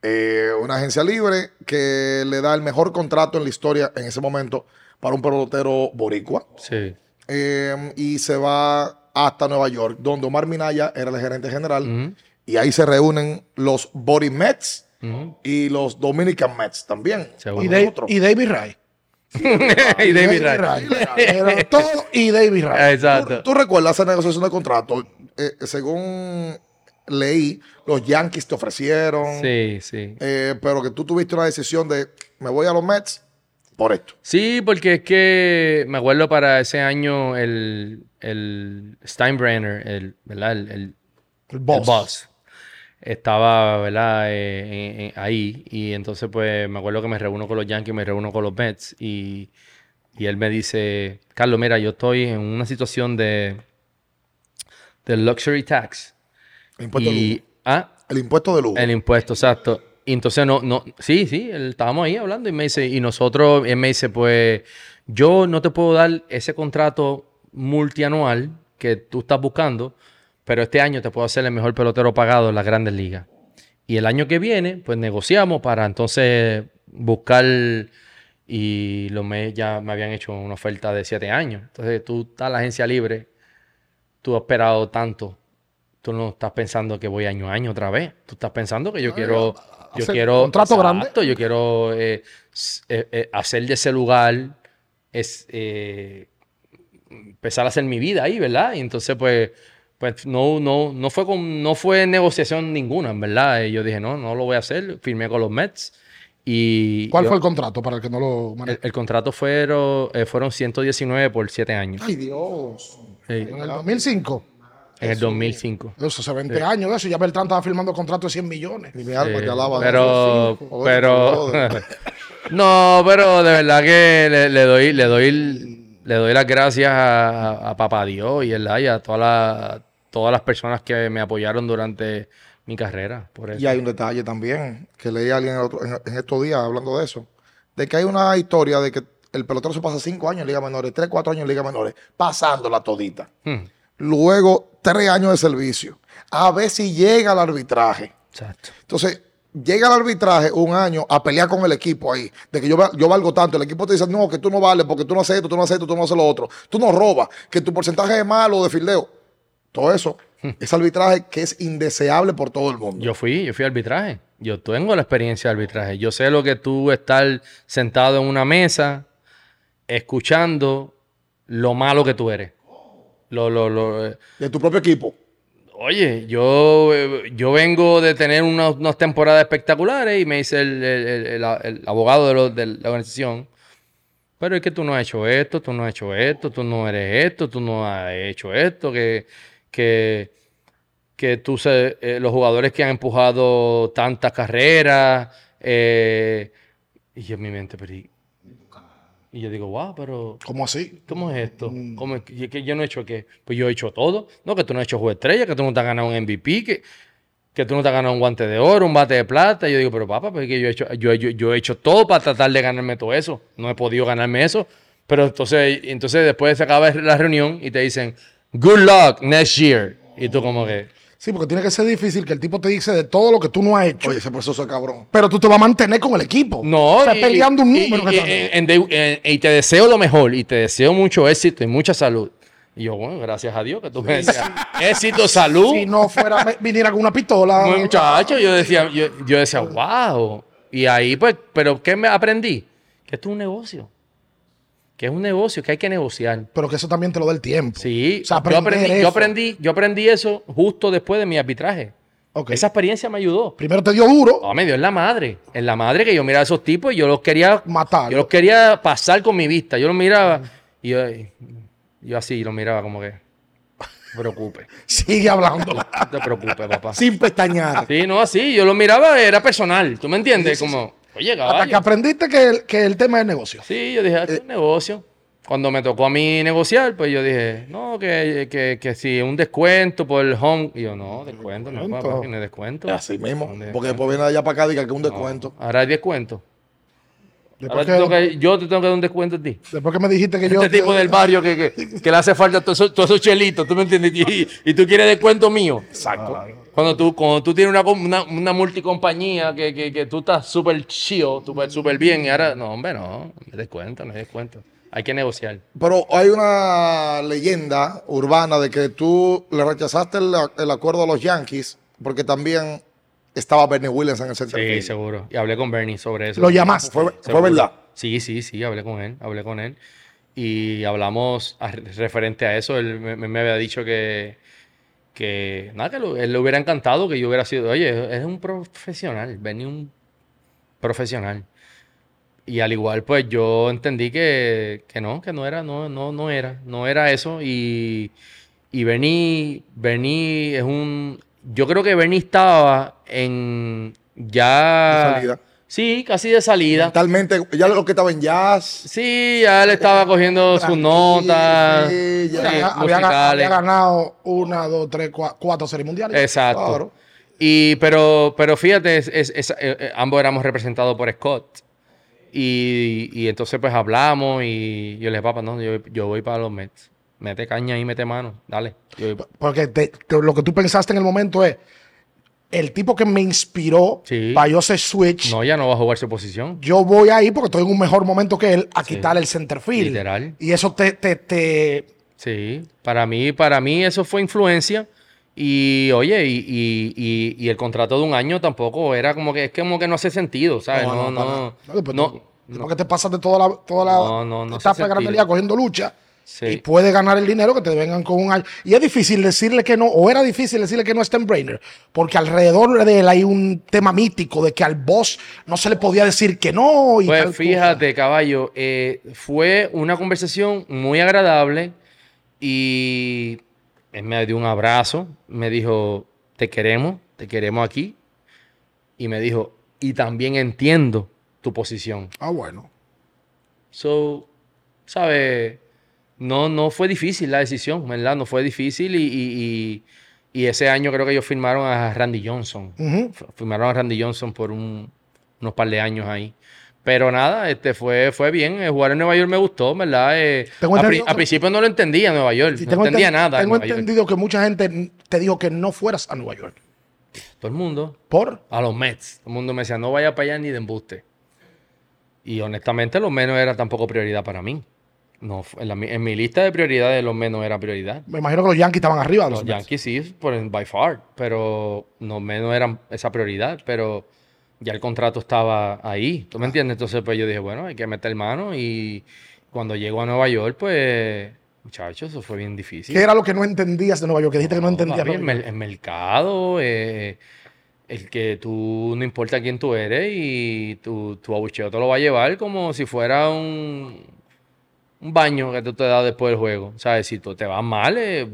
Eh, una agencia libre que le da el mejor contrato en la historia en ese momento para un pelotero boricua. Sí. Eh, y se va hasta Nueva York, donde Omar Minaya era el gerente general. Y ahí se reúnen los Body Mets y los Dominican Mets también. Y, nosotros. y David Ray. y David Ray. Era todo y David Ray. Exacto. ¿Tú recuerdas esa negociación de contrato? Eh, según leí, los Yankees te ofrecieron, Sí, sí. eh, pero que tú tuviste una decisión de me voy a los Mets por esto. Sí, porque es que me acuerdo para ese año el, el Steinbrenner, el, ¿verdad? El, el- El boss. el boss, estaba, ¿verdad? Eh, ahí. Y entonces, pues, me acuerdo que me reúno con los Yankees, me reúno con los Mets. Y, y él me dice, Carlos, mira, yo estoy en una situación de, de luxury tax. El impuesto de lujo. ah, El impuesto de lujo. el impuesto, exacto. Y entonces no, no, sí, sí, él- estábamos ahí hablando y me dice, y nosotros, él me dice, pues, yo no te puedo dar ese contrato multianual que tú estás buscando, pero este año te puedo hacer el mejor pelotero pagado en las grandes ligas. Y el año que viene, pues negociamos para entonces buscar, y los me, ya me habían hecho una oferta de siete años. Entonces tú estás en la agencia libre, tú has esperado tanto, tú no estás pensando que voy año a año otra vez. Tú estás pensando que yo quiero, yo quiero contrato grande. Yo quiero eh, eh, eh, hacer de ese lugar es eh, empezar a hacer mi vida ahí, ¿verdad? Y entonces pues pues no no no fue con no fue negociación ninguna, en verdad. Y yo dije, "No, no lo voy a hacer." Firmé con los Mets y ¿Cuál yo- fue el contrato para el que no lo el, maneja? el contrato fueron eh, fueron 119 por 7 años. Ay, Dios. Sí, En el 2005. en el 2005. Eso hace 20 años de eso. Ya Beltrán estaba firmando contrato de 100 millones. Alma Sí, alaba. pero, pero, no, pero de verdad que le, le doy, le doy, le doy las gracias a, a, a Papá Dios y, ¿verdad? y a todas las, todas las personas que me apoyaron durante mi carrera. Por eso. Y hay un detalle también que leí a alguien en, otro- en- en estos días hablando de eso. De que hay una historia de que el pelotero se pasa cinco años en Liga Menores, tres, cuatro años en Liga Menores, pasándola todita. Hmm, Luego, tres años de servicio. A ver si llega al arbitraje. exacto. Entonces, llega al arbitraje un año a pelear con el equipo ahí, de que yo, yo valgo tanto. El equipo te dice, no, que tú no vales porque tú no haces esto, tú no haces esto, tú no haces lo otro. Tú no robas, que tu porcentaje es malo de fildeo. Todo eso, ese arbitraje que es indeseable por todo el mundo. Yo fui, yo fui arbitraje. Yo tengo la experiencia de arbitraje. Yo sé lo que tú estar sentado en una mesa, escuchando lo malo que tú eres. Lo, lo, lo, eh, De tu propio equipo. Oye, yo, eh, yo vengo de tener unas, unas temporadas espectaculares y me dice el, el- el- el- el abogado de, lo- de la organización, pero es que tú no has hecho esto, tú no has hecho esto, tú no eres esto, tú no has hecho esto, que, que, que tú se- eh, los jugadores que han empujado tantas carreras, eh, y yo en mi mente, pero y, y yo digo, wow, pero ¿Cómo así? ¿Cómo es esto? Mm. ¿Cómo es que, que yo no he hecho qué? Pues yo he hecho todo. No, que tú no has hecho juego estrella, que tú no te has ganado un MVP, que, que tú no te has ganado un guante de oro, un bate de plata. Y yo digo, pero papá, pues es que yo he hecho, yo, yo- yo he hecho todo para tratar de ganarme todo eso. No he podido ganarme eso. Pero entonces, entonces después se acaba la reunión y te dicen, good luck next year. Y tú como que, Sí, porque tiene que ser difícil que el tipo te dice de todo lo que tú no has hecho. Oye, ese proceso es cabrón. pero tú te vas a mantener con el equipo. no. Estás y- peleando un número. y- que está- y- de- y te deseo lo mejor y te deseo mucho éxito y mucha salud. Y yo, bueno, gracias a Dios que tú me decías, éxito, salud. si no fuera, viniera con una pistola. Muy muchacho, yo decía, yo, yo decía, wow. Y ahí, pues, pero ¿qué me aprendí? Que esto es un negocio. Que es un negocio, que hay que negociar. Pero que eso también te lo da el tiempo. Sí, O sea, yo, aprendí, eso. yo, aprendí, yo aprendí eso justo después de mi arbitraje. Ok. Esa experiencia me ayudó. Primero te dio duro. No, me dio en la madre. En la madre que yo miraba a esos tipos y yo los quería Matar. Yo los quería pasar con mi vista. Yo los miraba y yo, yo así los miraba como que, no te preocupes. Sigue hablando. No te preocupes, papá. Sin pestañear. Sí, no, así, yo lo miraba, era personal, ¿tú me entiendes? Como, oye, Hasta que aprendiste que el, que el tema es negocio. Sí, yo dije, "Ah, esto es un negocio. Cuando me tocó a mí negociar, pues yo dije, no, que, que, que si un descuento por el home. Y yo, no, descuento, no, Descuento. papá, que no descuento. Así mismo. ¿Dónde Porque después viene de allá para acá y diga que es un descuento. Ahora hay descuento. Después Ahora te tengo que, que- yo te tengo que dar un descuento a ti. después que me dijiste que yo. Este tipo del barrio que, que, que le hace falta todos esos, todos esos chelitos, ¿tú me entiendes? Y, y tú quieres descuento mío. Exacto. Cuando tú, cuando tú tienes una, una, una multicompañía que, que, que tú estás súper chido, súper súper bien, y ahora, no, hombre, no, hay descuento, no hay descuento. Hay que negociar. Pero hay una leyenda urbana de que tú le rechazaste el, el acuerdo a los Yankees porque también estaba Bernie Williams en el center Sí, seguro. Y hablé con Bernie sobre eso. Lo llamaste. Fue, verdad. Sí, sí, sí, hablé con él, hablé con él. Y hablamos a- referente a eso. Él me, me había dicho que, que nada, que lo- él le hubiera encantado que yo hubiera sido, oye, es un profesional, Benny un profesional. Y al igual, pues yo entendí que, que no, que no era, no, no, no era, no era eso. Y, y Bernie, Bernie es un, yo creo que Bernie estaba en ya... Salida. Sí, casi de salida. Mentalmente, ya lo que estaba en jazz. Sí, ya él estaba cogiendo sus notas. sí, ya. había, había- había ganado una, dos, tres, cua- cuatro series mundiales. Exacto. Claro. Y, pero, pero fíjate, es- es- es- eh, eh, ambos éramos representados por Scott. Y, y entonces pues hablamos y yo le dije, papá, no, yo, yo voy para los Mets. Mete caña ahí, mete mano, dale. Yo voy pa-". Porque te- te- lo que tú pensaste en el momento es, el tipo que me inspiró Sí. para yo hacer switch, No, ya no va a jugar su posición. yo voy ahí porque estoy en un mejor momento que él a quitar el center field. Literal. Y eso te, te, te- Sí, para mí, para mí eso fue influencia. Y oye, y, y- y- y el contrato de un año tampoco era como que, es como que no hace sentido, ¿sabes? No, No, no, no. No, no, no. después que te pasas de toda la, toda la No, no, no. Liga cogiendo lucha Sí. y puedes ganar el dinero que te vengan con un año. Y es difícil decirle que no, o era difícil decirle que no es Stan Brainer, porque alrededor de él hay un tema mítico de que al boss no se le podía decir que no. Y tal Pues cosa. fíjate, caballo, eh, fue una conversación muy agradable y él me dio un abrazo, me dijo, te queremos, te queremos aquí. Y me dijo, y también entiendo tu posición. Ah, bueno. So, ¿sabes? No, no fue difícil la decisión, ¿verdad? No fue difícil y, y- y- y ese año creo que ellos firmaron a Randy Johnson. Firmaron a Randy Johnson por un- unos par de años ahí. Pero nada, este fue, fue bien. Eh, jugar en Nueva York me gustó, ¿verdad? Eh, a, pri- a principio no lo entendía Nueva York. Sí, no entendía enten- nada. en Tengo York. entendido que mucha gente te dijo que no fueras a Nueva York. Todo el mundo. ¿Por? A los Mets. Todo el mundo me decía, no vaya para allá ni de embuste. Y honestamente, los Mets no era tampoco prioridad para mí. No, en, la mi- en mi lista de prioridades, los Mets no era prioridad. Me imagino que los Yankees estaban arriba de los, Los. Yankees sí, por by far, pero no eran esa prioridad, pero ya el contrato estaba ahí, ¿tú me entiendes? Entonces pues yo dije, bueno, hay que meter mano y cuando llego a Nueva York, pues, muchachos, eso fue bien difícil. ¿Qué era lo que no entendías de Nueva York? Que dijiste que no entendías. Papi, el mercado, eh, el que tú no importa quién tú eres y tu, tu abucheo te lo va a llevar como si fuera un, un baño que tú te das después del juego. ¿Sabes? Si tú te vas mal, eh.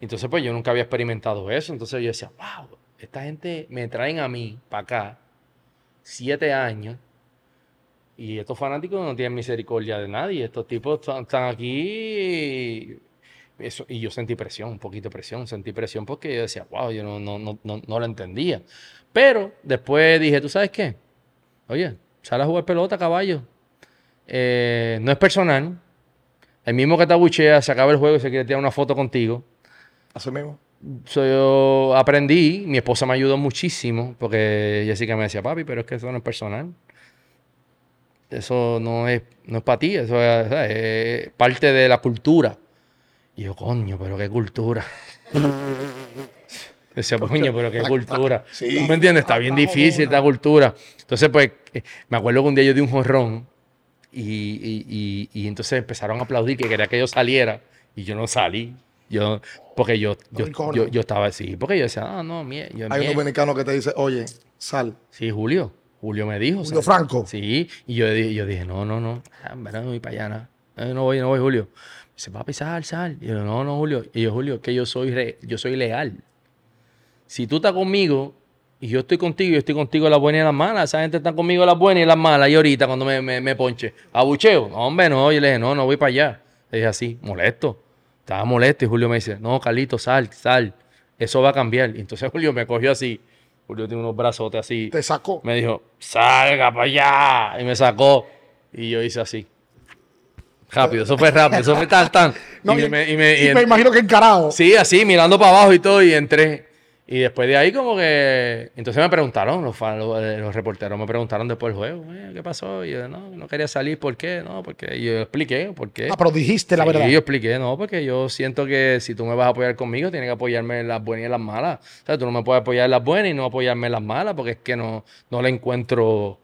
Entonces, pues yo nunca había experimentado eso. Entonces yo decía, wow, esta gente me traen a mí para acá siete años y estos fanáticos no tienen misericordia de nadie. Estos tipos están aquí. y Eso, y yo sentí presión, un poquito de presión. Sentí presión porque yo decía, wow, yo no, no, no, no, no lo entendía. Pero después dije, ¿tú sabes qué? Oye, sale a jugar pelota, caballo. Eh, no es personal. El mismo que te abuchea, se acaba el juego y se quiere tirar una foto contigo. Así mismo. So, yo aprendí, mi esposa me ayudó muchísimo, porque Jessica me decía, papi, pero es que eso no es personal. Eso no es, no es para ti, eso es, parte de la cultura. Y yo, coño, pero qué cultura. Decía, coño, pero qué cultura. Sí. ¿Tú me entiendes? Está bien difícil esta cultura. Entonces, pues, eh, me acuerdo que un día yo di un jorrón y, y- y- y entonces empezaron a aplaudir que quería que yo saliera y yo no salí. Yo, porque yo, yo, yo, yo estaba así, porque yo decía, ah, no, mie, yo, Hay un mie". dominicano que te dice, oye, sal. Sí, Julio. Julio me dijo. Julio. Franco. Sí, y yo, yo dije, no, no, no, ah, en verdad no voy para allá. Eh, no voy, no voy, Julio. Me dice, papi, sal, sal. Y yo, no, no, Julio. Y yo, Julio, que yo soy, re- yo soy leal. Si tú estás conmigo y yo estoy contigo, yo estoy contigo en las buenas y en las malas. Esa gente está conmigo en las buenas y en las malas. Y ahorita cuando me, me, me ponche, abucheo. No, hombre, no. Yo le dije, no, no voy para allá. Le dije así, molesto. Estaba molesto y Julio me dice, no, Carlito, sal, sal. Eso va a cambiar. Y entonces Julio me cogió así. Julio tiene unos brazotes así. Te sacó. Me dijo, salga para allá. Y me sacó. Y yo hice así. Rápido, eso fue rápido, eso fue tan, tan. No, y, y- me, y me imagino que encarado. Sí, así, mirando para abajo y todo, y entré. Y después de ahí como que... Entonces me preguntaron, los, fan- los, eh, los reporteros me preguntaron después del juego, "Eh, ¿qué pasó? Y yo, no, no quería salir, ¿por qué? No, porque y yo expliqué, ¿por qué? Ah, pero dijiste la Sí, verdad. yo expliqué, no, porque yo siento que si tú me vas a apoyar conmigo, tienes que apoyarme en las buenas y en las malas. O sea, tú no me puedes apoyar en las buenas y no apoyarme en las malas, porque es que no, no le encuentro,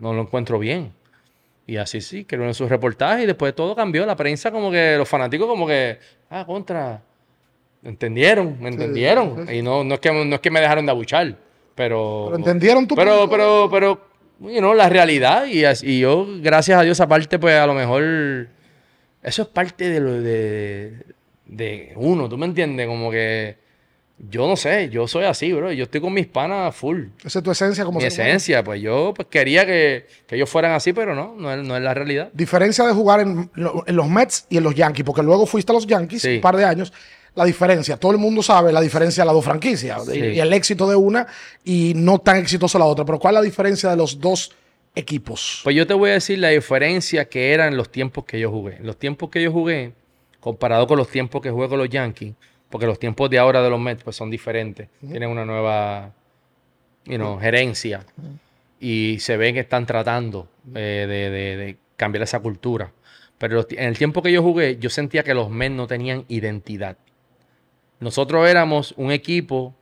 no lo encuentro bien. Y así sí, que en sus reportajes y después todo cambió. La prensa como que, los fanáticos como que, ah, contra, entendieron, me entendieron. Y no, no, es que, no es que me dejaron de abuchar, pero... Pero entendieron tu Pero, punto. pero, pero, you know, la realidad y, y yo, gracias a Dios, aparte, pues a lo mejor eso es parte de lo de, de uno, ¿tú me entiendes? Como que yo no sé, yo soy así, bro. Yo estoy con mis panas full. Esa es tu esencia como Mi esencia, pues yo pues quería que, que ellos fueran así, pero no, no es, no es la realidad. Diferencia de jugar en, en los Mets y en los Yankees, porque luego fuiste a los Yankees Sí. un par de años. La diferencia, todo el mundo sabe la diferencia de las dos franquicias Sí. y, el éxito de una y no tan exitoso la otra. Pero ¿cuál es la diferencia de los dos equipos? Pues yo te voy a decir la diferencia que era en los tiempos que yo jugué. Los tiempos que yo jugué, comparado con los tiempos que jugué con los Yankees, porque los tiempos de ahora de los Mets pues, son diferentes. Tienen una nueva you know, gerencia. Y se ven que están tratando eh, de, de- de cambiar esa cultura. Pero los en el tiempo que yo jugué, yo sentía que los Mets no tenían identidad. Nosotros éramos un equipo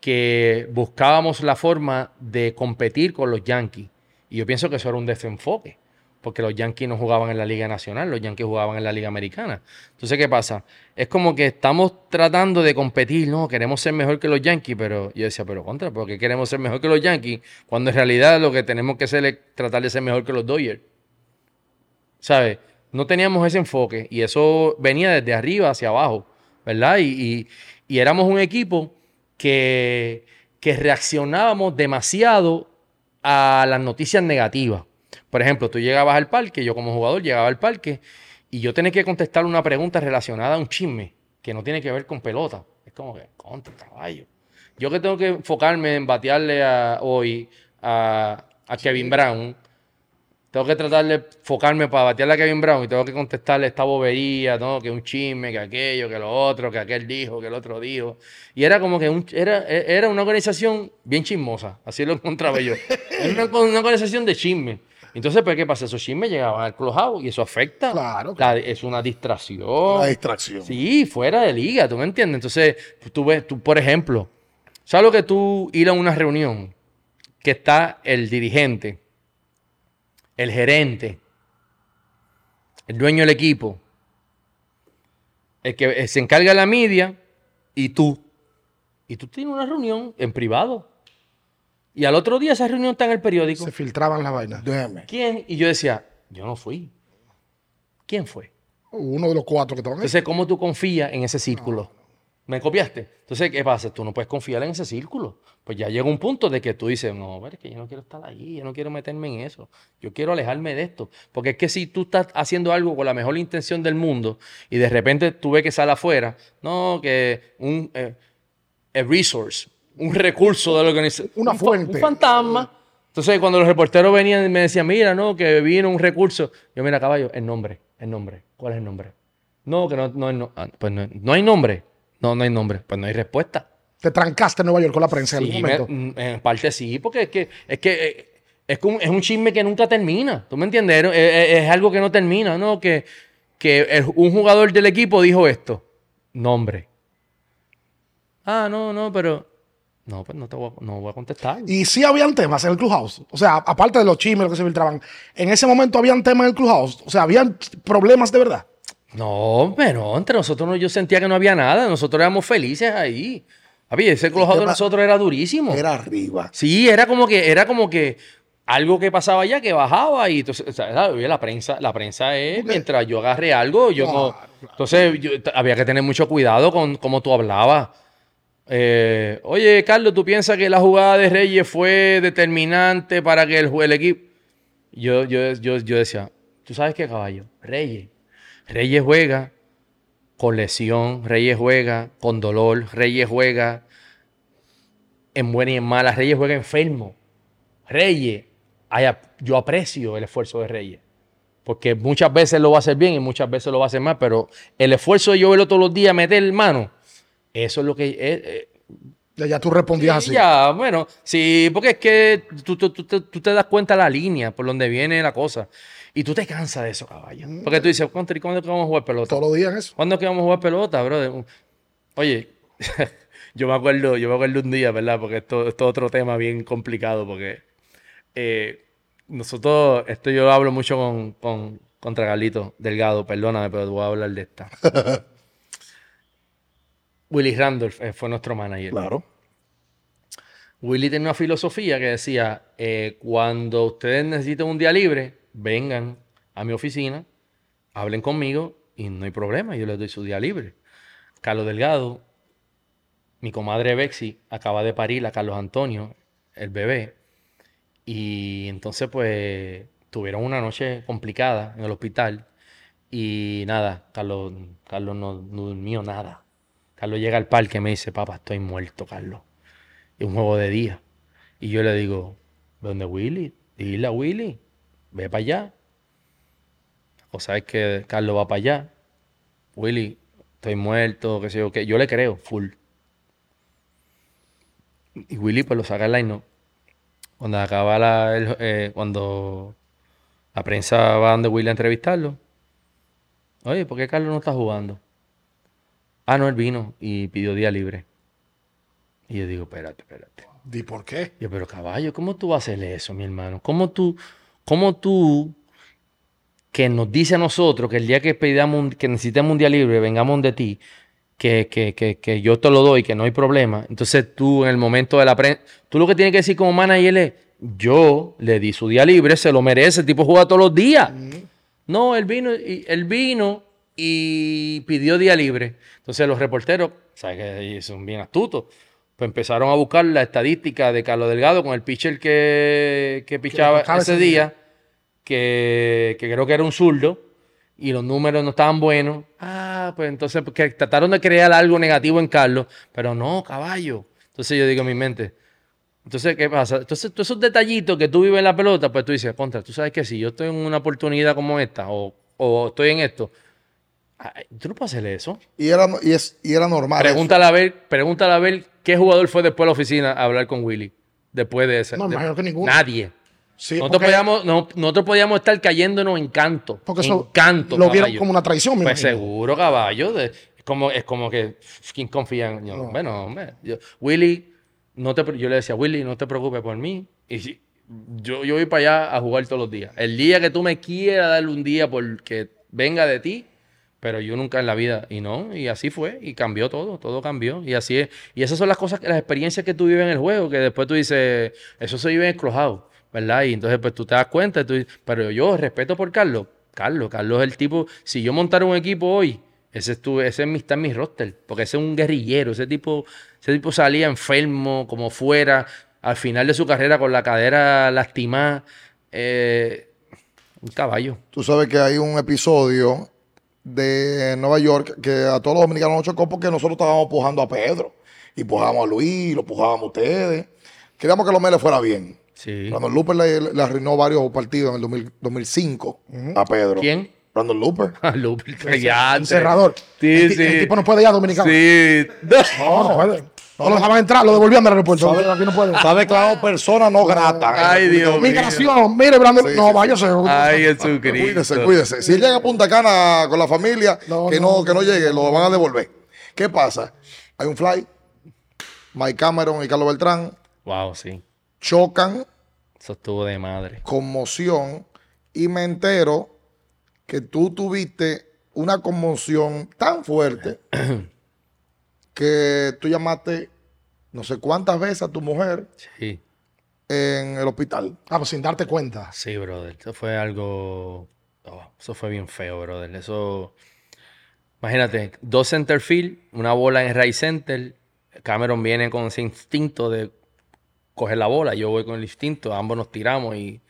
que buscábamos la forma de competir con los Yankees. Y yo pienso que eso era un desenfoque, porque los Yankees no jugaban en la Liga Nacional, los Yankees jugaban en la Liga Americana. Entonces, ¿qué pasa? Es como que estamos tratando de competir, no, queremos ser mejor que los Yankees, pero yo decía, pero contra, ¿por qué queremos ser mejor que los Yankees? Cuando en realidad lo que tenemos que hacer es tratar de ser mejor que los Dodgers. ¿Sabes? No teníamos ese enfoque y eso venía desde arriba hacia abajo, ¿verdad? Y, y- y éramos un equipo que, que reaccionábamos demasiado a las noticias negativas. Por ejemplo, tú llegabas al parque, yo como jugador llegaba al parque y yo tenía que contestar una pregunta relacionada a un chisme que no tiene que ver con pelota. Es como que, contra caballo. Yo que tengo que enfocarme en batearle a- hoy a, a Kevin Brown, tengo que tratar de enfocarme para batearle a Kevin Brown y tengo que contestarle esta bobería, ¿no? Que un chisme, que aquello, que lo otro, que aquel dijo, que el otro dijo. Y era como que un- era, era una organización bien chismosa, así lo encontraba yo. Era una, una organización de chisme. Entonces, pues, ¿qué pasa? Esos chismes llegaban al clubhouse y eso afecta. Claro, La- es una distracción. La distracción. Sí, fuera de liga, ¿tú me entiendes? Entonces, tú ves, tú, por ejemplo, ¿sabes lo que tú ir a una reunión que está el dirigente, el gerente, el dueño del equipo, el que eh, se encarga de la media y tú? Y tú tienes una reunión en privado. Y al otro día esa reunión está en el periódico. Se filtraban las vainas. Déjeme. ¿Quién? Y yo decía, yo no fui. ¿Quién fue? Uno de los cuatro que estaban ahí. Entonces, ¿cómo tú confías en ese círculo? ¿Me copiaste? Entonces, ¿qué pasa? Tú no puedes confiar en ese círculo. Pues ya llega un punto de que tú dices, no, pero es que yo no quiero estar ahí, yo no quiero meterme en eso, yo quiero alejarme de esto. Porque es que si tú estás haciendo algo con la mejor intención del mundo y de repente tú ves que sale afuera, no, que un eh, a resource, un recurso de la organización, Una un fa- fuente. un fantasma. Entonces, cuando los reporteros venían y me decían, mira, no, que vino un recurso, yo, mira, caballo, el nombre, el nombre, ¿cuál es el nombre? No, que no, no, no, ah, pues no, no hay nombre. No, no hay nombre. Pues no hay respuesta. Te trancaste en Nueva York con la prensa en Sí, algún me- momento. mm, en parte sí, porque es que es que eh, es, como- es un chisme que nunca termina. ¿Tú me entiendes? Es, es- es algo que no termina, ¿no? Que, que el- un jugador del equipo dijo esto. Nombre. Ah, no, no, pero. No, pues no te voy a, no voy a contestar. Y sí habían temas en el Clubhouse. O sea, aparte de los chismes que se filtraban, en ese momento habían temas en el Clubhouse. O sea, habían problemas de verdad. No, pero entre nosotros no, yo sentía que no había nada. Nosotros éramos felices ahí. Papi, ese clojado de nosotros era durísimo. Era arriba. Sí, era como que, era como que algo que pasaba allá que bajaba y entonces, o sea, ¿sabes? la prensa, la prensa es mientras yo agarré algo, yo no- entonces yo- había que tener mucho cuidado con cómo tú hablabas. Eh, Oye, Carlos, ¿tú piensas que la jugada de Reyes fue determinante para que el, el equipo? Yo, yo, yo, yo decía, ¿tú sabes qué, caballo? Reyes. Reyes juega con lesión, Reyes juega con dolor, Reyes juega en buena y en mala, Reyes juega enfermo. Reyes, yo aprecio el esfuerzo de Reyes. Porque muchas veces lo va a hacer bien y muchas veces lo va a hacer mal, pero el esfuerzo de yo verlo todos los días, meter mano, eso es lo que. eh, eh, Ya, ya tú respondías Sí, así. Ya, bueno, sí, porque es que tú, tú- tú- tú- tú te das cuenta la línea por donde viene la cosa. Y tú te cansas de eso, caballo. Porque tú dices, "Contra, ¿y ¿cuándo es que vamos a jugar pelota? Todos los días eso. ¿Cuándo es que vamos a jugar pelota, brother? Oye, yo me acuerdo, yo me acuerdo un día, ¿verdad? Porque esto, esto es otro tema bien complicado, porque eh, nosotros, esto yo hablo mucho con, con contra Carlito Delgado, perdóname, pero te voy a hablar de esta. Willy Randolph eh, fue nuestro manager. Claro. Willy tenía una filosofía que decía, eh, cuando ustedes necesiten un día libre, vengan a mi oficina, hablen conmigo y no hay problema, yo les doy su día libre. Carlos Delgado, mi comadre Bexi, acaba de parir a Carlos Antonio, el bebé, y entonces pues tuvieron una noche complicada en el hospital y nada, Carlos, Carlos no, durmió nada. Carlos llega al parque y me dice, papá, estoy muerto, Carlos es un juego de día. Y yo le digo, ¿dónde Willy? Dile a Willy, ve para allá. O sabes que Carlos va para allá. Willy, estoy muerto, qué sé yo, qué. Yo le creo, full. Y Willy pues lo saca el line Cuando acaba la, el- eh, cuando la prensa va donde Willy a entrevistarlo. Oye, ¿por qué Carlos no está jugando? Ah, no, él vino y pidió día libre. Y yo digo, espérate, espérate. ¿Y por qué? Yo, pero caballo, ¿cómo tú vas a hacer eso, mi hermano? ¿Cómo tú, cómo tú, que nos dice a nosotros que el día que que necesitemos un día libre, vengamos de ti, que, que, que, que yo te lo doy, que no hay problema. Entonces tú, en el momento de la prensa, tú lo que tienes que decir como manager es, yo le di su día libre, se lo merece, el tipo juega todos los días. No, él vino, y, él vino y pidió día libre. Entonces los reporteros, ¿sabes que son bien astutos? Pues empezaron a buscar la estadística de Carlos Delgado con el pitcher que, que pichaba ese ese día, que, que creo que era un zurdo, y los números no estaban buenos. Ah, pues entonces pues, que trataron de crear algo negativo en Carlos, pero no, caballo. Entonces yo digo en mi mente, entonces, ¿qué pasa? Entonces, todos esos detallitos que tú vives en la pelota, pues tú dices, contra, tú sabes que si yo estoy en una oportunidad como esta, o, o estoy en esto, ay, tú no puedes hacer eso. Y era, y es, y era normal. eso. Pregúntale a ver, pregúntale a ver qué jugador fue después de la oficina a hablar con Willy. Después de ese. No, de- imagino que ninguno. Nadie. Sí, nosotros, porque- podíamos, no- nosotros podíamos estar cayéndonos en canto. Porque en eso canto, lo vieron caballo. como una traición, me Pues imagino. seguro, caballo. de- es, como, es como que, ¿quién confía en yo? Bueno, hombre, yo- Willy, no te, pre- yo le decía, Willy, no te preocupes por mí. Y si- yo, yo voy para allá a jugar todos los días. El día que tú me quieras darle un día porque venga de ti, pero yo nunca en la vida. Y no, y así fue, y cambió todo, todo cambió. Y así es. Y esas son las cosas, las experiencias que tú vives en el juego, que después tú dices, eso se vive en el ¿verdad? Y entonces pues tú te das cuenta, tú pero yo respeto por Carlos. Carlos, Carlos es el tipo, si yo montara un equipo hoy, ese, es tu- ese es mi- está en mi roster, porque ese es un guerrillero, ese tipo, ese tipo salía enfermo, como fuera, al final de su carrera con la cadera lastimada, eh, un caballo. Tú sabes que hay un episodio de Nueva York que a todos los dominicanos nos chocó porque nosotros estábamos pujando a Pedro y pujábamos a Luis, lo pujábamos a ustedes. Queríamos que los le fuera bien. Sí. Brandon Looper le, le arruinó varios partidos en el 2000 2005 a Pedro. ¿Quién? Brandon Looper. Lupe, ya, Un cerrador. Sí, el, sí. el tipo no puede ir a Dominicano. Sí. No, no puede. No lo dejaban entrar, lo devolvían del aeropuerto. Aquí no puede. Está declarado persona no grata. Ay, Dios mío. Migración, mire, Brandon. Sí, no, sí. váyase. Ay, Jesucristo. Cuídese, cuídese. Si él llega a Punta Cana con la familia, No, que, no, no, que no llegue, lo van a devolver. ¿Qué pasa? Hay un fly, Mike Cameron y Carlos Beltrán Wow, sí. chocan, Eso estuvo de madre. conmoción, y me entero que tú tuviste una conmoción tan fuerte que tú llamaste no sé cuántas veces a tu mujer Sí. en el hospital. Ah, pues sin darte cuenta. Sí, brother. Eso fue algo. oh, eso fue bien feo, brother. Eso. Imagínate, dos center field, una bola en right center. Cameron viene con ese instinto de coger la bola. Yo voy con el instinto. Ambos nos tiramos y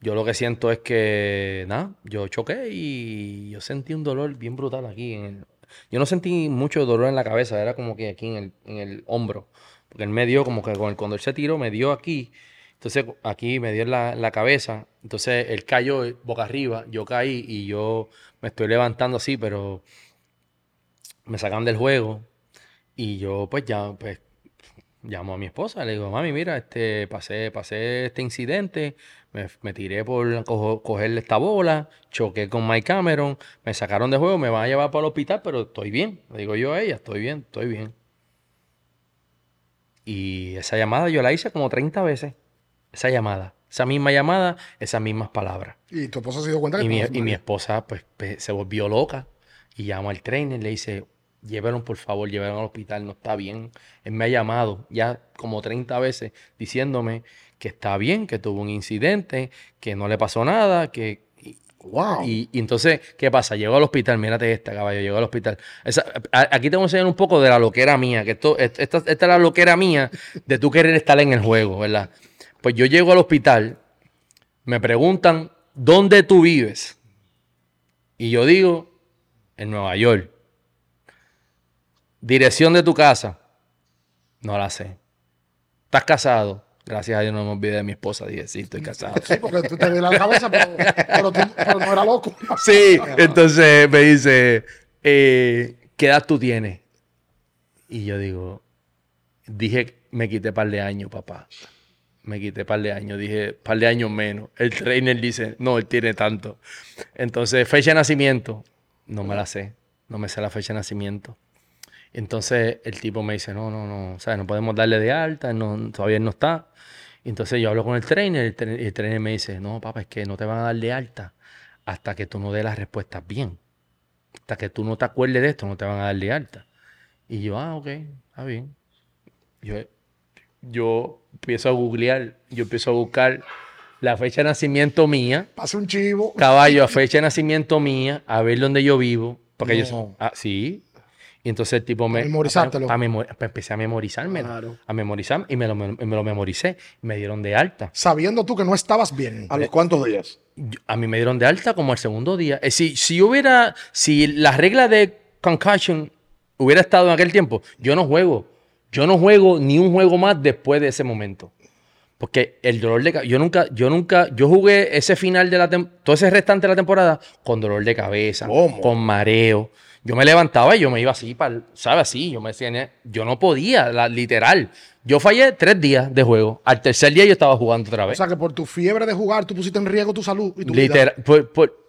yo lo que siento es que, nada, yo choqué y yo sentí un dolor bien brutal aquí. En el- Yo no sentí mucho dolor en la cabeza, era como que aquí en el, en el hombro. Porque él me dio, como que con el- cuando él se tiró, me dio aquí. Entonces aquí me dio en la, la cabeza. Entonces él cayó boca arriba, yo caí y yo me estoy levantando así, pero me sacan del juego. Y yo, pues, ya, pues, llamo a mi esposa, le digo, mami, mira, este, pasé, pasé este incidente, me, me tiré por cojo- cogerle esta bola, choqué con Mike Cameron, me sacaron de juego, me van a llevar para el hospital, pero estoy bien. Le digo yo a ella, estoy bien, estoy bien. Y esa llamada yo la hice como 30 veces. Esa llamada, esa misma llamada, esas mismas palabras. Y tu esposa se dio cuenta que Y mi, y mi esposa pues, se volvió loca y llama al trainer, le dice, llévenlo por favor, llévenlo al hospital, no está bien. Él me ha llamado ya como 30 veces diciéndome que está bien, que tuvo un incidente, que no le pasó nada, que... y- Wow. Y, y entonces, ¿qué pasa? Llegó al hospital, mírate esta, caballo, llegó al hospital. Esa- a- aquí te voy a enseñar un poco de la loquera mía, que esto, esta, esta es la loquera mía de tú querer estar en el juego, ¿verdad? Pues yo llego al hospital, me preguntan, ¿dónde tú vives? Y yo digo, en Nueva York. Dirección de tu casa, no la sé. ¿Estás casado? Gracias a Dios no me olvidé de mi esposa. Dije, sí, estoy casado. Sí, porque tú te dio la cabeza, pero, pero, tú- pero no era loco. Sí, entonces me dice, eh, ¿qué edad tú tienes? Y yo digo, dije, me quité par de años, papá. Me quité par de años, dije, par de años menos. El trainer dice, no, él tiene tanto. Entonces, fecha de nacimiento, no me la sé, no me sé la fecha de nacimiento. Entonces el tipo me dice, no, no, no, ¿sabes? No podemos darle de alta, no, todavía no está. Y entonces yo hablo con el trainer, el, tra- el trainer me dice, no, papá, es que no te van a dar de alta hasta que tú no des las respuestas bien. Hasta que tú no te acuerdes de esto, no te van a dar de alta. Y yo, ah, ok, está bien. Yo, yo empiezo a googlear, yo empiezo a buscar la fecha de nacimiento mía, Pase un chivo. caballo, a fecha de nacimiento mía, a ver dónde yo vivo. Porque yo No. ah, sí. Y entonces el tipo me. memorizártelo. pa- memo- pa- empecé a memorizármelo. Claro. A memorizar y me lo, me lo memoricé. Me dieron de alta. Sabiendo tú que no estabas bien. ¿A los cuántos días? Yo- a mí me dieron de alta como el segundo día. Eh, si, si hubiera, si la regla de concussion hubiera estado en aquel tiempo, yo no juego. Yo no juego ni un juego más después de ese momento. Porque el dolor de cabeza, yo nunca, yo nunca, yo jugué ese final de la temporada, todo ese restante de la temporada con dolor de cabeza, ¿Cómo? con mareo. Yo me levantaba y yo me iba así, para, ¿sabes? Así, yo me decía, yo no podía, la- literal. Yo fallé tres días de juego. Al tercer día yo estaba jugando otra O vez. sea que por tu fiebre de jugar, tú pusiste en riesgo tu salud y tu vida. Literal, por, por-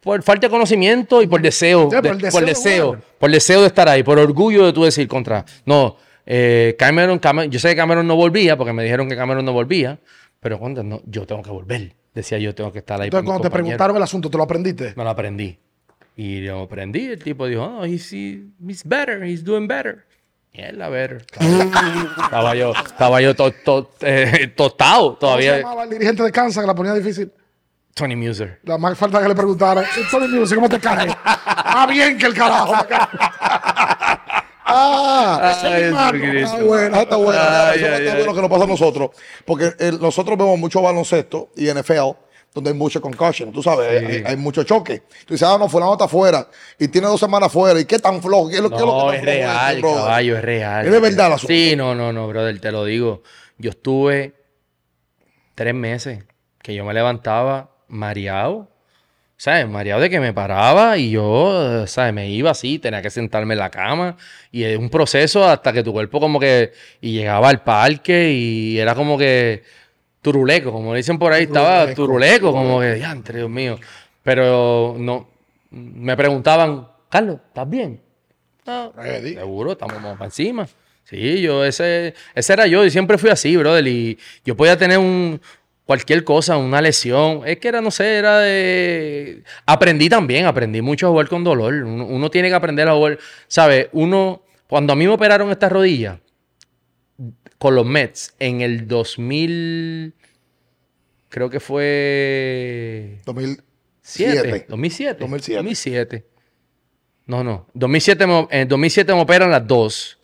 por falta de conocimiento y por deseo, Sí, por el deseo por de deseo, jugar. por deseo de estar ahí, por orgullo de tú decir contra. No, eh, Cameron, Cameron- yo sé que Cameron no volvía porque me dijeron que Cameron no volvía, pero cuando no, yo tengo que volver. Decía yo tengo que estar ahí. Entonces, cuando te preguntaron el asunto, ¿te lo aprendiste? me lo aprendí. Y yo aprendí, el tipo dijo, oh, he's, he- he's better, he's doing better. Y él la better. estaba yo, estaba yo to- to- eh, tostado ¿Cómo se todavía. llamaba el dirigente de Kansas que la ponía difícil? Tony Muser. La más falta que le preguntara. Tony Music, ¿cómo te cae? ah, bien que el carajo. Ah, Ay. Está buena, está buena. Ay, Eso ay, está ay. bueno que nos pasa a nosotros. Porque eh, nosotros vemos mucho baloncesto y NFL, donde hay mucho concussion. Tú sabes, hay, hay mucho choque. Tú dices, ah, no, fulano está afuera y tiene dos semanas fuera. ¿Y qué tan flojo? ¿Qué es lo, qué es lo que No, es real, este, caballo, es real. Es de verdad asunto. Sí, no, no, no, brother, te lo digo. Yo estuve tres meses que yo me levantaba mareado, ¿sabes? Mareado de que me paraba y yo, ¿sabes? Me iba así, tenía que sentarme en la cama y es un proceso hasta que tu cuerpo como que... Y llegaba al parque y era como que turuleco, como dicen por ahí, estaba Turuleco, como que, ya, Dios mío. Pero no, me preguntaban, Carlos, ¿estás bien? No, seguro, estamos para encima. Sí, yo, ese, ese era yo y siempre fui así, brother. Y yo podía tener un, cualquier cosa, una lesión. Es que era, no sé, era de... Aprendí también, aprendí mucho a jugar con dolor. Uno, uno tiene que aprender a jugar, ¿sabes? Uno, cuando a mí me operaron esta rodilla, con los Mets, en el 2000, creo que fue... 2007. 7, 2007. 2007. 2007. No, no. 2007 me- en 2007 me operan las dos.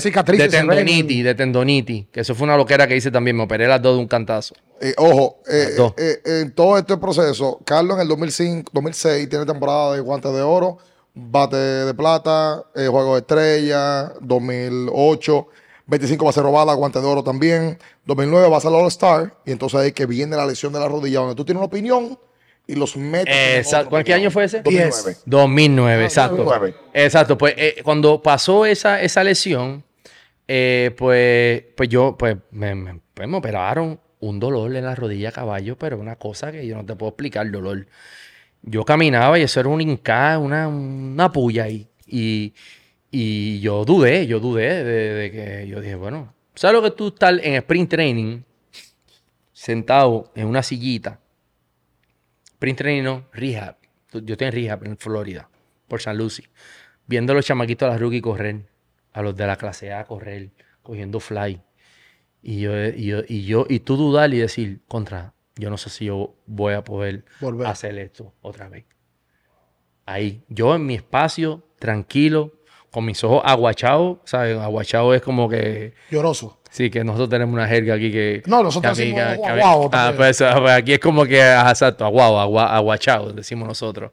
Cicatrices, de se ven. tendonitis, de tendonitis. Que eso fue una loquera que hice también. Me operé las dos de un cantazo. Eh, ojo, eh, eh, eh, en todo este proceso, Carlos en el 2005, 2006 tiene temporada de guantes de oro, bate de plata, eh, juego de estrella, 2008, 25 va a ser robada, guante de oro también, 2009 va a ser All Star, y entonces ahí que viene la lesión de la rodilla, donde tú tienes una opinión y los Exacto. otro ¿Qué año fue ese? 2009. 2009, exacto. 2009. Exacto, pues eh, cuando pasó esa, esa lesión, eh, pues, pues yo, pues me, me- pues, me operaron un dolor en la rodilla caballo, pero una cosa que yo no te puedo explicar el dolor. Yo caminaba y eso era un hinca, una, una puya ahí. Y, y yo dudé, yo dudé de, de que yo dije, bueno, ¿sabes lo que tú estás en sprint training, sentado en una sillita? Sprint training no, rehab. Yo estoy en rehab en Florida, por San Lucy, viendo a los chamaquitos de la rookie correr, a los de la clase A correr, cogiendo fly. Y yo, y yo, y yo, y tú dudar y decir, contra, yo no sé si yo voy a poder Volver. hacer esto otra vez. Ahí, yo en mi espacio, tranquilo, con mis ojos aguachados, ¿sabes? Aguachado es como que, Lloroso. sí, que nosotros tenemos una jerga aquí que... No, nosotros que decimos que Ah, pues, pues aquí es como que, exacto, aguao, agua, aguachado, decimos nosotros.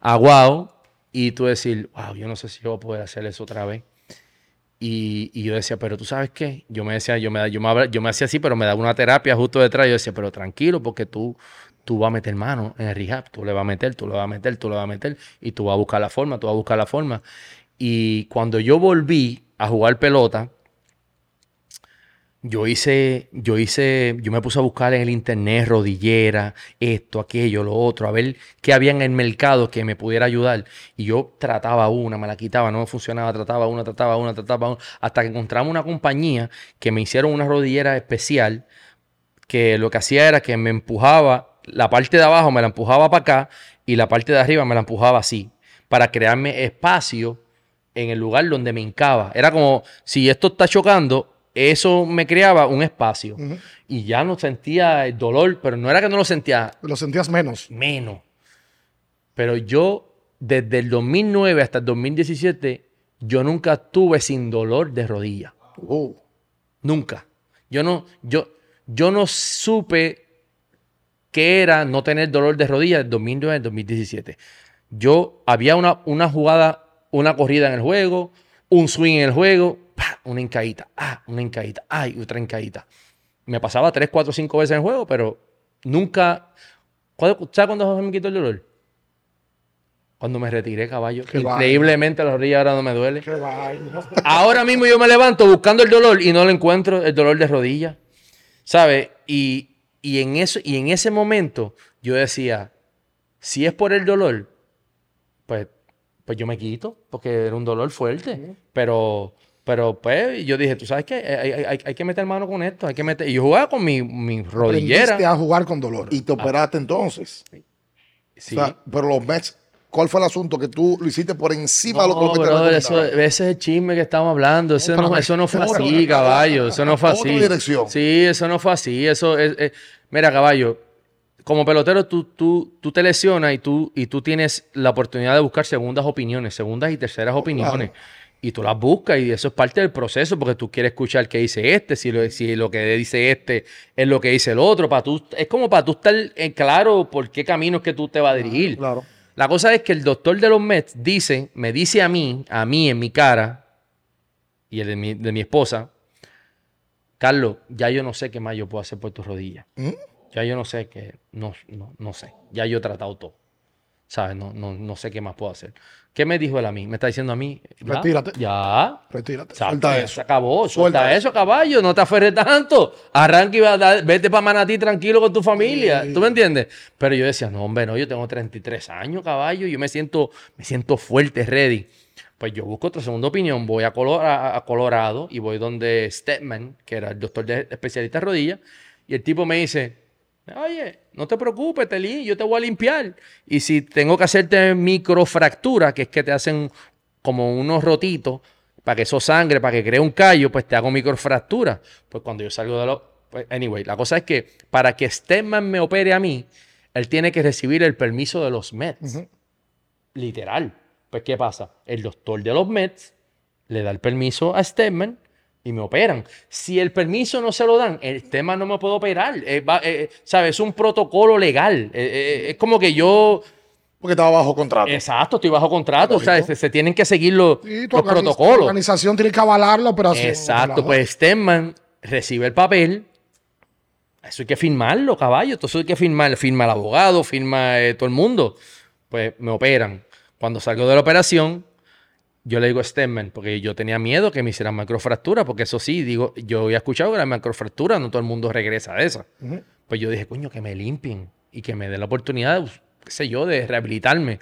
Aguao, y tú decir, wow, yo no sé si yo voy a poder hacer eso otra vez. Y, y yo decía, pero tú sabes qué, yo me decía, yo me, yo me, yo me hacía así, pero me daba una terapia justo detrás. Yo decía, pero tranquilo, porque tú, tú vas a meter mano en el rehab, tú le vas a meter, tú le vas a meter, tú le vas a meter, y tú vas a buscar la forma, tú vas a buscar la forma. Y cuando yo volví a jugar pelota, yo hice, yo hice, yo me puse a buscar en el internet rodillera, esto, aquello, lo otro, a ver qué había en el mercado que me pudiera ayudar. Y yo trataba una, me la quitaba, no me funcionaba, trataba una, trataba una, trataba una, hasta que encontramos una compañía que me hicieron una rodillera especial que lo que hacía era que me empujaba, la parte de abajo me la empujaba para acá y la parte de arriba me la empujaba así, para crearme espacio en el lugar donde me hincaba. Era como si esto está chocando, eso me creaba un espacio. Y ya no sentía el dolor, pero no era que no lo sentía Lo sentías menos. menos. Pero yo, desde el 2009 hasta el 2017, yo nunca estuve sin dolor de rodilla. Oh. Nunca. Yo no, yo, yo no supe qué era no tener dolor de rodilla del 2009 al 2017. Yo había una, una jugada, una corrida en el juego, un swing en el juego, ¡pa! una encaída, ah, una encaída, ay, otra encaída. Me pasaba 3, 4, 5 veces en el juego, pero nunca. ¿Cuándo- ¿Sabes cuándo me quitó el dolor? Cuando me retiré, caballo. Qué. Increíblemente la rodilla ahora no me duele. Qué. Ahora mismo yo me levanto buscando el dolor y no lo encuentro, el dolor de rodilla. ¿Sabes? Y, y, en eso, y en ese momento yo decía, si es por el dolor, pues, pues yo me quito, porque era un dolor fuerte. Pero, pero pues yo dije, tú sabes qué, hay, hay- hay- que meter mano con esto, hay que meter... Y yo jugaba con mi, mi rodillera. Aprendiste a jugar con dolor. Y te operaste entonces. Sí. O sea, pero los Mets, ¿cuál fue el asunto? Que tú lo hiciste por encima de lo que Mets te eso- ese es el chisme que estamos hablando. Eso, Otra no, eso no fue así, caballo. Eso no fue Otra así. dirección. Sí, eso no fue así. Eso es, es- Mira, caballo, como pelotero tú, tú, tú te lesionas y tú, y tú tienes la oportunidad de buscar segundas opiniones, segundas y terceras opiniones. Y tú las buscas y eso es parte del proceso porque tú quieres escuchar qué dice este, si lo, si lo que dice este es lo que dice el otro. Para tú, es como para tú estar en claro por qué camino es que tú te vas a dirigir. Claro. La cosa es que el doctor de los Mets dice, me dice a mí, a mí en mi cara, y el de mi, de mi esposa, Carlos, ya yo no sé qué más yo puedo hacer por tu rodilla. ¿Mm? Ya yo no sé qué, no, no, no sé. Ya yo he tratado todo. ¿Sabes? No, no, no sé qué más puedo hacer. ¿Qué me dijo él a mí? Me está diciendo a mí. ¿ya? Retírate. Ya. Retírate. Suelta eh, eso. Se acabó. Suelta, Suelta eso, caballo. No te aferres tanto. Arranca y va a dar- vete para Manatí tranquilo con tu familia. ¿Tú me entiendes? Pero yo decía, no, hombre, no, yo tengo 33 años, caballo. Yo me siento, me siento fuerte, ready. Pues yo busco otra segunda opinión. Voy a- a Colorado y voy donde Stedman, que era el doctor de especialista de rodillas. Y el tipo me dice, Oye, no te preocupes, Telín, yo te voy a limpiar. Y si tengo que hacerte microfractura, que es que te hacen como unos rotitos para que eso sangre, para que cree un callo, pues te hago microfractura. Pues cuando yo salgo de lo... pues, anyway, la cosa es que para que Stedman me opere a mí, él tiene que recibir el permiso de los Mets. Literal. Pues, ¿qué pasa? El doctor de los Mets le da el permiso a Stedman y me operan. Si el permiso no se lo dan, el Stedman no me puede operar. Eh, va- eh, ¿Sabes? Es un protocolo legal. Eh, eh, es como que yo... Porque estaba bajo contrato. Exacto, estoy bajo contrato. O sea, se, se tienen que seguir los, protocolos. organización tiene que avalar la operación. Exacto, pues Stedman recibe el papel. Eso hay que firmarlo, caballo. Entonces hay que firmar. Firma el abogado, firma eh, todo el mundo. Pues me operan. Cuando salgo de la operación, yo le digo a Stemman, porque yo tenía miedo que me hicieran macrofractura, porque eso sí, digo, yo había escuchado que la macrofractura, no todo el mundo regresa a esa. Pues yo dije, coño, que me limpien y que me den la oportunidad, qué sé yo, de rehabilitarme.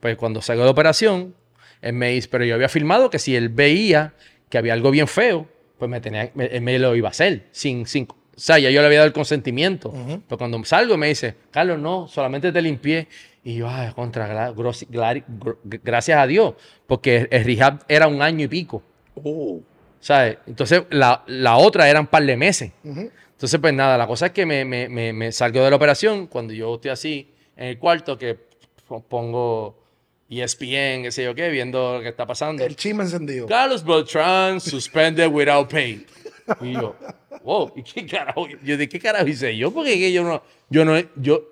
Pues cuando salgo de operación, él me dice, pero yo había filmado que si él veía que había algo bien feo, pues me tenía, me- él me lo iba a hacer, sin, sin, o sea, ya yo le había dado el consentimiento. Pero cuando salgo me dice, Carlos, no, solamente te limpié. Y yo, ay, contra, gracias a Dios, porque el rehab era un año y pico. Oh. ¿Sabes? Entonces, la, la otra era un par de meses. Entonces, pues nada, la cosa es que me, me, me, me salgo de la operación cuando yo estoy así en el cuarto que po- pongo ESPN, qué sé yo qué, viendo lo que está pasando. El chisme encendido. Carlos Beltrán suspended without pay. Y yo, wow, ¿y qué carajo? Yo, ¿de qué carajo hice yo? Porque yo no, yo no, yo,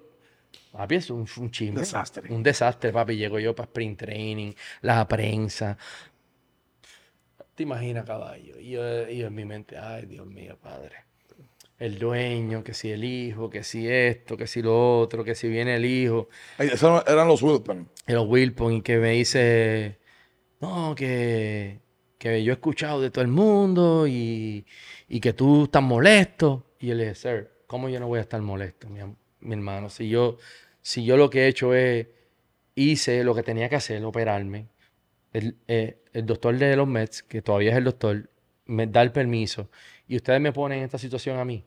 papi, es un, un chisme. Desastre. Un desastre, papi. Llego yo para sprint training, la prensa. ¿Te imaginas, caballo? Y yo, y yo en mi mente, ay, Dios mío, padre. El dueño, que si el hijo, que si esto, que si lo otro, que si viene el hijo. Esos eran los Wilpen. El Wilpon y que me dice, no, que, que yo he escuchado de todo el mundo y, y que tú estás molesto. Y yo le dije, sir, ¿cómo yo no voy a estar molesto, mi, mi hermano? Si yo, si yo lo que he hecho es, hice lo que tenía que hacer, operarme. El, eh, el doctor de los Mets, que todavía es el doctor, me da el permiso y ustedes me ponen en esta situación a mí.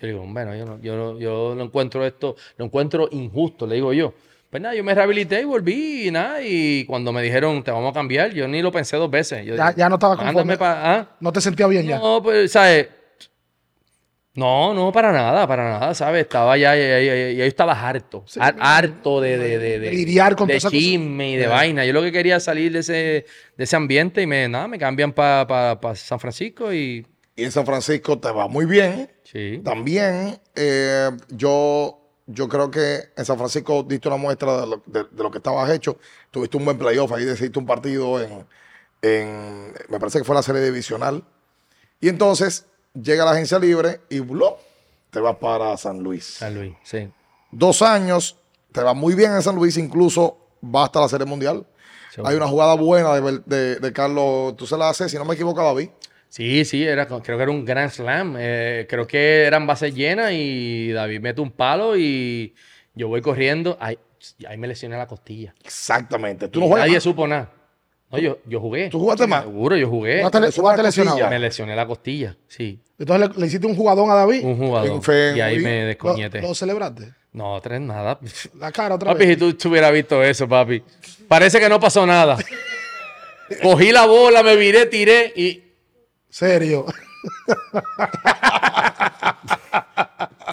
Yo digo, bueno, yo no, yo yo no encuentro esto, lo encuentro injusto, le digo yo. Pues nada, yo me rehabilité y volví y nada. Y cuando me dijeron, te vamos a cambiar, yo ni lo pensé dos veces. Yo Ya- dije, ya no estaba "Mándame conforme". pa- ¿ah? No te sentías bien ya. No, pues, ¿sabes? No, no, para nada, para nada, ¿sabes? Estaba ya, ya, ya, ya- ya yo estaba harto, har- harto de, de, de, De lidiar con de chisme y de vaina. Yo lo que quería es salir de ese, de ese ambiente y me, nada, me cambian para San Francisco y Y en San Francisco te va muy bien. sí. También eh, yo, yo creo que en San Francisco diste una muestra de lo, de- de lo que estabas hecho. Tuviste un buen playoff, ahí decidiste un partido en, en- me parece que fue la serie divisional. Y entonces llega la agencia libre y ¡blo! te vas para San Luis. San Luis, sí. Dos años, te va muy bien en San Luis, incluso va hasta la serie mundial. Hay una jugada buena de, de- de Carlos, tú se la haces, si no me equivoco, David. Sí, sí, era, creo que era un Grand Slam. Eh, creo que eran bases llenas y David mete un palo y yo voy corriendo. Ahí, ahí me lesioné la costilla. Exactamente. Tú no juegas nadie más. supo nada. No, yo, yo jugué. ¿Tú jugaste más? Seguro, yo jugué. Jugaste lesionado. Me lesioné la costilla, sí. Entonces le, le hiciste un jugadón a David. Un fe- y ahí me bien. Lo, descoñete. lo celebraste. No, tres nada. La cara otra Papi, si vez. tú, tú hubieras visto eso, papi. Parece que no pasó nada. Cogí la bola, me viré, tiré y Serio.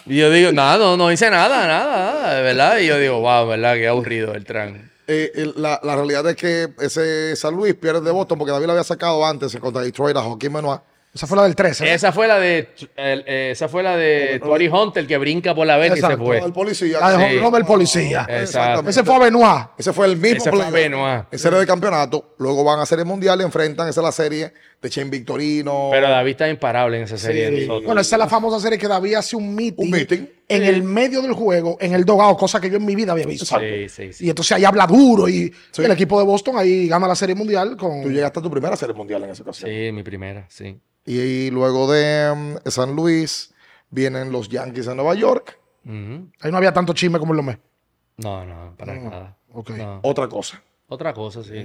Y yo digo, nada, no, no hice nada, nada, nada, de verdad. Y yo digo, wow, verdad, qué aburrido el tran. Eh, la, la realidad es que ese San Luis pierde de Boston porque David lo había sacado antes contra Detroit a Joaquín Benoit. Esa fue la del 13. ¿no? Esa fue la de, el- eh, esa fue la de Tori Hunter que brinca por la vez y se Exacto. fue. El policía. La de Sí. Robert Policía. Exacto. Ese fue a Benoit. Ese fue el mismo Ese fue. Benoit. En serie de campeonato. Luego van a serie mundial y enfrentan. Esa es la serie de Shane Victorino. Pero David está imparable en esa serie de nosotros. Bueno, esa es la famosa serie que David hace un meeting, Un meeting. En el medio del juego, en el dogado, cosa que yo en mi vida había visto. sí, sí, sí. Y entonces ahí habla duro y el equipo de Boston ahí gana la serie mundial con... Tú llegaste a tu primera serie mundial en esa ocasión. Sí, mi primera, sí. Y, luego de mm, San Luis vienen los Yankees de Nueva York. Ahí no había tanto chisme como en los mes. No, no, para nada. ok. No. Otra cosa. Otra cosa, sí.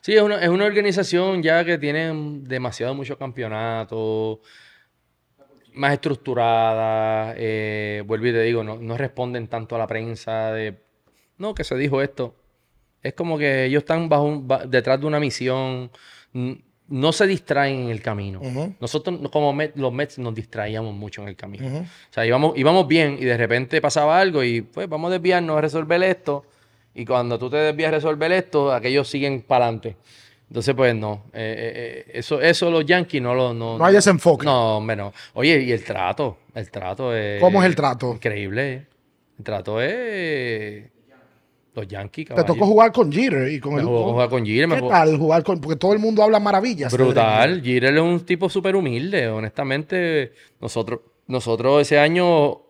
Sí, es una, es una organización ya que tiene demasiado mucho campeonato, más estructurada. eh, vuelvo y te digo, no, no responden tanto a la prensa de, no, que se dijo esto. Es como que ellos están bajo un- ba- detrás de una misión, no se distraen en el camino. Nosotros, como Met- los Mets, nos distraíamos mucho en el camino. O sea, íbamos, íbamos bien y de repente pasaba algo y pues vamos a desviarnos a resolver esto. Y cuando tú te desvías a resolver esto, aquellos siguen para adelante. Entonces, pues no. Eh, eh, eh, eso, eso los Yankees no lo. No, No hay ese enfoque. No, hombre, no. Oye, y el trato. El trato es. ¿Cómo es el trato? Increíble. El trato es. Los Yankees, Te caballo. tocó jugar con Jeter y con Me el... jugó con- jugar con Jeter, me ¿Qué tal jugar con...? Porque todo el mundo habla maravillas. Brutal. Jeter es un tipo súper humilde. Honestamente, nosotros, nosotros ese año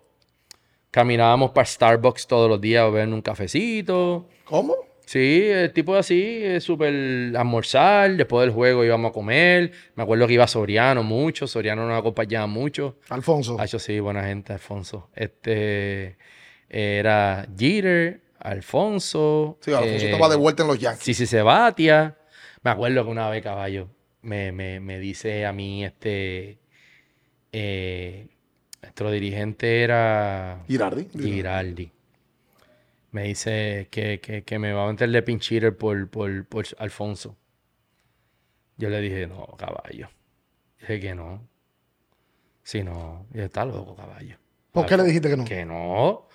caminábamos para Starbucks todos los días a beber un cafecito. ¿Cómo? Sí, el tipo así, súper almorzar, después del juego íbamos a comer. Me acuerdo que iba Soriano mucho, Soriano nos acompañaba mucho. Alfonso. Hacho, sí, buena gente, Alfonso. Este era Jeter, Alfonso. Sí, Alfonso eh, estaba de vuelta en los Yankees. Sí, sí, Sebatia. Me acuerdo que una vez, caballo, me, me, me dice a mí este. eh, nuestro dirigente era. Girardi. Giraldi. Me dice que, que, que me va a meter de pinch hitter por, por, por Alfonso. Yo le dije, no, caballo. Dije que no. Sí, no. Y está loco, caballo. ¿Por qué le dijiste que no? Que no.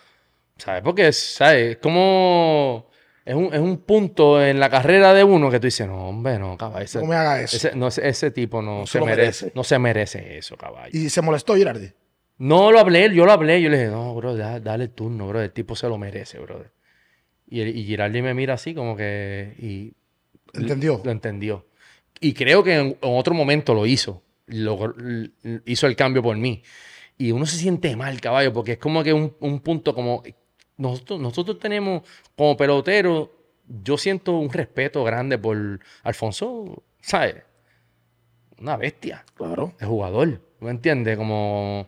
¿Sabes? Porque, ¿sabes? Es como. Es un, es un punto en la carrera de uno que tú dices, no, hombre, no, caballo. Ese, No me haga eso. ese, no, ese- tipo no, se se lo merece, merece. no se merece eso, caballo. Y se molestó Girardi. No lo hablé, yo lo hablé. Yo le dije, no, bro, da- dale el turno, bro. El tipo se lo merece, bro. Y, y Girardi me mira así como que... Y ¿Entendió? Lo entendió. Y creo que en, en otro momento lo hizo. Lo- hizo el cambio por mí. Y uno se siente mal, caballo, porque es como que un, un punto como... Nosotros, nosotros tenemos como pelotero, yo siento un respeto grande por Alfonso, ¿sabes? Una bestia Claro. el jugador, ¿me entiendes? Como...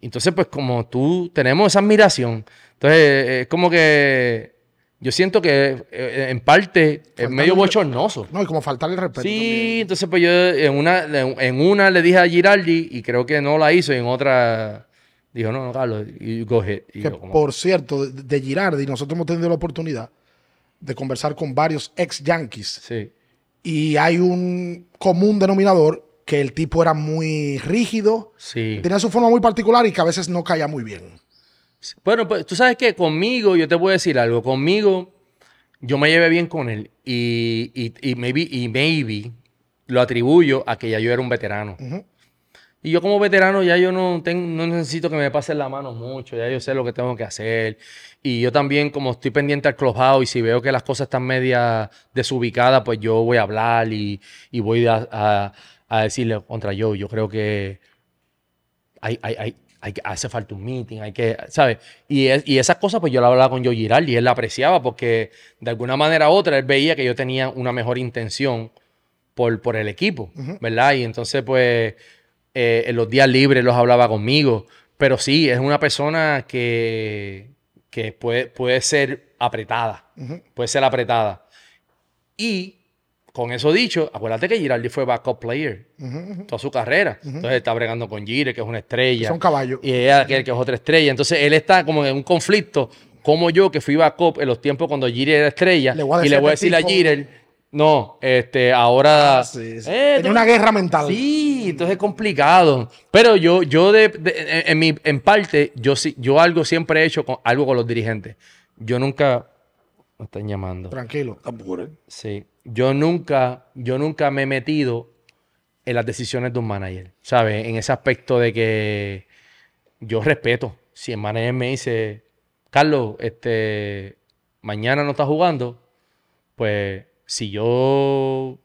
Entonces, pues como tú, tenemos esa admiración. Entonces, es como que yo siento que eh, en parte es medio bochornoso. No, y como faltarle el respeto. Sí, también. entonces pues yo en una, en una le dije a Giraldi y creo que no la hizo y en otra dijo, no, no, Carlos, you go ahead. Y Que yo como, por cierto, de, de Girardi, nosotros hemos tenido la oportunidad de conversar con varios ex Yankees. sí. Y hay un común denominador que el tipo era muy rígido, Sí. tenía su forma muy particular y que a veces no caía muy bien. Bueno, pues tú sabes que conmigo, yo te voy a decir algo, conmigo yo me llevé bien con él y, y, y maybe, y maybe lo atribuyo a que ya yo era un veterano. Y yo como veterano ya yo no, tengo, no necesito que me pasen la mano mucho, ya yo sé lo que tengo que hacer. Y yo también como estoy pendiente al clubhouse y si veo que las cosas están media desubicadas, pues yo voy a hablar y, y voy a, a- a decirle contra yo, yo creo que hay, hay, hay, hay hace falta un meeting, hay que, ¿sabes? Y, es- y esas cosas pues yo la hablaba con Joe Giraldi y él la apreciaba porque de alguna manera u otra él veía que yo tenía una mejor intención por, por el equipo, ¿verdad? Y entonces pues eh, en los días libres los hablaba conmigo, pero sí, es una persona que, que puede, puede ser apretada, puede ser apretada. Y con eso dicho, acuérdate que Giraldi fue backup player toda su carrera. Entonces está bregando con Gire, que es una estrella. Son caballos. Y ella, que, que es otra estrella. Entonces él está como en un conflicto, como yo, que fui backup en los tiempos cuando Gire era estrella. Le y le voy a decir a Gire, no, este, ahora. Ah, sí, sí. Eh, Tenía tú- una guerra mental. Sí, entonces es complicado. Pero yo, yo de, de- en, en mi, en parte, yo sí, yo algo siempre he hecho con, algo con los dirigentes. Yo nunca. Me están llamando. Tranquilo. Apure. Sí. Yo nunca, yo nunca me he metido en las decisiones de un manager. ¿Sabes? En ese aspecto de que yo respeto. Si el manager me dice, Carlos, este, mañana no estás jugando, pues si yo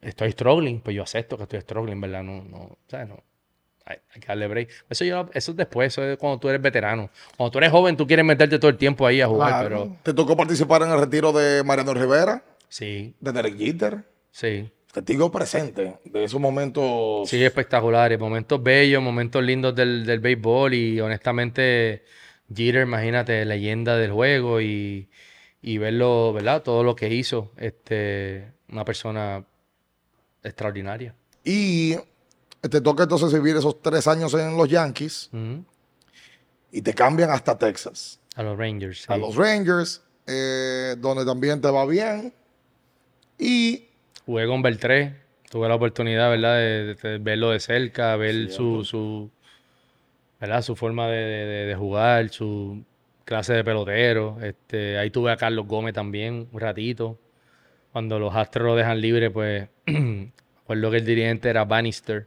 estoy struggling, pues yo acepto que estoy struggling, ¿verdad? No, no, ¿sabes? No. Hay, hay que darle break. Eso, yo, eso es después, eso es cuando tú eres veterano. Cuando tú eres joven, tú quieres meterte todo el tiempo ahí a jugar, Claro. pero ¿Te tocó participar en el retiro de Mariano Rivera, sí, de Derek Jeter? sí. Testigo presente de esos momentos. Sí, espectaculares. Momentos bellos, momentos lindos del, del béisbol. Y honestamente, Jeter, imagínate, leyenda del juego y, y verlo, ¿verdad? Todo lo que hizo. Este, una persona extraordinaria. Y te toca entonces vivir esos tres años en los Yankees y te cambian hasta Texas, A los Rangers. a los Rangers, eh, donde también te va bien. Y Jugué con Beltré. Tuve la oportunidad, ¿verdad? De, de- de verlo de cerca, ver su, su, ¿verdad? Su forma de, de- jugar, su clase de pelotero. Este, ahí tuve a Carlos Gómez también un ratito. Cuando los Astros lo dejan libre, pues, recuerdo que el dirigente era Bannister.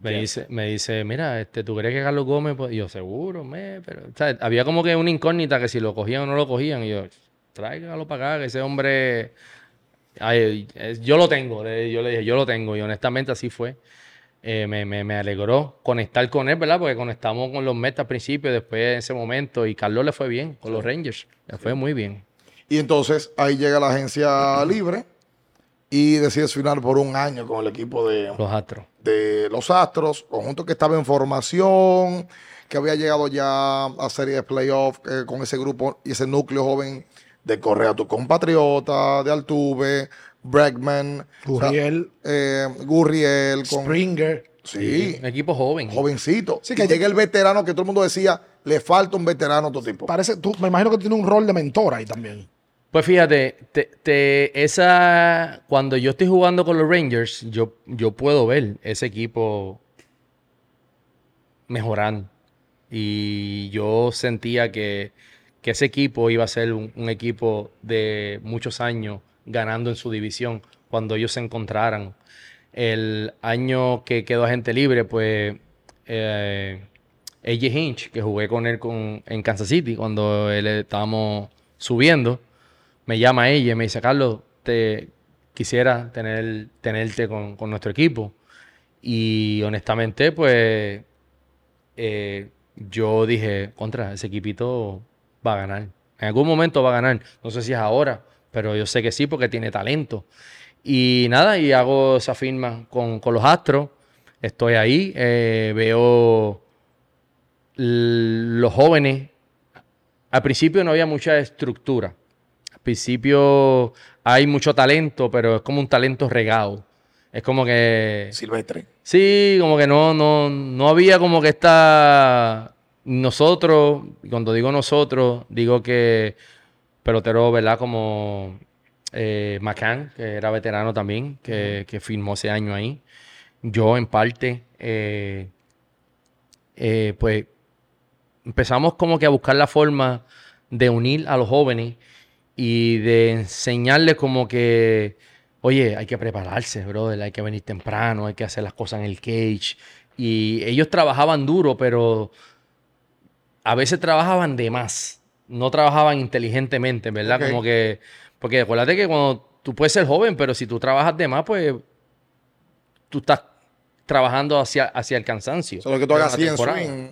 Me dice, me dice, mira, este, ¿tú crees que Carlos Gómez? pues-" Y yo, seguro, me, pero, ¿sabes? Había como que una incógnita que si lo cogían o no lo cogían. Y yo, tráigalo para acá, que ese hombre Ay, yo lo tengo, yo le dije, yo lo tengo, y honestamente así fue. eh, me, me, me alegró conectar con él, ¿verdad? Porque conectamos con los Mets al principio, después en ese momento, y Carlos le fue bien con los Rangers, le fue muy bien. Y entonces ahí llega la agencia libre y decides firmar por un año con el equipo de Los Astros. de los Astros, conjunto que estaba en formación, que había llegado ya a serie de playoff eh, con ese grupo y ese núcleo joven de Correa, tu compatriota, de Altuve, Bregman, Gurriel. o sea, eh, Gurriel, con, Springer. sí, Un equipo joven. jovencito. Sí, que llega el veterano que todo el mundo decía, le falta un veterano a otro tipo. Parece, tú, me imagino que tiene un rol de mentor ahí también. Pues fíjate, te, te- esa, cuando yo estoy jugando con los Rangers, yo, yo puedo ver ese equipo mejorando. Y yo sentía que, que ese equipo iba a ser un, equipo de muchos años ganando en su división cuando ellos se encontraran. El año que quedó agente libre, pues eh, AJ Hinch, que jugué con él con, en Kansas City cuando él estábamos subiendo, me llama ella y me dice, Carlos, te quisiera tener, tenerte con, con nuestro equipo. Y honestamente, pues eh, yo dije, contra, ese equipito va a ganar. En algún momento va a ganar. No sé si es ahora, pero yo sé que sí porque tiene talento. Y nada, y hago esa firma con, con los Astros. Estoy ahí, eh, veo los jóvenes. Al principio no había mucha estructura. Al principio hay mucho talento, pero es como un talento regado. Es como que Silvestre. Sí, como que no, no, no había como que esta nosotros, cuando digo nosotros, digo que pelotero, ¿verdad? Como eh, McCann, que era veterano también, que, que firmó ese año ahí. Yo, en parte, eh, eh, pues empezamos como que a buscar la forma de unir a los jóvenes y de enseñarles como que, oye, hay que prepararse, brother, hay que venir temprano, hay que hacer las cosas en el cage. Y ellos trabajaban duro, pero a veces trabajaban de más. No trabajaban inteligentemente, ¿verdad? Como que, porque acuérdate que cuando tú puedes ser joven, pero si tú trabajas de más, pues tú estás trabajando hacia, hacia el cansancio. Solo que tú hagas de la 100 temporada. swing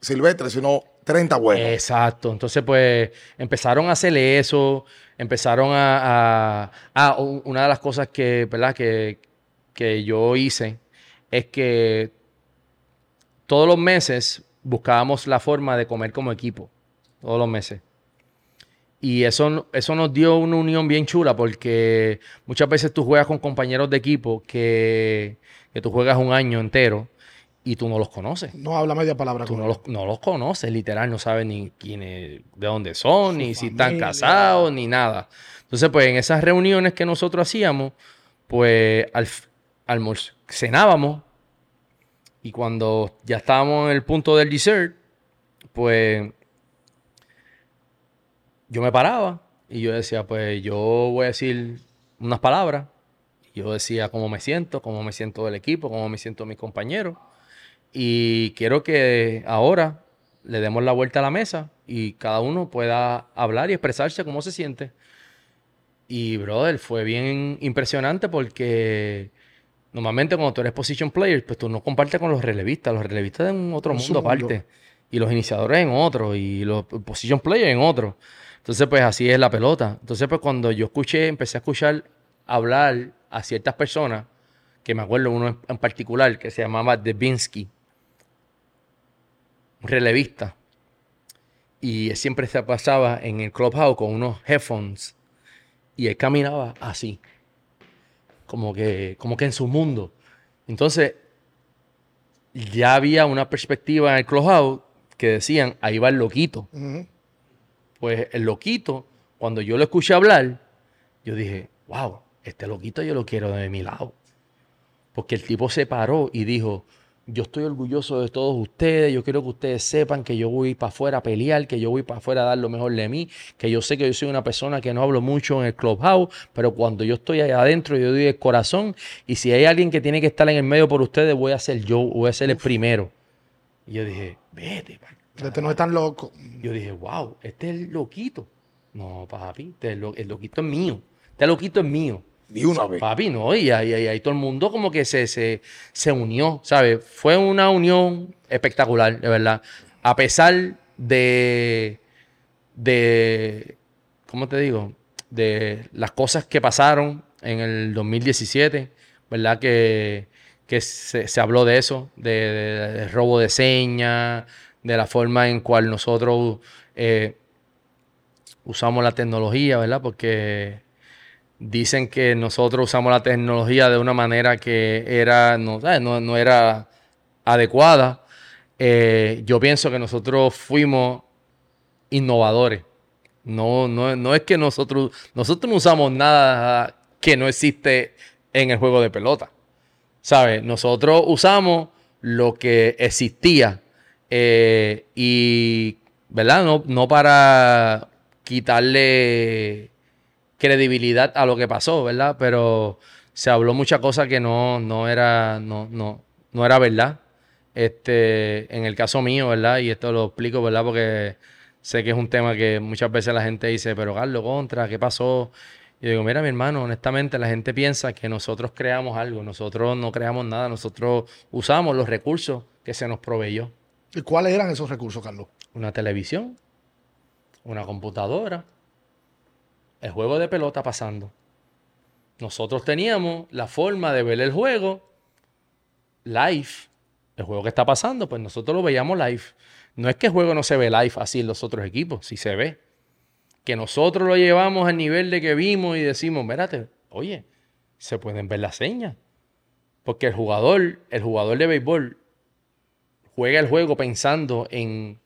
Silvestre, sino 30 buenos. Exacto. Entonces, pues, empezaron a hacerle eso. Empezaron a... a- ah, u- una de las cosas que, ¿verdad? Que, que yo hice es que todos los meses buscábamos la forma de comer como equipo. Todos los meses. Y eso, eso nos dio una unión bien chula porque muchas veces tú juegas con compañeros de equipo que, que tú juegas un año entero y tú no los conoces. No habla media palabra Tú con no los, no los conoces, literal, no sabes ni quiénes, de dónde son, ni si están familia. casados, ni nada. Entonces, pues en esas reuniones que nosotros hacíamos, pues al, cenábamos y cuando ya estábamos en el punto del dessert, pues yo me paraba y yo decía, pues yo voy a decir unas palabras. Yo decía cómo me siento, cómo me siento del equipo, cómo me siento mis compañeros. Y quiero que ahora le demos la vuelta a la mesa y cada uno pueda hablar y expresarse cómo se siente. Y, brother, fue bien impresionante porque normalmente cuando tú eres position player, pues tú no compartes con los relevistas. Los relevistas en otro mundo aparte. Y los iniciadores en otro. Y los position players en otro. Entonces, pues así es la pelota. Entonces, pues cuando yo escuché, empecé a escuchar hablar a ciertas personas, que me acuerdo uno en, en particular, que se llamaba Debinsky, un relevista. Y él siempre se pasaba en el clubhouse con unos headphones. Y él caminaba así. Como que, como que en su mundo. Entonces, ya había una perspectiva en el clubhouse que decían, ahí va el loquito. Pues el loquito, cuando yo lo escuché hablar, yo dije, wow, este loquito yo lo quiero de mi lado. Porque el tipo se paró y dijo, yo estoy orgulloso de todos ustedes, yo quiero que ustedes sepan que yo voy para afuera a pelear, que yo voy para afuera a dar lo mejor de mí, que yo sé que yo soy una persona que no hablo mucho en el clubhouse, pero cuando yo estoy allá adentro yo doy el corazón y si hay alguien que tiene que estar en el medio por ustedes, voy a ser yo, voy a ser el primero. Y yo dije, vete, pa- Este no es tan loco. yo dije, wow, este es el loquito. No, papi, este es lo- el loquito es mío. Este loquito es mío. Una vez. Papi, no, y ahí, ahí- ahí todo el mundo como que se, se, se unió, ¿sabes? Fue una unión espectacular, de verdad. A pesar de, de, ¿cómo te digo? De las cosas que pasaron en el 2017, ¿verdad? Que, que se, se habló de eso, de, de- de robo de señas, de la forma en cual nosotros eh, usamos la tecnología, ¿verdad? Porque dicen que nosotros usamos la tecnología de una manera que era, no, no, no era adecuada. Eh, yo pienso que nosotros fuimos innovadores. No, no, no es que nosotros, nosotros no usamos nada que no existe en el juego de pelota. ¿Sabes? Nosotros usamos lo que existía eh, y, ¿verdad? No, no para quitarle credibilidad a lo que pasó, ¿verdad? Pero se habló mucha cosa que no, no era, no, no, no era verdad. Este, en el caso mío, ¿verdad? Y esto lo explico, ¿verdad? Porque sé que es un tema que muchas veces la gente dice, pero Carlos, contra, ¿qué pasó? Y yo digo, mira, mi hermano, honestamente la gente piensa que nosotros creamos algo, nosotros no creamos nada, nosotros usamos los recursos que se nos proveyó. ¿Y cuáles eran esos recursos, Carlos? Una televisión, una computadora, el juego de pelota pasando. Nosotros teníamos la forma de ver el juego live. El juego que está pasando, pues nosotros lo veíamos live. No es que el juego no se ve live así en los otros equipos, sí se ve. Que nosotros lo llevamos al nivel de que vimos y decimos, mírate, oye, se pueden ver las señas. Porque el jugador, el jugador de béisbol, juega el juego pensando en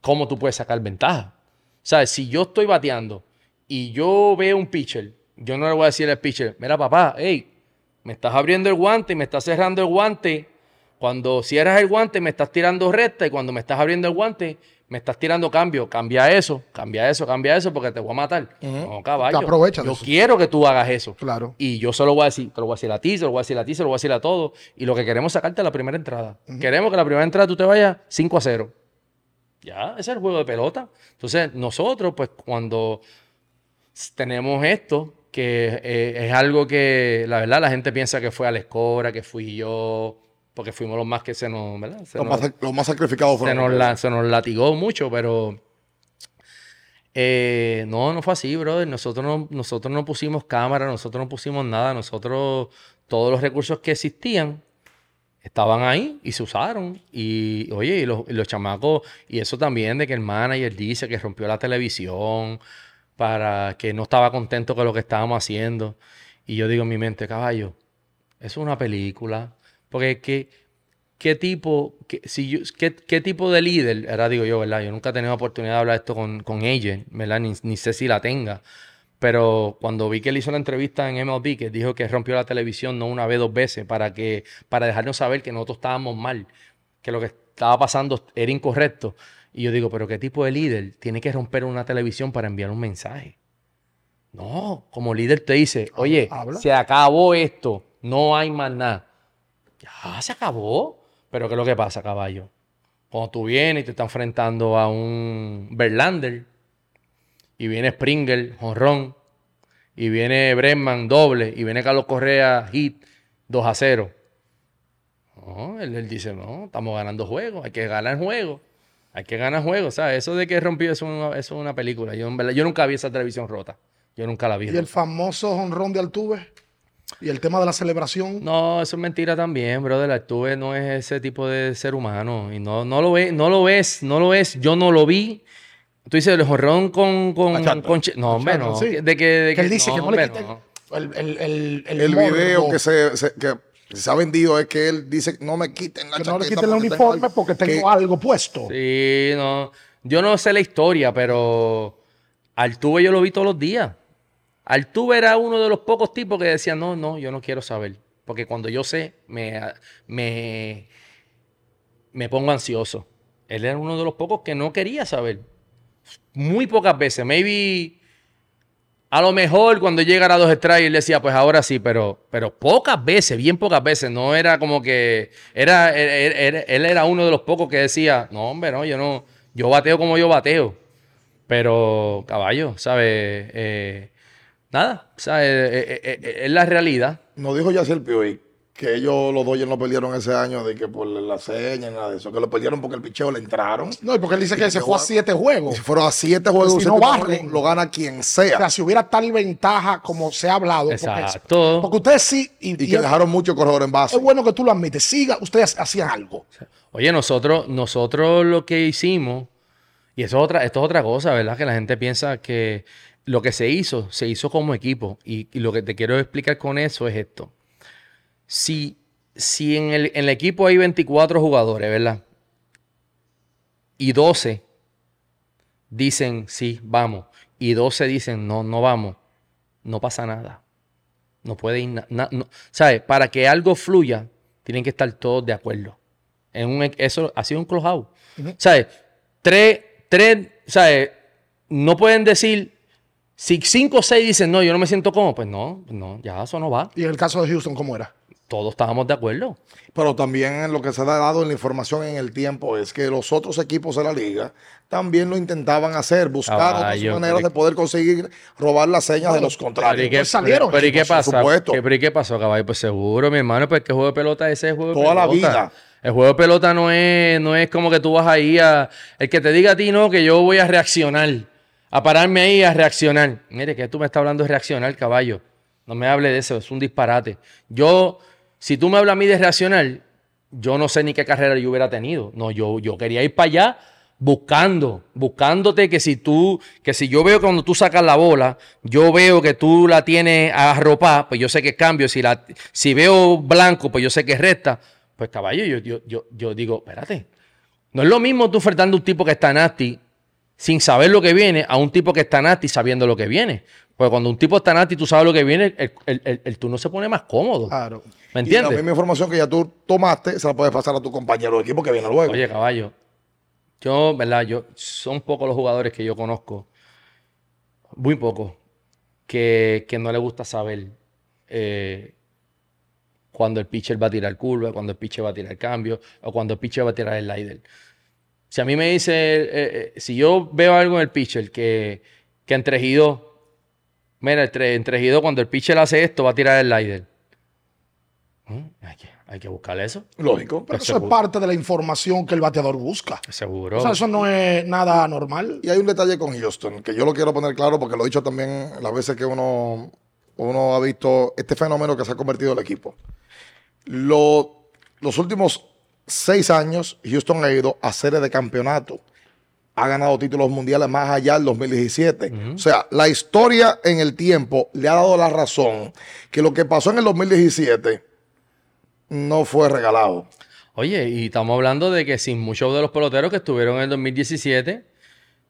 cómo tú puedes sacar ventaja. O sea, si yo estoy bateando y yo veo un pitcher, yo no le voy a decir al pitcher, mira papá, hey, me estás abriendo el guante y me estás cerrando el guante. Cuando cierras el guante me estás tirando recta y cuando me estás abriendo el guante me estás tirando cambio. Cambia eso, cambia eso, cambia eso porque te voy a matar. No, caballo. Te Yo eso. quiero que tú hagas eso. Claro. Y yo solo voy a decir, te lo voy a decir a ti, se lo voy a decir a ti, se lo voy a decir a todos. Y lo que queremos es sacarte a la primera entrada. Queremos que la primera entrada tú te vayas 5 a 0. Ya, ese es el juego de pelota. Entonces, nosotros, pues, cuando tenemos esto, que eh, es algo que, la verdad, la gente piensa que fue Alex Cora, que fui yo, porque fuimos los más que se nos, ¿verdad? Se Los nos- más, los más sacrificados se nos, la- se nos latigó mucho, pero eh, no, no fue así, brother. Nosotros no, nosotros no pusimos cámara, nosotros no pusimos nada, nosotros todos los recursos que existían estaban ahí y se usaron. Y oye, y los, y los chamacos, y eso también de que el manager dice que rompió la televisión para que no estaba contento con lo que estábamos haciendo. Y yo digo en mi mente, caballo, eso es una película. Porque ¿qué, qué tipo, qué, tipo de líder, ahora digo yo, ¿verdad? Yo nunca he tenido oportunidad de hablar esto con, con ella, ¿verdad? Ni, ni sé si la tenga. Pero cuando vi que él hizo la entrevista en MLB, que dijo que rompió la televisión no una vez, dos veces, para, que, para dejarnos saber que nosotros estábamos mal, que lo que estaba pasando era incorrecto. Y yo digo, pero ¿qué tipo de líder tiene que romper una televisión para enviar un mensaje? No, como líder te dice, oye, habla. se acabó esto, no hay más nada. Ya se acabó. Pero ¿qué es lo que pasa, caballo? Cuando tú vienes y te estás enfrentando a un Verlander, y viene Springer, jonrón, y viene Bregman, doble, y viene Carlos Correa, hit, 2 a 0. No, él, él dice, no, estamos ganando juegos, hay que ganar juegos, hay que ganar juegos, ¿sabes? Eso de que rompió eso es una, eso es una película. Yo, en verdad, yo nunca vi esa televisión rota, yo nunca la vi. Y el famoso honrón de Altuve. Y el tema de la celebración. No, eso es mentira también, brother. Altuve no es ese tipo de ser humano. Y no, no lo ves, no lo ves, no lo ves. Yo no lo vi. Tú dices el jorrón con, con, No, hombre, no. sí. De que, de que él dice que no le quiten el, el, el, el, El morbo, video que se, se- que se ha vendido es que él dice no me quiten la que no le quiten el tengo uniforme algo". porque tengo Que- algo puesto. Sí, no. Yo no sé la historia, pero Altuve yo lo vi todos los días. Altuve era uno de los pocos tipos que decía, no, no, yo no quiero saber. Porque cuando yo sé, me, me, me pongo ansioso. Él era uno de los pocos que no quería saber. Muy pocas veces. Maybe a lo mejor cuando llegara a dos strikes, él decía, pues ahora sí, pero, pero pocas veces, bien pocas veces. No era como que. Era, él, él- él era uno de los pocos que decía, no, hombre, no, yo no. Yo bateo como yo bateo. Pero, caballo, ¿sabes? Eh, nada, sea, eh, eh, es la realidad. Nos dijo Yaciel Pioy que ellos los Dodgers no perdieron ese año de que por la seña, nada de eso, que lo perdieron porque el picheo le entraron. No, y porque él dice que se fue a siete Y juegos. si fueron a siete juegos, Si no barren. lo gana quien O sea. sea, si hubiera tal ventaja como se ha hablado. porque- Exacto. Porque, ustedes sí. Y, y y que es- dejaron mucho corredor en base. es bueno que tú lo admites. Siga, ustedes hacían algo. Oye, nosotros, nosotros lo que hicimos, y eso es otra, esto es otra cosa, ¿verdad? Que la gente piensa que lo que se hizo, se hizo como equipo. Y, y lo que te quiero explicar con eso es esto. Si, si en, el, en el equipo hay 24 jugadores, ¿verdad? Y 12 dicen sí, vamos. Y 12 dicen no, no vamos. No pasa nada. No puede ir nada. ¿Sabes? Para que algo fluya, tienen que estar todos de acuerdo. En un, eso ha sido un close-out. ¿Sabes? Tres, tres, ¿sabes? No pueden decir, si cinco o seis dicen, no, yo no me siento cómodo, pues no, no, ya eso no va. Y en el caso de Houston, ¿cómo era? Todos estábamos de acuerdo. Pero también lo que se ha dado en la información en el tiempo es que los otros equipos de la liga también lo intentaban hacer, buscar Ah, otras yo- maneras pero- de poder conseguir robar las señas de los Pero ¿y contrarios. qué, Pues salieron, pero, pero ¿y qué por pasa? supuesto. ¿Qué- pero ¿y qué pasó, caballo? Pues seguro, mi hermano, pues que juego de pelota ese es juego de Toda la pelota. vida. El juego de pelota no es, no es como que tú vas ahí a... El que te diga a ti, no, que yo voy a reaccionar. A pararme ahí a reaccionar. Mire, que tú me estás hablando de reaccionar, caballo. No me hable de eso, es un disparate. Yo, si tú me hablas a mí de reaccionar, yo no sé ni qué carrera yo hubiera tenido. No, yo, yo quería ir para allá buscando, buscándote que si tú, que si yo veo cuando tú sacas la bola, yo veo que tú la tienes arropada, pues yo sé que es cambio. Si, la, si veo blanco, pues yo sé que es recta. Pues caballo, yo, yo, yo, yo digo, espérate. No es lo mismo tú ofertando a un tipo que está nasty sin saber lo que viene a un tipo que está nasty sabiendo lo que viene. Porque cuando un tipo está nasty y tú sabes lo que viene, el, el, el- el turno se pone más cómodo. Claro. ¿Me Y la entiendes? misma información que ya tú tomaste, se la puedes pasar a tu compañero de equipo que viene luego. Oye, caballo, yo, ¿verdad? Yo, son pocos los jugadores que yo conozco, muy pocos, que, que no le gusta saber eh, cuando el pitcher va a tirar curva, cuando el pitcher va a tirar cambio, o cuando el pitcher va a tirar el slider. Si a mí me dice, eh, eh, si yo veo algo en el pitcher que, que entre Gido, mira, entre, entre Gido, cuando el pitcher hace esto, va a tirar el slider. Mm, Hay que, hay que buscar eso. Lógico. Pero Pues eso es parte de la información que el bateador busca. Seguro. O sea, eso no es nada normal. Y hay un detalle con Houston que yo lo quiero poner claro porque lo he dicho también las veces que uno, uno ha visto este fenómeno que se ha convertido en el equipo. Lo- los últimos seis años, Houston ha ido a serie de campeonato. Ha ganado títulos mundiales más allá del 2017. O sea, la historia en el tiempo le ha dado la razón que lo que pasó en el 2017 no fue regalado. Oye, y estamos hablando de que sin muchos de los peloteros que estuvieron en el 2017,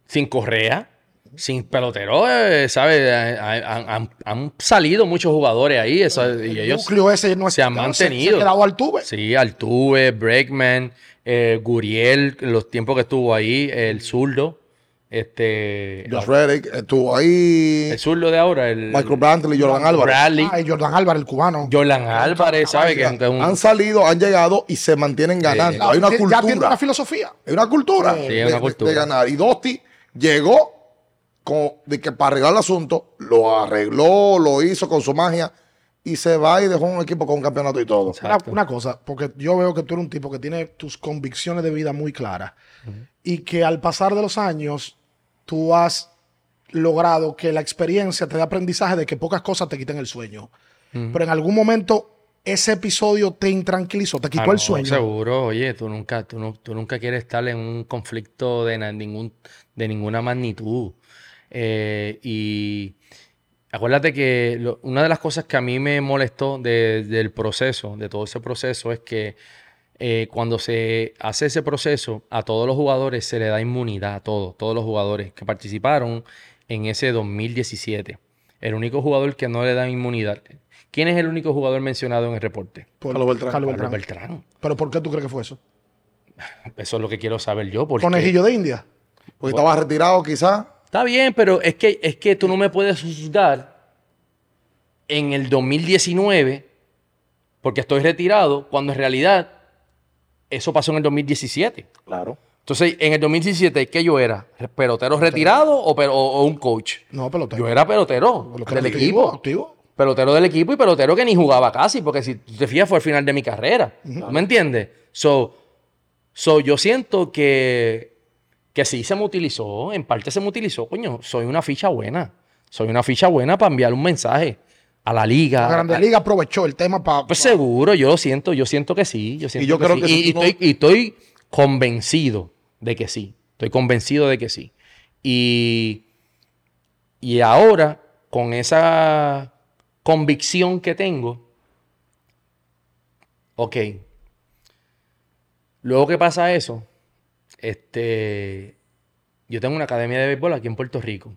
sin Correa, sin pelotero, eh, ¿sabes? Eh, Han, han- han salido muchos jugadores ahí eso, y El ellos núcleo ese no es- se han Se, mantenido. ha quedado al tuve. Sí, Altuve, Breakman, eh, Guriel, los tiempos que estuvo ahí, el zurdo, este, Josh Reddick estuvo ahí. el zurdo de ahora, el Michael Brantley, Jordan Álvarez. Bradley, Ah, y Jordan Álvarez, el cubano. Jordan Álvarez, ¿sabes? Que Han salido, han llegado y se mantienen ganando. Hay una Ya tiene una cultura. filosofía. Hay una cultura, Sí, de, una de- cultura. de ganar. Y Dosti llegó con, de que para arreglar el asunto, lo arregló, lo hizo con su magia y se va y dejó un equipo con un campeonato y todo. Una, una cosa, porque yo veo que tú eres un tipo que tiene tus convicciones de vida muy claras y que al pasar de los años tú has logrado que la experiencia te dé aprendizaje de que pocas cosas te quiten el sueño. Pero en algún momento ese episodio te intranquilizó, te quitó Ah, el no, sueño. Seguro, oye, tú nunca, tú, no- tú nunca quieres estar en un conflicto de, na- ningún, de ninguna magnitud. Eh, y acuérdate que lo- una de las cosas que a mí me molestó de- del proceso, de todo ese proceso, es que eh, cuando se hace ese proceso, a todos los jugadores se le da inmunidad, a todos, todos los jugadores que participaron en ese 2017. El único jugador que no le da inmunidad. ¿Quién es el único jugador mencionado en el reporte? Por- Carlos Beltrán. Carlos Carlos Beltrán. Beltrán. Pero ¿por qué tú crees que fue eso? Eso es lo que quiero saber yo. Porque Conejillo de India. Porque estaba retirado quizás. Está bien, pero es que, es que tú no me puedes juzgar en el 2019 porque estoy retirado cuando en realidad eso pasó en el 2017. Claro. Entonces, en el 2017, ¿qué yo era? ¿Pelotero retirado o, pero- o- un coach? No, pelotero. Yo era pelotero Pelotero del activo, equipo. activo. Pelotero del equipo y pelotero que ni jugaba casi, porque si tú te fijas fue el final de mi carrera. ¿Tú ¿Me entiendes? So, so, yo siento que, que sí se me utilizó, en parte se me utilizó, coño, soy una ficha buena. Soy una ficha buena para enviar un mensaje a la liga. La Grande a- Liga aprovechó el tema para. pues seguro, yo lo siento, yo siento que sí. Yo siento yo creo sí. que y, y tú no- estoy, y estoy convencido de que sí. Estoy convencido de que sí. Y, y ahora, con esa convicción que tengo, ok. Luego que pasa eso, este, yo tengo una academia de béisbol aquí en Puerto Rico.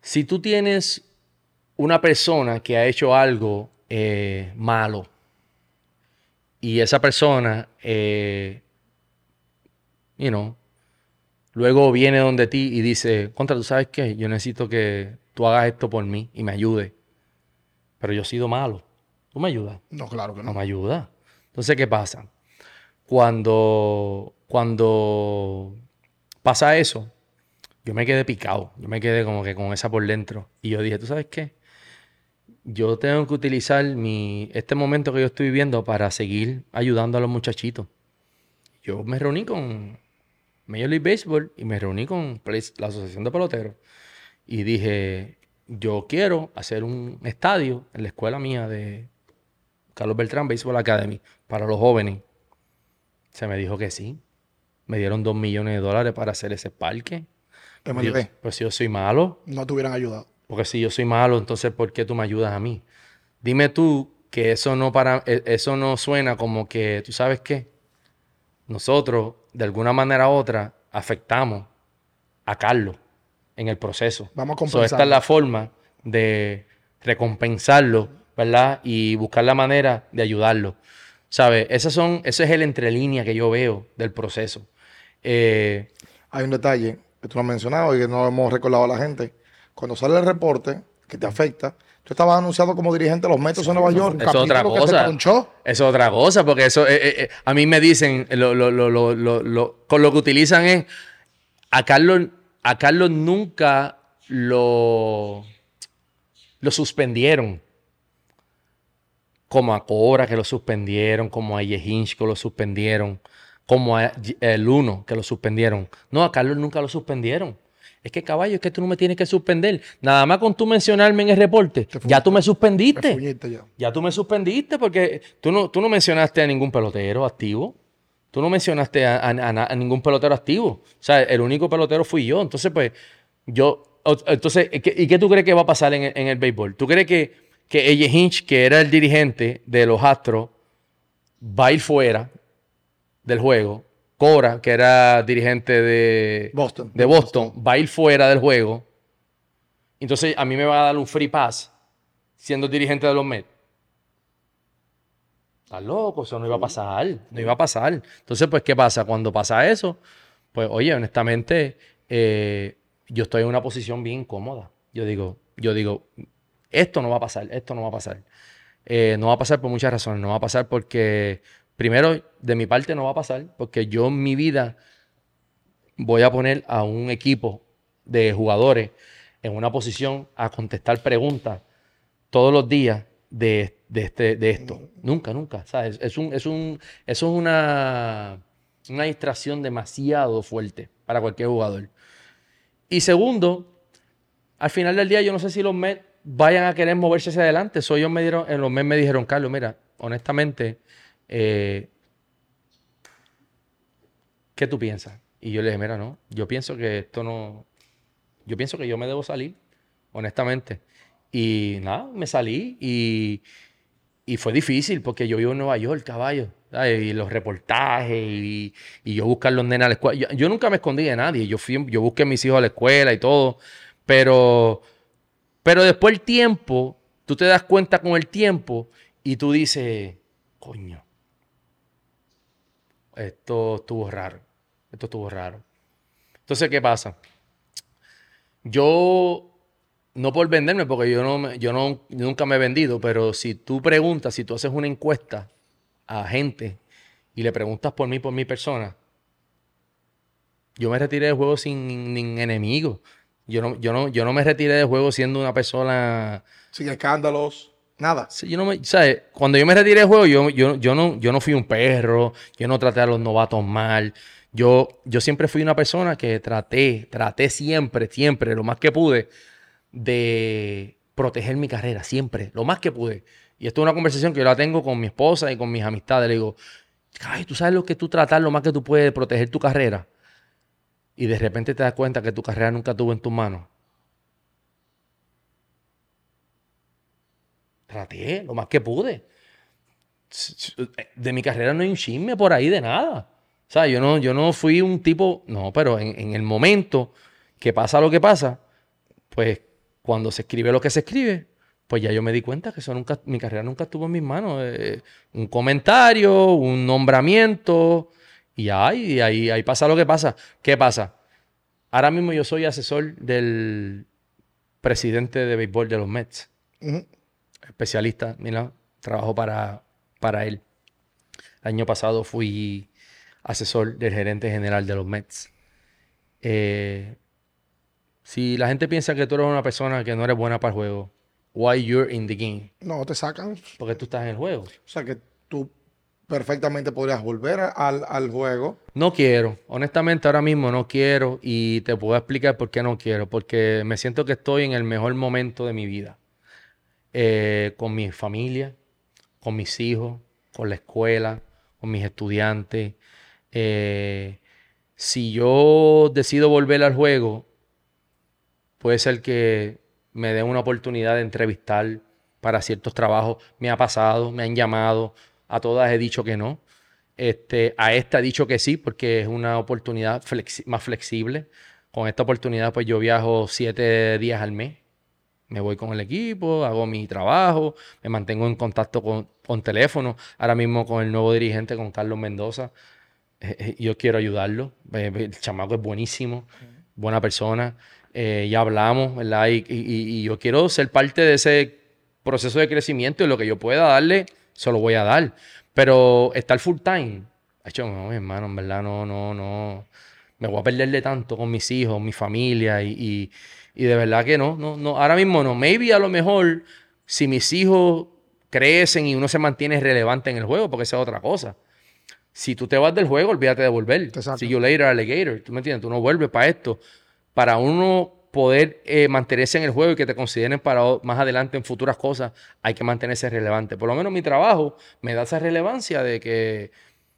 Si tú tienes una persona que ha hecho algo eh, malo y esa persona, eh, you know, luego viene donde ti y dice, contra, tú sabes qué, yo necesito que tú hagas esto por mí y me ayude, pero yo he sido malo, tú me ayudas, No, claro que no no. me ayuda. Entonces, ¿qué pasa? Cuando, cuando pasa eso, yo me quedé picado, yo me quedé como que con esa por dentro. Y yo dije, ¿tú sabes qué? Yo tengo que utilizar mi, este momento que yo estoy viviendo para seguir ayudando a los muchachitos. Yo me reuní con Major League Baseball y me reuní con la Asociación de Peloteros. Y dije, yo quiero hacer un estadio en la escuela mía de Carlos Beltrán Baseball Academy para los jóvenes. Se me dijo que sí. Me dieron dos millones de dólares para hacer ese parque. Pues si yo soy malo, No te hubieran ayudado. porque si yo soy malo, entonces ¿por qué tú me ayudas a mí? Dime tú que eso no para e- eso no suena como que tú sabes qué? Nosotros de alguna manera u otra afectamos a Carlos en el proceso. Vamos a So, esta es la forma de recompensarlo, ¿verdad? Y buscar la manera de ayudarlo. ¿Sabes? Esas son, ese es el entrelínea que yo veo del proceso. Eh, Hay un detalle que tú no has mencionado y que no hemos recordado a la gente. Cuando sale el reporte que te afecta, tú estabas anunciado como dirigente de los Metos de Nueva York. Eso es otra cosa. Eso es otra cosa, porque eso, eh, eh, eh, a mí me dicen, lo, lo- lo- lo- lo- lo- con lo que utilizan es, a Carlos, a Carlos nunca lo, lo suspendieron. Como a Cobra que lo suspendieron, como a Yehinch que lo suspendieron, como a el Uno que lo suspendieron. No, a Carlos nunca lo suspendieron. Es que caballo, es que tú no me tienes que suspender. Nada más con tú mencionarme en el reporte, ya tú me Te suspendiste. ya. Ya tú me suspendiste porque tú no, tú no mencionaste a ningún pelotero activo. Tú no mencionaste a, a- a ningún pelotero activo. O sea, el único pelotero fui yo. Entonces, pues, yo. Entonces, ¿qué- ¿y qué tú crees que va a pasar en en el béisbol? ¿Tú crees que, que Eje Hinch, que era el dirigente de los Astros, va a ir fuera del juego? Cora, que era dirigente de Boston. de Boston, va a ir fuera del juego. Entonces, a mí me va a dar un free pass siendo dirigente de los Mets. Estás loco, eso no iba a pasar, no iba a pasar. Entonces, pues, ¿qué pasa? Cuando pasa eso, pues, oye, honestamente, eh, yo estoy en una posición bien cómoda. Yo digo, yo digo, esto no va a pasar, esto no va a pasar. Eh, no va a pasar por muchas razones. No va a pasar porque, primero, de mi parte no va a pasar, porque yo en mi vida voy a poner a un equipo de jugadores en una posición a contestar preguntas todos los días de, de este, de esto. Nunca, nunca. ¿sabes? Es un, es un, eso es una, una distracción demasiado fuerte para cualquier jugador. Y segundo, al final del día yo no sé si los Mets vayan a querer moverse hacia adelante. So, ellos me dieron, en los Mets me dijeron, Carlos, mira, honestamente, eh, ¿qué tú piensas? Y yo le dije, mira, no, yo pienso que esto no, yo pienso que yo me debo salir, honestamente. Y nada, me salí y, y fue difícil porque yo vivo en Nueva York, caballo. Y los reportajes y, y yo buscar los nenes a la escuela. Yo, yo nunca me escondí de nadie. Yo, fui, yo busqué a mis hijos a la escuela y todo. Pero, pero después el tiempo, tú te das cuenta con el tiempo y tú dices, coño, esto estuvo raro. Esto estuvo raro. Entonces, ¿qué pasa? Yo, no por venderme, porque yo, no, yo no, nunca me he vendido, pero si tú preguntas, si tú haces una encuesta a gente y le preguntas por mí, por mi persona, Yo me retiré del juego sin, sin enemigos. Yo no, yo, no, yo no me retiré del juego siendo una persona... Sin escándalos, nada. Sí, yo no me, ¿sabes? Cuando yo me retiré del juego, yo, yo, yo, no, yo no fui un perro, yo no traté a los novatos mal. Yo, yo siempre fui una persona que traté, traté siempre, siempre, lo más que pude, de proteger mi carrera, siempre, lo más que pude. Y esto es una conversación que yo la tengo con mi esposa y con mis amistades. Le digo, ay, tú sabes lo que tú tratar, lo más que tú puedes proteger tu carrera y de repente te das cuenta que tu carrera nunca tuvo en tus manos. Traté lo más que pude. De mi carrera no hay un chisme por ahí de nada. O sea, yo no, yo no fui un tipo, no, pero en, el momento que pasa lo que pasa, pues cuando se escribe lo que se escribe, pues ya yo me di cuenta que eso nunca, mi carrera nunca estuvo en mis manos. Eh, un comentario, un nombramiento, y ahí, ahí, ahí pasa lo que pasa. ¿Qué pasa? Ahora mismo yo soy asesor del presidente de béisbol de los Mets. Especialista, mira, trabajo para, para él. El año pasado fui asesor del gerente general de los Mets. Eh, si la gente piensa que tú eres una persona que no eres buena para el juego, why you're in the game? No, te sacan. Porque tú estás en el juego. O sea que tú perfectamente podrías volver al, juego. No quiero, honestamente ahora mismo no quiero y te puedo explicar por qué no quiero, porque me siento que estoy en el mejor momento de mi vida, eh, con mi familia, con mis hijos, con la escuela, con mis estudiantes. Eh, si yo decido volver al juego, puede ser que me den una oportunidad de entrevistar para ciertos trabajos. Me ha pasado, me han llamado, a todas he dicho que no. Este, a esta he dicho que sí, porque es una oportunidad más flexible. Con esta oportunidad, pues yo viajo siete días al mes. Me voy con el equipo, hago mi trabajo, me mantengo en contacto con, teléfono. Ahora mismo con el nuevo dirigente, con Carlos Mendoza. Eh, eh, yo quiero ayudarlo. Eh, el chamaco es buenísimo, buena persona. ya hablamos, ¿verdad? y, yo quiero ser parte de ese proceso de crecimiento y lo que yo pueda darle se lo voy a dar. Pero estar full time, hecho, no, hermano, en verdad no, no, no. Me voy a perderle tanto con mis hijos, mi familia y, de verdad que no, no, no. Ahora mismo no. Maybe a lo mejor si mis hijos crecen y uno se mantiene relevante en el juego, porque esa es otra cosa. Si tú te vas del juego, olvídate de volver. Si you later, alligator. ¿Tú me entiendes? Tú no vuelves para esto. Para uno poder eh, mantenerse en el juego y que te consideren para más adelante en futuras cosas, hay que mantenerse relevante. Por lo menos mi trabajo me da esa relevancia de que,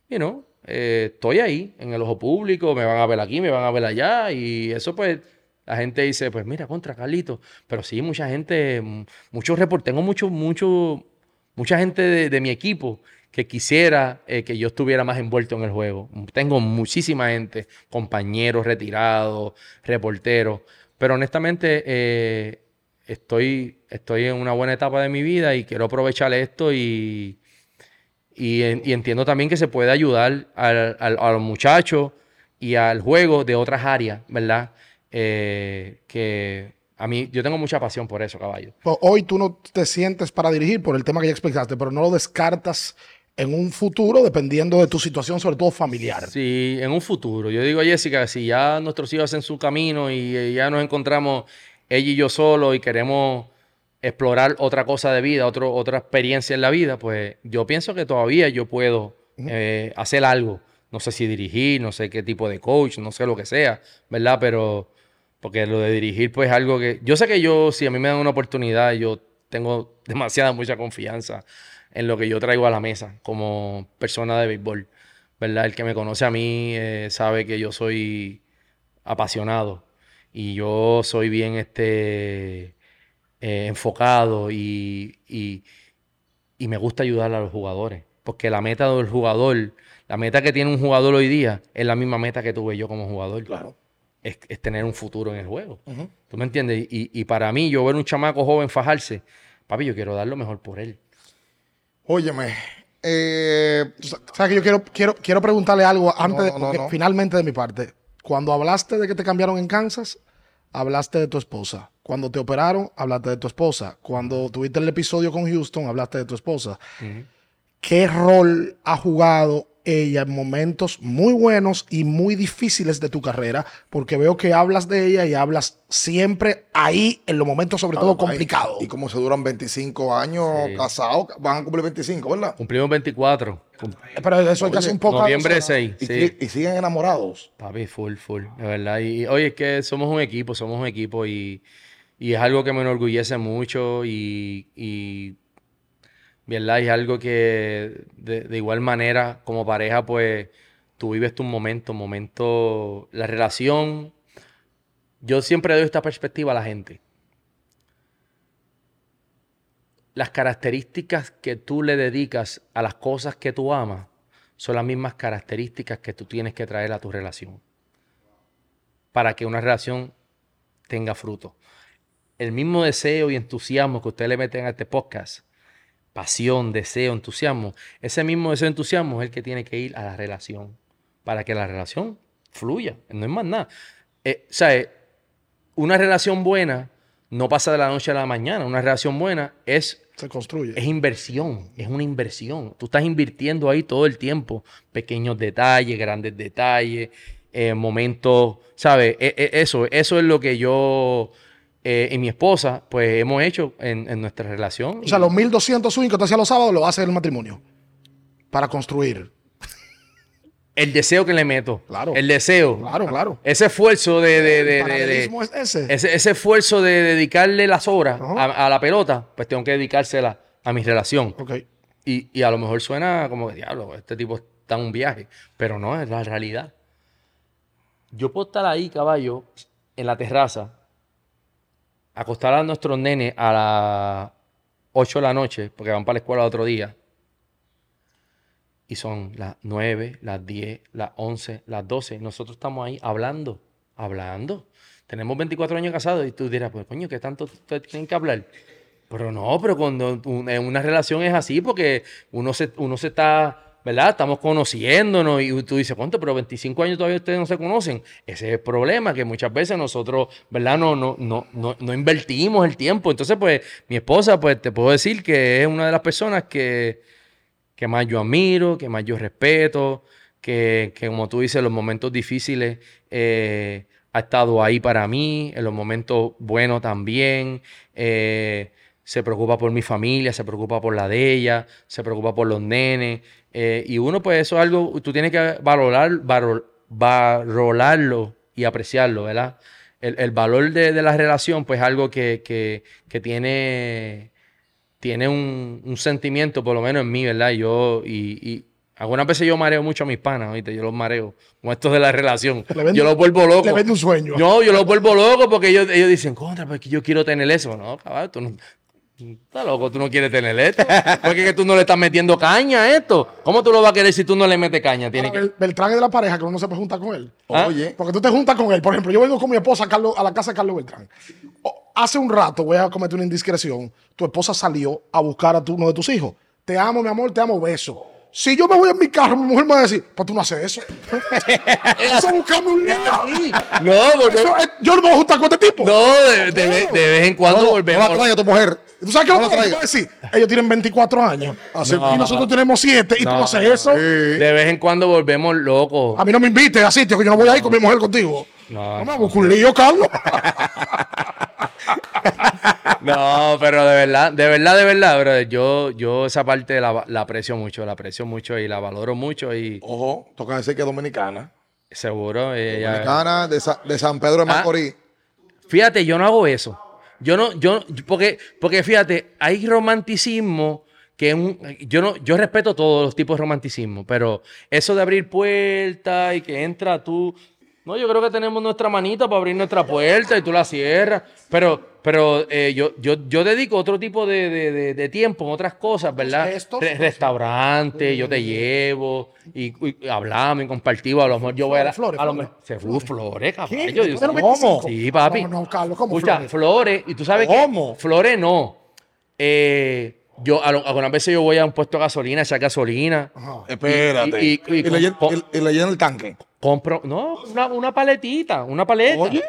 you know, eh, estoy ahí en el ojo público, me van a ver aquí, me van a ver allá y eso pues la gente dice, pues mira, contra Carlito. Pero sí, mucha gente, muchos reportes, tengo mucho, mucho, mucha gente de, mi equipo que quisiera eh, que yo estuviera más envuelto en el juego. Tengo muchísima gente, compañeros retirados, reporteros, pero honestamente, eh, estoy, estoy en una buena etapa de mi vida y quiero aprovechar esto y, y, entiendo también que se puede ayudar a los muchachos y al juego de otras áreas, ¿verdad? Eh, que a mí, yo tengo mucha pasión por eso, caballo. Hoy tú no te sientes para dirigir por el tema que ya explicaste, pero no lo descartas en un futuro dependiendo de tu situación, sobre todo familiar. Sí, en un futuro. Yo digo, Jessica, si ya nuestros hijos hacen su camino y eh, ya nos encontramos ella y yo solo y queremos explorar otra cosa de vida, otro, otra experiencia en la vida, pues yo pienso que todavía yo puedo eh, hacer algo. No sé si dirigir, no sé qué tipo de coach, no sé lo que sea, ¿verdad? Pero porque lo de dirigir, pues algo que... Yo sé que yo, si a mí me dan una oportunidad, yo tengo demasiada, mucha confianza en lo que yo traigo a la mesa como persona de béisbol. ¿Verdad? El que me conoce a mí eh, sabe que yo soy apasionado y yo soy bien este, eh, enfocado y, y, me gusta ayudar a los jugadores. Porque la meta del jugador, la meta que tiene un jugador hoy día es la misma meta que tuve yo como jugador. Claro. Es, tener un futuro en el juego. ¿Tú me entiendes? Y, y, para mí, yo ver un chamaco joven fajarse, papi, yo quiero dar lo mejor por él. Óyeme, eh, sea que yo quiero, quiero, quiero preguntarle algo antes, de, finalmente de mi parte. Cuando hablaste de que te cambiaron en Kansas, hablaste de tu esposa. Cuando te operaron, hablaste de tu esposa. Cuando tuviste el episodio con Houston, hablaste de tu esposa. ¿Qué rol ha jugado ella en momentos muy buenos y muy difíciles de tu carrera, porque veo que hablas de ella y hablas siempre ahí en los momentos sobre todo complicados. Y como se duran 25 años casados, van a cumplir 25, ¿verdad? Cumplimos 24. Pero eso hay que hacer un poco. Noviembre 6. Y, sí. y siguen enamorados. Papi, full, full, de verdad. Y, oye, es que somos un equipo, somos un equipo y, y es algo que me enorgullece mucho y, y ¿verdad? Es algo que de, de, igual manera, como pareja, pues tú vives tu momento, momento, la relación. Yo siempre doy esta perspectiva a la gente. Las características que tú le dedicas a las cosas que tú amas son las mismas características que tú tienes que traer a tu relación para que una relación tenga fruto. El mismo deseo y entusiasmo que usted le meten a este podcast pasión, deseo, entusiasmo, ese mismo deseo, entusiasmo es el que tiene que ir a la relación para que la relación fluya. No es más nada. Eh, eh, una relación buena no pasa de la noche a la mañana. Una relación buena es... Se construye. Es inversión, es una inversión. Tú estás invirtiendo ahí todo el tiempo. Pequeños detalles, grandes detalles, eh, momentos, ¿sabes? E, e, eso, eso es lo que yo eh, y mi esposa, pues hemos hecho en, nuestra relación. O sea, los 1200 swing que te hacía los sábados lo hace el matrimonio. Para construir. El deseo que le meto. Claro. El deseo. Claro, claro. Ese esfuerzo de. de, de, es ese. ese. ese. esfuerzo de dedicarle las horas a, la pelota, pues tengo que dedicársela a mi relación. Ok. Y, y a lo mejor suena como que diablo, este tipo está en un viaje. Pero no, es la realidad. Yo puedo estar ahí, caballo, en la terraza, acostar a nuestros nenes a las 8 de la noche, porque van para la escuela el otro día, y son las 9, las 10, las 11, las 12, nosotros estamos ahí hablando, hablando. Tenemos 24 años casados y tú dirás, pues coño, ¿qué tanto tienen que hablar? Pero no, pero cuando una relación es así, porque uno se, uno se está ¿verdad? Estamos conociéndonos y tú dices, ¿cuánto? Pero 25 años todavía ustedes no se conocen. Ese es el problema, que muchas veces nosotros, ¿verdad? No, no, no, no, invertimos el tiempo. Entonces, pues, mi esposa, pues, te puedo decir que es una de las personas que, que más yo admiro, que más yo respeto, que, que como tú dices, en los momentos difíciles eh, ha estado ahí para mí, en los momentos buenos también. Eh, se preocupa por mi familia, se preocupa por la de ella, se preocupa por los nenes. Eh, y uno, pues eso es algo, tú tienes que valorar, valorarlo y apreciarlo, ¿verdad? El, valor de, la relación, pues es algo que, tiene, tiene un, sentimiento, por lo menos en mí, ¿verdad? Yo, y, algunas veces yo mareo mucho a mis panas, ¿oíste? Yo los mareo con esto de la relación. yo los vuelvo loco. Le vende un sueño. No, yo los vuelvo loco porque ellos, ellos dicen, contra, pues que yo quiero tener eso. No, cabrón, tú no, Está loco, tú no quieres tener esto. Porque que tú no le estás metiendo caña a esto. ¿Cómo tú lo vas a querer si tú no le metes caña? Tiene que... Beltrán es de la pareja que uno se puede juntar con él. ¿Ah? Oye. Porque tú te juntas con él. Por ejemplo, yo vengo con mi esposa a, la casa de Carlos Beltrán. hace un rato voy a cometer una indiscreción. Tu esposa salió a buscar a uno de tus hijos. Te amo, mi amor, te amo, beso. Si yo me voy en mi carro, mi mujer me va a decir, pues tú no haces eso. eso es buscarme un lío. No, porque... yo no me voy a juntar con este tipo. No, de, vez en cuando no, volvemos. No a tu mujer. ¿Tú sabes qué lo que te voy a decir? Ellos tienen 24 años. y nosotros tenemos 7 y tú no haces eso. De vez en cuando volvemos locos. A mí no me invites a sitio que yo no voy a ir con mi mujer contigo. No, no me busco un lío, Carlos. no, pero de verdad, de verdad, de verdad, bro, yo, yo esa parte la, aprecio mucho, la aprecio mucho y la valoro mucho y... Ojo, toca decir que es dominicana. Seguro. dominicana de, de, San Pedro de ah, Macorís. fíjate, yo no hago eso. Yo no, yo, porque, porque fíjate, hay romanticismo que un, yo no, yo respeto todos los tipos de romanticismo, pero eso de abrir puertas y que entra tú, no, yo creo que tenemos nuestra manita para abrir nuestra puerta y tú la cierras. Pero, pero eh, yo, yo, yo dedico otro tipo de, tiempo en otras cosas, ¿verdad? restaurante, yo te llevo y, hablamos y compartimos. A lo mejor yo voy a la. Flores, a lo mejor. Se fue flores, caballo. ¿Cómo? Sí, papi. No, Carlos, ¿cómo Escucha, flores? Y tú sabes ¿Cómo? flores no. Eh. Yo, algunas veces yo voy a un puesto de gasolina, echar gasolina. Espérate. Y, y, le, llena el tanque. Compro, no, una, paletita, una paleta. Oye.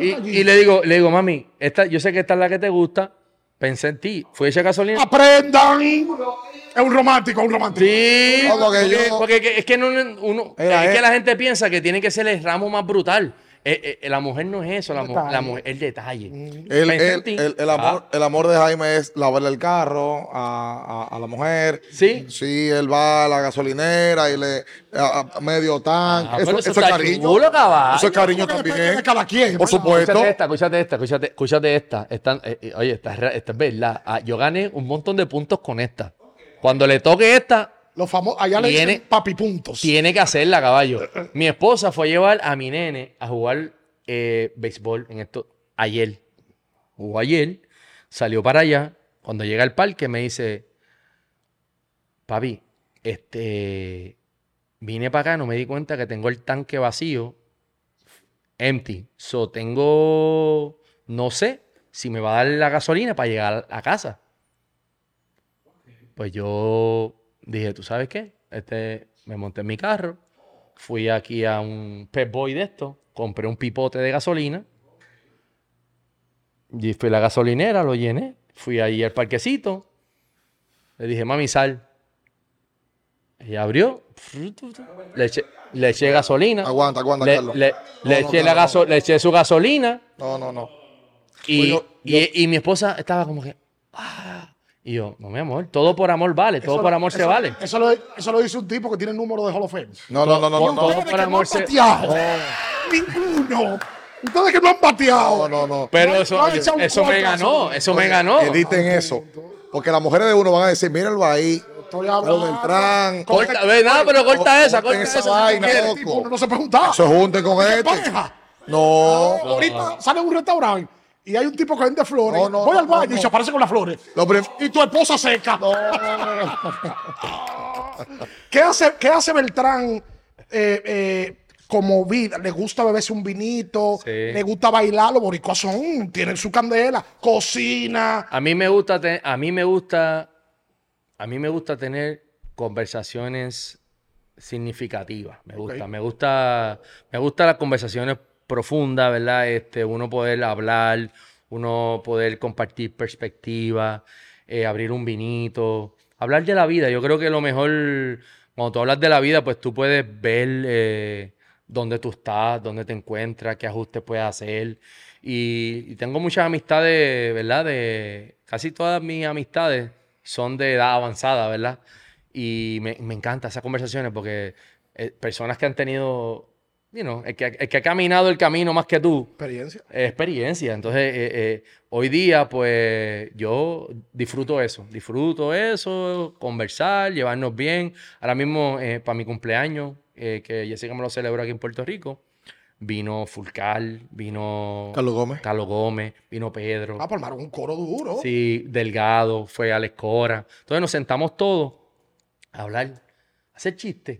Y, le digo, le digo, mami, esta, yo sé que esta es la que te gusta. Pensé en ti. Fui a echar gasolina. ¡Aprendan! Es un romántico, un romántico. Sí, No, porque porque, yo- porque que- es que no, uno, es que eh. la gente piensa que tiene que ser el ramo más brutal. Eh, eh, la mujer no es eso, la, detalle. la mujer el detalle. El, en el- ti. el- el amor, Ah, el amor de Jaime es lavarle el carro a, a- a la mujer. Sí. Sí, él va a la gasolinera y le a, a medio tanque. Ah, eso, pero eso eso es cariño. chulo. Eso es cariño también. de cada quien, Por ¿verdad? supuesto. Escúchate esta, escúchate esta, escúchate, escúchate esta. Están, eh, eh, oye, esta esta es verdad. Ah, yo gané un montón de puntos con esta. Cuando le toque esta, Los famosos, allá le Tiene- dicen papi puntos. tiene que hacerla, caballo. Mi esposa fue a llevar a mi nene a jugar eh, béisbol en esto ayer. Jugó ayer, salió para allá. Cuando llega al parque me dice, papi, este, vine para acá, no me di cuenta que tengo el tanque vacío, empty. So, tengo, no sé si me va a dar la gasolina para llegar a casa. Pues yo dije, ¿tú sabes qué? Este, me monté en mi carro, fui aquí a un Pep Boy de esto, compré un pipote de gasolina, y fui a la gasolinera, lo llené, fui ahí al parquecito, le dije, mami, sal. Ella abrió, le eché, le eché gasolina. Aguanta, aguanta, le, Carlos. le- le No, no, eché la gaso- le eché su gasolina. No, no, no. Y, yo- y- y mi esposa estaba como que. "Ah". Y yo, no, mi amor, todo por amor vale, todo Eso- por amor se eso- vale. Eso lo, eso lo dice un tipo que tiene el número de Hall of Fame. No, no, no, no, no. no. todo por amor se- bateado. Ninguno. Ustedes que no han bateado. No, no, no. Pero No, eso, no, eso me ganó, eso me ganó. Editen eso. Porque las mujeres de uno van a decir, mírenlo ahí. Estoy hablando. Beltrán. Corta, ve, nada, pero corta esa, corta esa esa. vaina, loco. Tipo, uno no se preguntaba. Se junten con ¿Qué este. pareja? No. Ahorita sale un restaurante y hay un tipo que vende flores. No, no, Voy no, al baño no, y se aparece con las flores. Y tu esposa seca. ¿Qué hace, qué hace Beltrán eh, eh, como vida? ¿Le gusta beberse un vinito? Sí. ¿Le gusta bailar? Los boricuas son, tienen su candela. Cocina. A mí me gusta, te- a mí me gusta, a mí me gusta tener conversaciones significativas. Me gusta, me gusta, me gusta las conversaciones profundas, ¿verdad? Este, uno poder hablar, uno poder compartir perspectivas, eh, abrir un vinito, hablar de la vida. Yo creo que lo mejor, cuando tú hablas de la vida, pues tú puedes ver eh, dónde tú estás, dónde te encuentras, qué ajustes puedes hacer. Y, y tengo muchas amistades, ¿verdad? De casi todas mis amistades son de edad avanzada, ¿verdad? Y me, me encantan esas conversaciones porque eh, personas que han tenido, you know, el que, el que ha caminado el camino más que tú, Experiencia. eh, experiencia. Entonces, eh, eh, hoy día, pues, yo disfruto eso. Disfruto eso, conversar, llevarnos bien. Ahora mismo, eh, para mi cumpleaños, eh, que Jessica me lo celebró aquí en Puerto Rico, vino Fulcal, vino Carlos Gómez. Carlos Gómez, vino Pedro. Ah, formaron un coro duro. Sí, Delgado, fue Alex Cora. Entonces nos sentamos todos a hablar, a hacer chistes.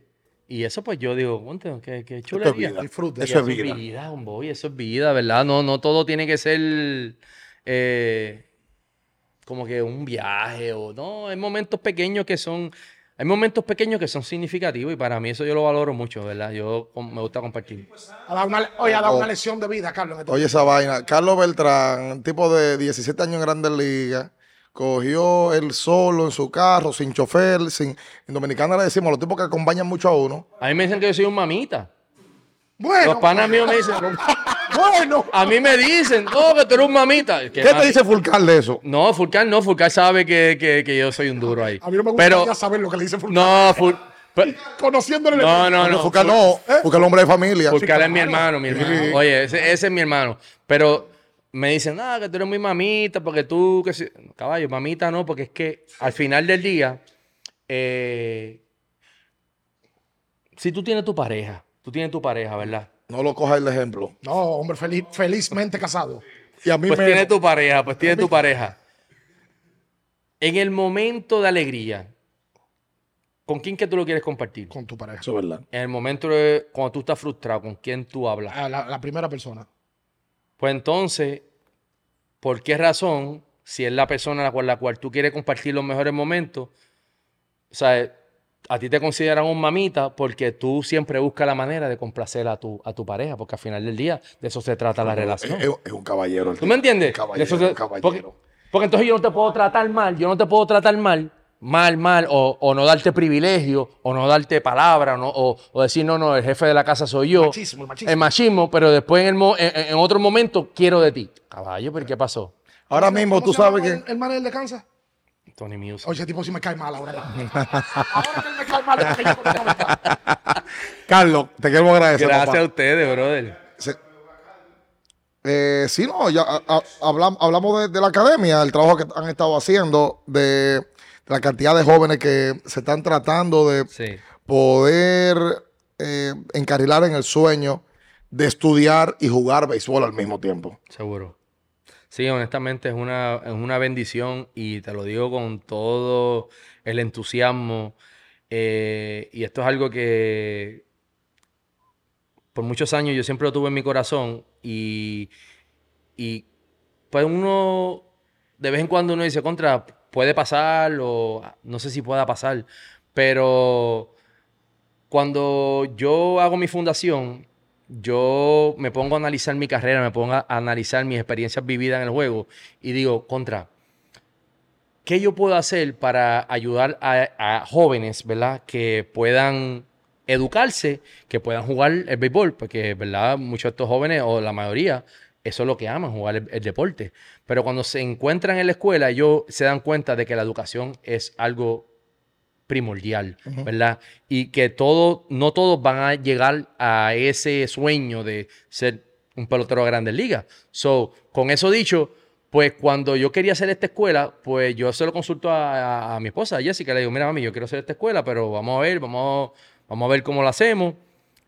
Y eso pues yo digo, "Conte, qué, qué chulería. vida. Disfrute. Eso es Eso es vida. vida, homboy, eso es vida, ¿verdad? No, no todo tiene que ser eh, como que un viaje o no, hay momentos pequeños que son, hay momentos pequeños que son significativos y para mí eso yo lo valoro mucho, ¿verdad? Yo me gusta compartir. Ha dado una, oye, ha dado Oh. una lección de vida, Carlos. este- Oye, esa vaina. Carlos Beltrán, tipo de 17 años en Grandes Ligas, cogió él solo en su carro, sin chofer, sin... En Dominicana le decimos, los tipos que acompañan mucho a uno. A mí me dicen que yo soy un mamita. Bueno, Los panas míos me dicen, bueno. a mí me dicen, no, que tú eres un mamita. ¿Qué te dice Fulcar de eso? No, Fulcar no, Fulcar sabe que, que, que yo soy un duro ahí. A mí no me gustaría Pero, saber lo que le dice Fulcar. no, Ful- pe- Conociéndole. no, no, no. Fulcar no, Fulcar es hombre de familia. Fulcar es mi hermano, mi hermano. Oye, ese, ese es mi hermano. Pero me dicen, ah, que tú eres muy mamita, porque tú, que si... Caballo, mamita no, porque es que al final del día, eh, si tú tienes tu pareja, tú tienes tu pareja, ¿verdad? No lo coja el ejemplo. No, hombre, feliz, felizmente casado. Y a mí Pues me... tiene tu pareja, pues tiene tu pareja. En el momento de alegría, ¿con quién que tú lo quieres compartir? Con tu pareja. Eso es verdad. En el momento de cuando tú estás frustrado, ¿con quién tú hablas? La, la primera persona. Pues entonces, ¿por qué razón, si es la persona con la cual tú quieres compartir los mejores momentos, o sea, a ti te consideran un mamita porque tú siempre buscas la manera de complacer a tu, a tu pareja, porque al final del día de eso se trata la relación. Es, es un caballero. el ¿Tú me entiendes? Un caballero, De eso se- un caballero. porque, porque entonces yo no te puedo tratar mal, yo no te puedo tratar mal mal, mal, o, o no darte privilegio, o no darte palabra, o, no- o- o decir, no, no, el jefe de la casa soy yo. Machismo, el machismo. El machismo, pero después en, el mo- en, en otro momento quiero de ti. Caballo, pero ¿qué pasó? Ahora mismo ¿Cómo tú sabes El, que. el manager de Kansas. Tony Music. Oye, ese tipo sí me cae mal ahora. ahora que él me cae mal, yo a mi casa. Carlos, te quiero agradecer. Gracias papá. a ustedes, brother. Se- Eh, sí, no, ya a- a- hablam- hablamos de, de la academia, el trabajo que han estado haciendo, de la cantidad de jóvenes que se están tratando de Sí. poder eh, encarrilar en el sueño de estudiar y jugar béisbol al mismo tiempo. Seguro. Sí, honestamente es una, es una bendición y te lo digo con todo el entusiasmo. eh, y esto es algo que por muchos años yo siempre lo tuve en mi corazón y, y pues uno de vez en cuando uno dice contra, puede pasar o no sé si pueda pasar, pero cuando yo hago mi fundación, yo me pongo a analizar mi carrera, me pongo a analizar mis experiencias vividas en el juego y digo, contra, ¿qué yo puedo hacer para ayudar a, jóvenes, ¿verdad? Que puedan educarse, que puedan jugar el béisbol, porque, ¿verdad? Muchos de estos jóvenes, o la mayoría, eso es lo que aman, jugar el, el deporte. Pero cuando se encuentran en la escuela, ellos se dan cuenta de que la educación es algo primordial, ¿verdad? Y que todo, no todos van a llegar a ese sueño de ser un pelotero de grandes ligas. So, con eso dicho, pues cuando yo quería hacer esta escuela, pues yo se lo consulto a, a- a mi esposa, a Jessica, le digo, mira, mami, yo quiero hacer esta escuela, pero vamos a ver, vamos, vamos a ver cómo la hacemos.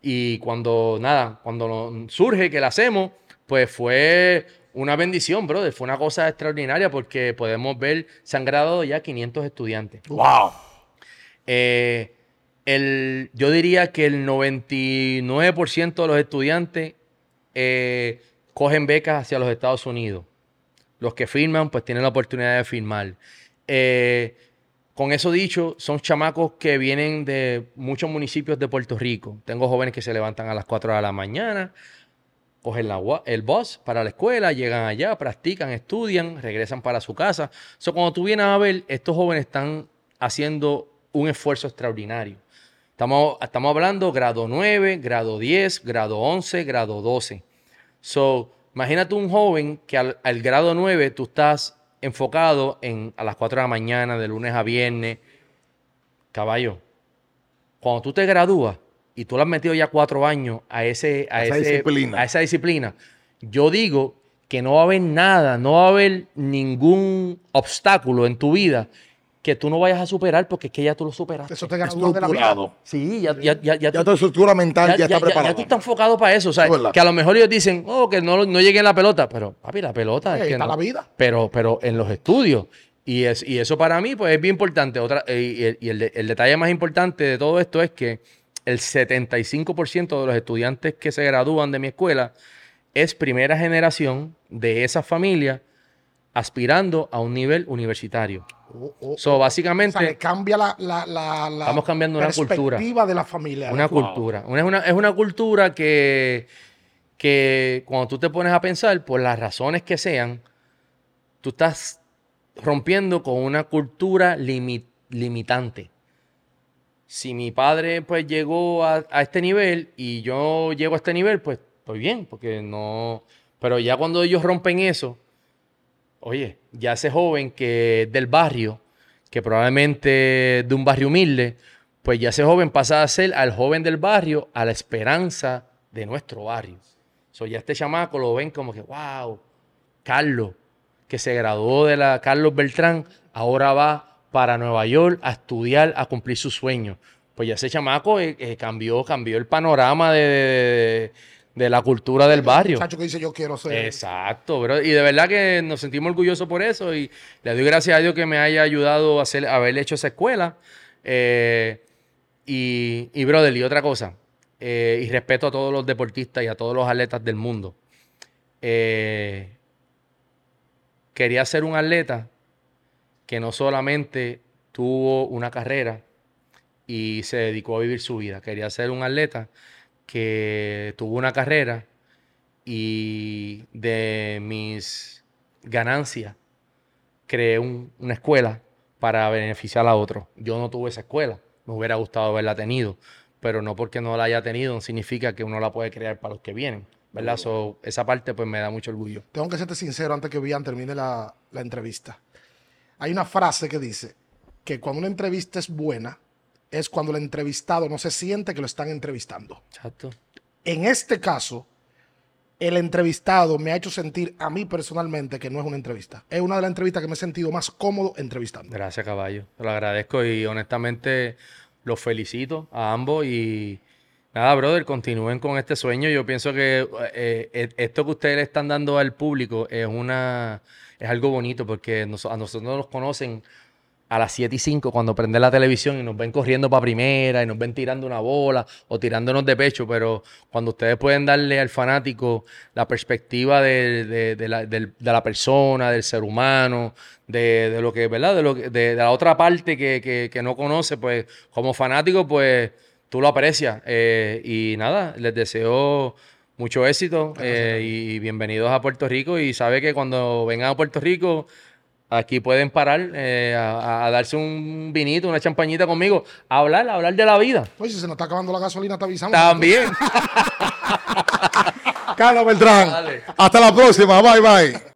Y cuando, nada, cuando surge que la hacemos, pues fue una bendición, brother. Fue una cosa extraordinaria porque podemos ver, se han graduado ya 500 estudiantes. ¡Wow! Eh, el, yo diría que el 99% de los estudiantes eh, cogen becas hacia los Estados Unidos. Los que firman, pues tienen la oportunidad de firmar. Eh, con eso dicho, son chamacos que vienen de muchos municipios de Puerto Rico. Tengo jóvenes que se levantan a las 4 de la mañana, cogen la el bus para la escuela, llegan allá, practican, estudian, regresan para su casa. So, cuando tú vienes a ver, estos jóvenes están haciendo un esfuerzo extraordinario. Estamos, estamos hablando grado 9, grado 10, grado 11, grado 12. So, imagínate un joven que al, al grado 9 tú estás enfocado en a las 4 de la mañana, de lunes a viernes. Caballo, cuando tú te gradúas y tú le has metido ya cuatro años a, ese, a, Esa ese- disciplina. a esa disciplina, yo digo que no va a haber nada, no va a haber ningún obstáculo en tu vida que tú no vayas a superar porque es que ya tú lo superaste. Eso te gradúa de la vida. Sí, ya, ya, ya, ya Ya tú- tu estructura mental ya, está preparada. tú estás enfocado para eso. O sea, Es que a lo mejor ellos dicen, oh, que no, no llegue en la pelota. Pero, papi, la pelota es Ahí que está no. la vida. Pero, pero en los estudios. Y, es, y eso para mí, pues, es bien importante. Otra, y y el el detalle más importante de todo esto es que el 75% de los estudiantes que se gradúan de mi escuela es primera generación de esa familia aspirando a un nivel universitario. Oh, oh, So, o básicamente... sea, le cambia la, la, la, la Estamos cambiando una cultura. perspectiva de la familia. Una cultura. Una- es, una, es una cultura que, que cuando tú te pones a pensar, por las razones que sean, tú estás rompiendo con una cultura limi- limitante. Si mi padre pues llegó a, a este nivel y yo llego a este nivel, pues estoy bien, porque no... Pero ya cuando ellos rompen eso, oye, ya ese joven que del barrio, que probablemente de un barrio humilde, pues ya ese joven pasa a ser al joven del barrio, a la esperanza de nuestro barrio. So, ya este chamaco lo ven como que, wow, Carlos, que se graduó de la Carlos Beltrán, ahora va para Nueva York a estudiar, a cumplir sus sueños. Pues ya ese chamaco eh, eh, cambió, cambió el panorama de, de- de la cultura del barrio. Chacho que dice yo quiero ser. Exacto, bro. Y de verdad que nos sentimos orgullosos por eso y le doy gracias a Dios que me haya ayudado a, hacer, a haber hecho esa escuela. Eh, y, y, brother, y otra cosa, eh, y respeto a todos los deportistas y a todos los atletas del mundo. Eh, quería ser un atleta que no solamente tuvo una carrera y se dedicó a vivir su vida, quería ser un atleta que tuvo una carrera y de mis ganancias creé un- una escuela para beneficiar a otros. Yo no tuve esa escuela, me hubiera gustado haberla tenido, pero no porque no la haya tenido significa que uno la puede crear para los que vienen. ¿verdad? So, esa parte pues me da mucho orgullo. Tengo que serte sincero antes que Bian termine la entrevista. Hay una frase que dice que cuando una entrevista es buena, es cuando el entrevistado no se siente que lo están entrevistando. Exacto. En este caso, el entrevistado me ha hecho sentir a mí personalmente que no es una entrevista. Es una de las entrevistas que me he sentido más cómodo entrevistando. Gracias, caballo. Te lo agradezco y honestamente los felicito a ambos y nada, brother, continúen con este sueño. Yo pienso que eh, eh, esto que ustedes le están dando al público es una es algo bonito porque a nosotros nos conocen a las 7 y 5 cuando prende la televisión y nos ven corriendo para primera y nos ven tirando una bola o tirándonos de pecho, pero cuando ustedes pueden darle al fanático la perspectiva de, la, persona, del ser humano, de, lo que, ¿verdad? De, lo de, la otra parte que, no conoce, pues como fanático, pues tú lo aprecias. Eh, y nada, les deseo mucho éxito eh, y bienvenidos a Puerto Rico y sabe que cuando vengan a Puerto Rico Aquí pueden parar eh, a, darse un vinito, una champañita conmigo, a hablar, a hablar de la vida. Oye, si se nos está acabando la gasolina, te avisamos. También. Carlos Beltrán. Hasta la próxima. Bye, bye.